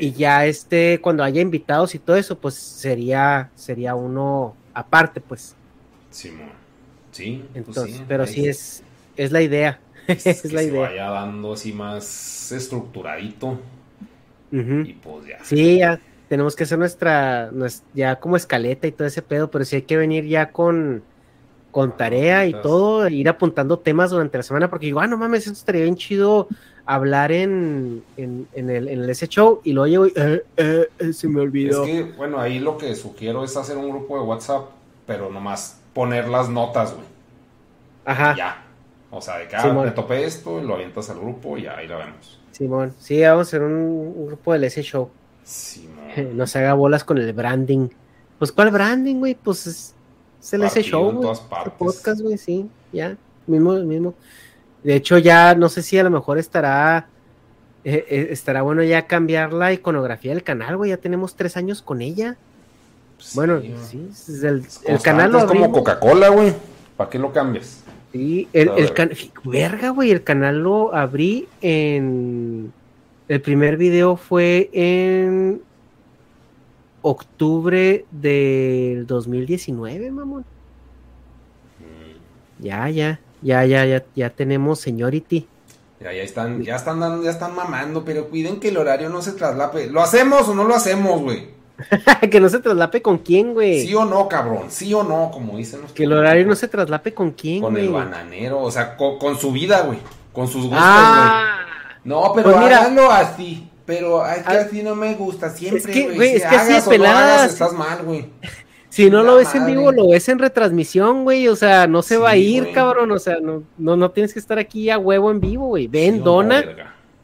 y ya este, cuando haya invitados y todo eso, pues sería, sería uno aparte, pues. Simón. Sí, pues Entonces, sí, pero ahí sí es, es la idea. es es que la se idea. vaya dando así más estructuradito y pues ya. Sí, ya tenemos que hacer nuestra, nues- ya como escaleta y todo ese pedo, pero sí hay que venir ya con, con tarea y todo, ir apuntando temas durante la semana, porque digo, ah, no mames, esto estaría bien chido hablar en, en, en el, en el ese show, y luego llego y, eh, eh, eh, se me Es olvidó. que, bueno, ahí lo que sugiero es hacer un grupo de WhatsApp, pero nomás poner las notas, güey. Ajá, Ya. O sea, de que ah, me topé esto, y lo avientas al grupo y ahí la vemos. Simón, sí, vamos a hacer un, un grupo del ese show, Simón. no se haga bolas con el branding. Pues, ¿cuál branding, güey? Pues es, es el ese show, güey. podcast, güey, sí, ya, mismo, mismo. De hecho, ya no sé si a lo mejor estará, eh, eh, estará bueno ya cambiar la iconografía del canal, güey, ya tenemos tres años con ella. Sí, Bueno, sí, es el, canal lo es como. Coca-Cola, güey. ¿Para qué lo cambias? Sí, el, el can- verga, güey, el canal lo abrí en, el primer video fue en octubre del 2019, mamón. Ya, ya, ya, ya, ya, ya tenemos Señority. Ya, ya están, ya están dando, ya están mamando, pero cuiden que el horario no se traslape. ¿Lo hacemos o no lo hacemos, güey? que no se traslape con quién, güey. Sí o no, cabrón, sí o no, como dicen los que el horario no se traslape con quién, Con el bananero, o sea, con, con su vida, güey. Con sus gustos, güey. Ah, No, pero Pues mira- háganlo así. Pero es que Ah, así no me gusta siempre, es que, güey. Si es que así no pelada, estás mal, güey. si no lo ves en vivo, lo ves en retransmisión, güey. O sea, no se va a ir, güey. cabrón. O sea, no, no, no tienes que estar aquí a huevo en vivo, güey. Ven, Sí dona,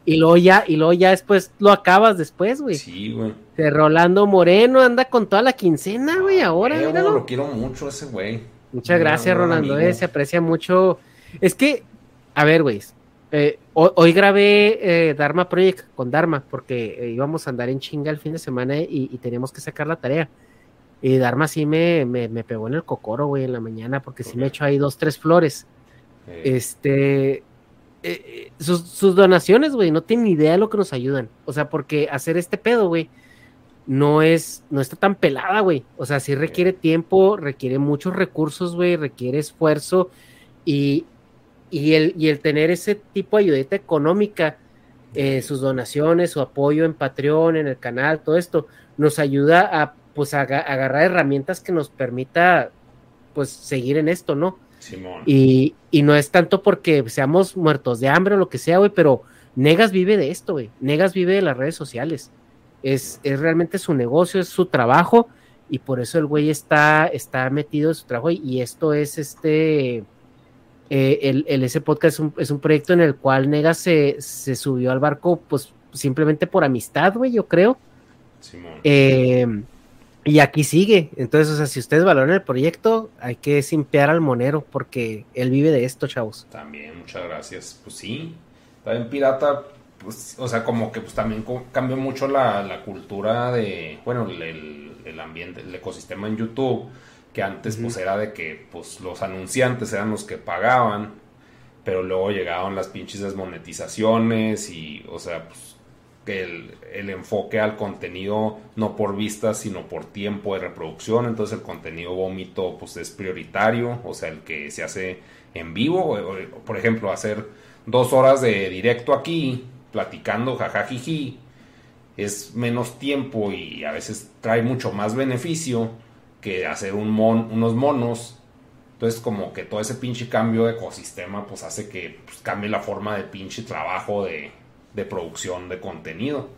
y luego ya, y luego ya después lo acabas después, güey. Sí, güey. Rolando Moreno anda con toda la quincena, güey, ahora, míralo. Lo quiero mucho ese güey. Muchas gracias, Rolando, eh, se aprecia mucho. Es que, a ver, güey, eh, ho- hoy, grabé eh, Dharma Project con Dharma porque eh, íbamos a andar en chinga el fin de semana y, y teníamos que sacar la tarea. Y Dharma sí me, me, me pegó en el cocoro, güey, en la mañana porque sí ¿Por me echó ahí dos, tres flores. Este, sus, sus donaciones, güey, no tienen ni idea de lo que nos ayudan. O sea, porque hacer este pedo, güey, no es, no está tan pelada, güey. O sea, sí requiere tiempo, requiere muchos recursos, güey, requiere esfuerzo y, y, el, y el tener ese tipo de ayudita económica, eh, sus donaciones, su apoyo en Patreon, en el canal, todo esto, nos ayuda a, pues, a agarrar herramientas que nos permita, pues, seguir en esto, ¿no? Simón. Y, y no es tanto porque seamos muertos de hambre o lo que sea, güey, pero Negas vive de esto, güey. Negas vive de las redes sociales. Es, es realmente su negocio, es su trabajo, y por eso el güey está, está metido en su trabajo. Y, y esto es este. Eh, el, el ese podcast es un, es un proyecto en el cual Negas se, se subió al barco, pues simplemente por amistad, güey, yo creo. Eh, y aquí sigue. Entonces, o sea, si ustedes valoran el proyecto, hay que simpear al monero, porque él vive de esto, chavos. También, muchas gracias. Pues sí, también Pirata, pues, o sea, como que pues también cambió mucho la, la cultura de, bueno, el- el ambiente, el ecosistema en YouTube, que antes pues era de que pues los anunciantes eran los que pagaban, pero luego llegaban las pinches desmonetizaciones y, o sea, pues el, el enfoque al contenido no por vistas sino por tiempo de reproducción. Entonces el contenido vómito pues es prioritario o sea el que se hace en vivo. Por ejemplo hacer dos horas de directo aquí platicando jajajiji es menos tiempo y a veces trae mucho más beneficio que hacer un mon- unos monos entonces como que todo ese pinche cambio de ecosistema pues hace que pues, cambie la forma del pinche trabajo de, de producción de contenido.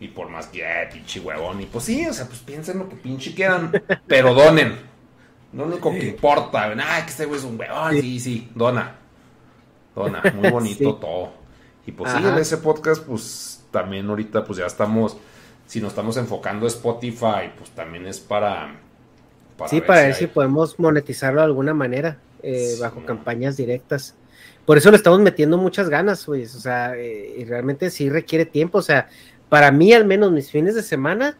Y por más que, eh, pinche huevón. Y pues sí, o sea, pues piensen lo que pinche quieran. Pero donen. Lo único que importa. Ah, que este güey es un huevón. Sí, sí, dona. Dona. Muy bonito Sí. todo. Y pues sí, Ajá. en ese podcast, pues también ahorita, pues ya estamos. Si nos estamos enfocando a Spotify, pues también es para. Sí, para ver si podemos monetizarlo de alguna manera, eh, Sí, bajo campañas directas. Por eso le estamos metiendo muchas ganas, güey. O sea, eh, y realmente sí requiere tiempo. O sea, para mí, al menos mis fines de semana,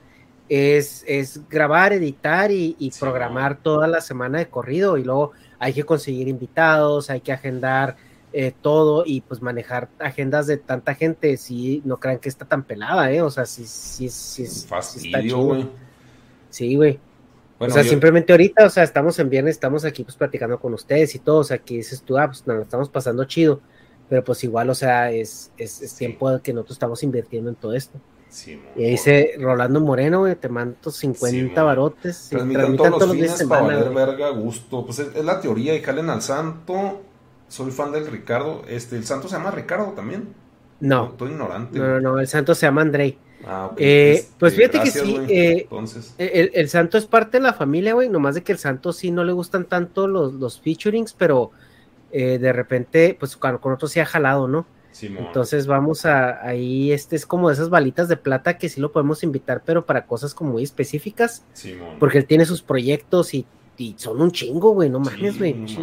es, es grabar, editar y, y Sí, programar toda la semana de corrido y luego hay que conseguir invitados, hay que agendar eh, todo y pues manejar agendas de tanta gente, sí, no crean que está tan pelada, ¿eh? O sea, sí, sí, sí, sí, Un sí está fastidio, chido. güey. Sí, güey. Bueno, o sea, yo- simplemente ahorita, o sea, estamos en viernes, estamos aquí pues platicando con ustedes y todo, o sea, que dices tú, ah, pues nos lo estamos pasando chido, pero pues igual, o sea, es, es, es tiempo que nosotros estamos invirtiendo en todo esto. Sí, Y ahí dice Rolando Moreno, güey, te mando 50 mo. barotes. sí, Transmitan todos los fines de para valer verga gusto. Pues es, es la teoría y jalen al santo. Soy fan del Ricardo. Este, el santo se llama Ricardo también. No, Estoy ignorante. no, no, no, el santo se llama Andrei. Ah, ok. Eh, Este, pues fíjate que sí, eh, Entonces, El, el santo es parte de la familia, güey, nomás de que el santo sí no le gustan tanto los, los featurings, pero eh, de repente, pues con, con otros sí ha jalado, ¿no? Simón. Entonces vamos a ahí, este es como de esas balitas de plata que sí lo podemos invitar, pero para cosas como muy específicas, Simón. porque él tiene sus proyectos y, y son un chingo, güey, no mames, güey. sí.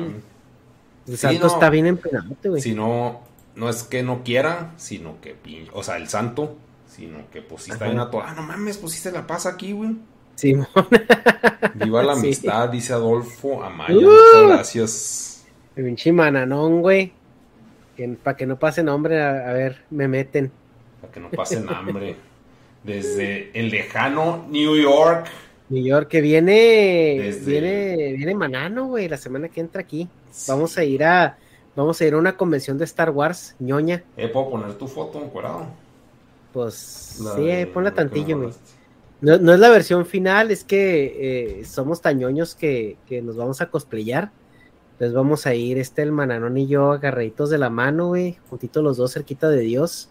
El Sí, santo no. está bien empenadote, güey. Si no, no es que no quiera, sino que O sea, el santo, sino que pues sí está bien atorado. Ah, no mames, pues sí se la pasa aquí, güey. Simón. Viva la Sí. amistad, dice Adolfo Amaya. Uh. Muchas gracias. Pinche mananón, güey. Para que no pase nombre, a, a ver, me meten. Para que no pasen hambre. Desde el lejano New York. New York, que viene, Desde- viene, viene Manano, güey, la semana que entra aquí. Vamos a ir a, vamos a ir a una convención de Star Wars, ñoña. Eh, ¿puedo poner tu foto encuadrado? Pues sí, ponla tantillo, güey. No, no es la versión final, es que eh, somos tan ñoños que, que nos vamos a cosplayar. Entonces vamos a ir, este, el Mananón y yo, agarraditos de la mano, güey, juntitos los dos cerquita de Dios.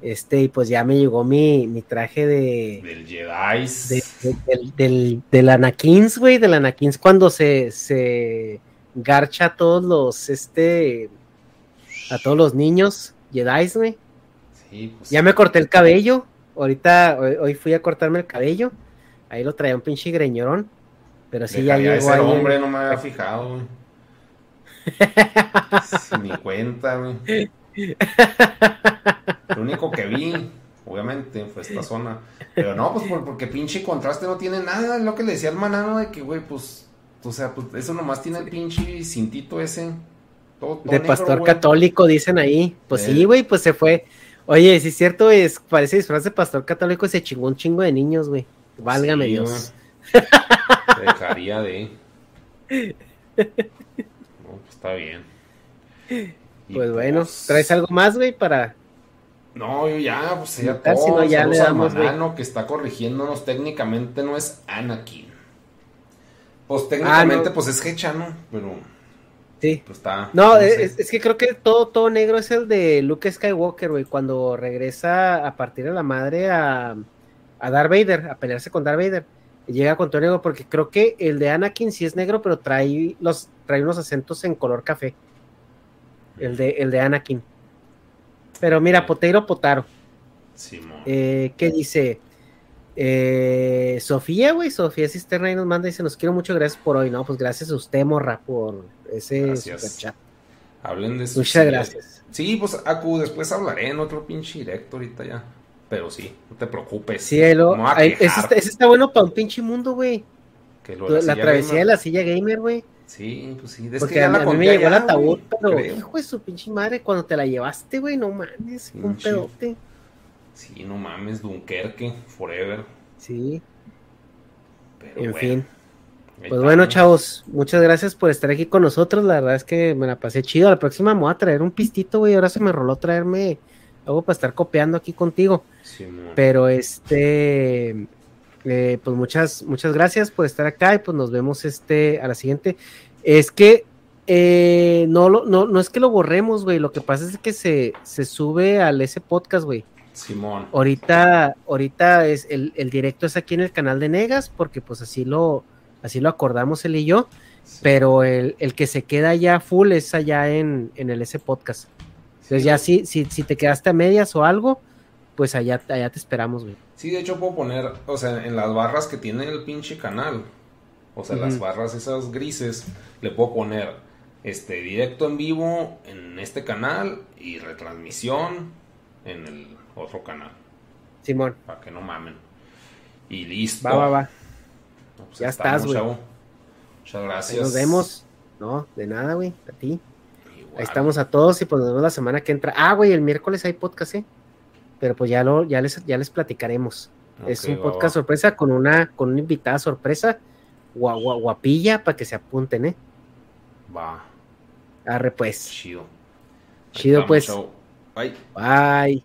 Este, y pues ya me llegó mi, mi traje de, Del Jedi. de- de- del, del, del Anakins, güey, del Anakins cuando se, se garcha a todos los, este, a todos los niños Jedi, güey. Sí, pues, Ya me corté el cabello, ahorita, hoy, hoy fui a cortarme el cabello, ahí lo traía un pinche greñorón, pero sí ya llegó ahí. hombre, no me había fijado, güey. Sin ni cuenta, güey. Lo único que vi, obviamente, fue esta zona. Pero no, pues por- porque pinche contraste no tiene nada. Es lo que le decía al manano de que, güey, pues, o sea, pues eso nomás tiene el pinche cintito ese. Todo, todo de negro, pastor católico, dicen ahí. Pues Eh. sí, güey, pues se fue. Oye, sí es cierto, es, parece disfraz de pastor católico y se chingó un chingo de niños, güey. Válgame Sí, Dios. Dejaría de. No, pues está bien. Y Pues bueno, pues, ¿traes algo más, güey, para No, yo ya, pues sería Invitar, si todo. no, ya le damos. Manano que está corrigiéndonos. Técnicamente no es Anakin. Pues técnicamente, Ah, no. pues es Hecha, ¿no? Pero Sí. pues está. No, es, es que creo que todo, todo negro es el de Luke Skywalker, güey, cuando regresa a partir de la madre a, a Darth Vader, a pelearse con Darth Vader. Y llega con todo negro, porque creo que el de Anakin sí es negro, pero trae los trae unos acentos en color café. El de, el de Anakin. Pero mira, Poteiro Potaro. Simón. Eh, ¿Qué dice? Eh, Sofía, güey, Sofía Cisterna ahí nos manda y dice, nos quiero mucho, gracias por hoy. No, pues gracias a usted, morra, por ese Gracias. superchat. Hablen de Muchas gracias. Sí, pues Aku, después hablaré en otro pinche directo ahorita ya. Pero sí, no te preocupes. Sí, ahí lo- Me voy a ahí- ese, está, ese está bueno para un pinche mundo, güey. La, travesía gamer- de la silla gamer, güey. Sí, pues sí. Es Porque que ya a, la mí- a mí conté me llegó el ataúd, pero creo. hijo de su pinche madre, cuando te la llevaste, güey, no mames, un pedote. Sí, no mames, Dunkerque, forever. Sí, Pero en bueno, fin. Pues bueno, chavos, muchas gracias por estar aquí con nosotros. La verdad es que me la pasé chido. La próxima me voy a traer un pistito, güey. Ahora se me roló traerme algo para estar copiando aquí contigo. Simón. Pero este, eh, pues muchas, muchas gracias por estar acá y pues nos vemos este a la siguiente. Es que eh, no, lo, no, no es que lo borremos, güey. Lo que pasa es que se, se sube al ese podcast, güey. Simón. Ahorita, ahorita es el, el directo es aquí en el canal de Negas, porque pues así lo, así lo acordamos él y yo. Pero el, el que se queda ya full es allá en, en el ese podcast. Entonces ya si, si, si te quedaste a medias o algo, pues allá, allá te esperamos, güey. Sí, de hecho puedo poner, o sea, en las barras que tiene el pinche canal, o sea, las barras esas grises, le puedo poner este directo en vivo en este canal y retransmisión en el otro canal, Simón. para que no mamen. Y listo. Va, va, va. Pues Ya estamos, estás, güey. Muchas Ahí gracias. nos vemos. No, de nada, güey. A ti. Igual. Ahí estamos a todos y pues nos vemos la semana que entra. Ah, güey, el miércoles hay podcast, ¿eh? Pero pues ya lo, ya les, ya les platicaremos. es un va, podcast va. sorpresa con una, con una invitada sorpresa, gua- gua- guapilla, para que se apunten, ¿eh? Va, Arre pues. chido. Chido, pues. chavo. Bye. Bye.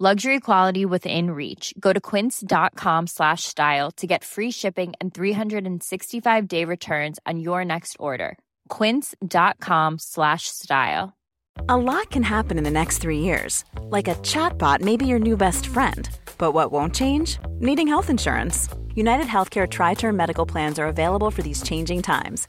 Luxury quality within reach. Go to quince.com slash style to get free shipping and 365 day returns on your next order. Quince.com slash style. A lot can happen in the next three years. Like a chatbot may be your new best friend. But what won't change? Needing health insurance. United Healthcare Tri Term Medical Plans are available for these changing times.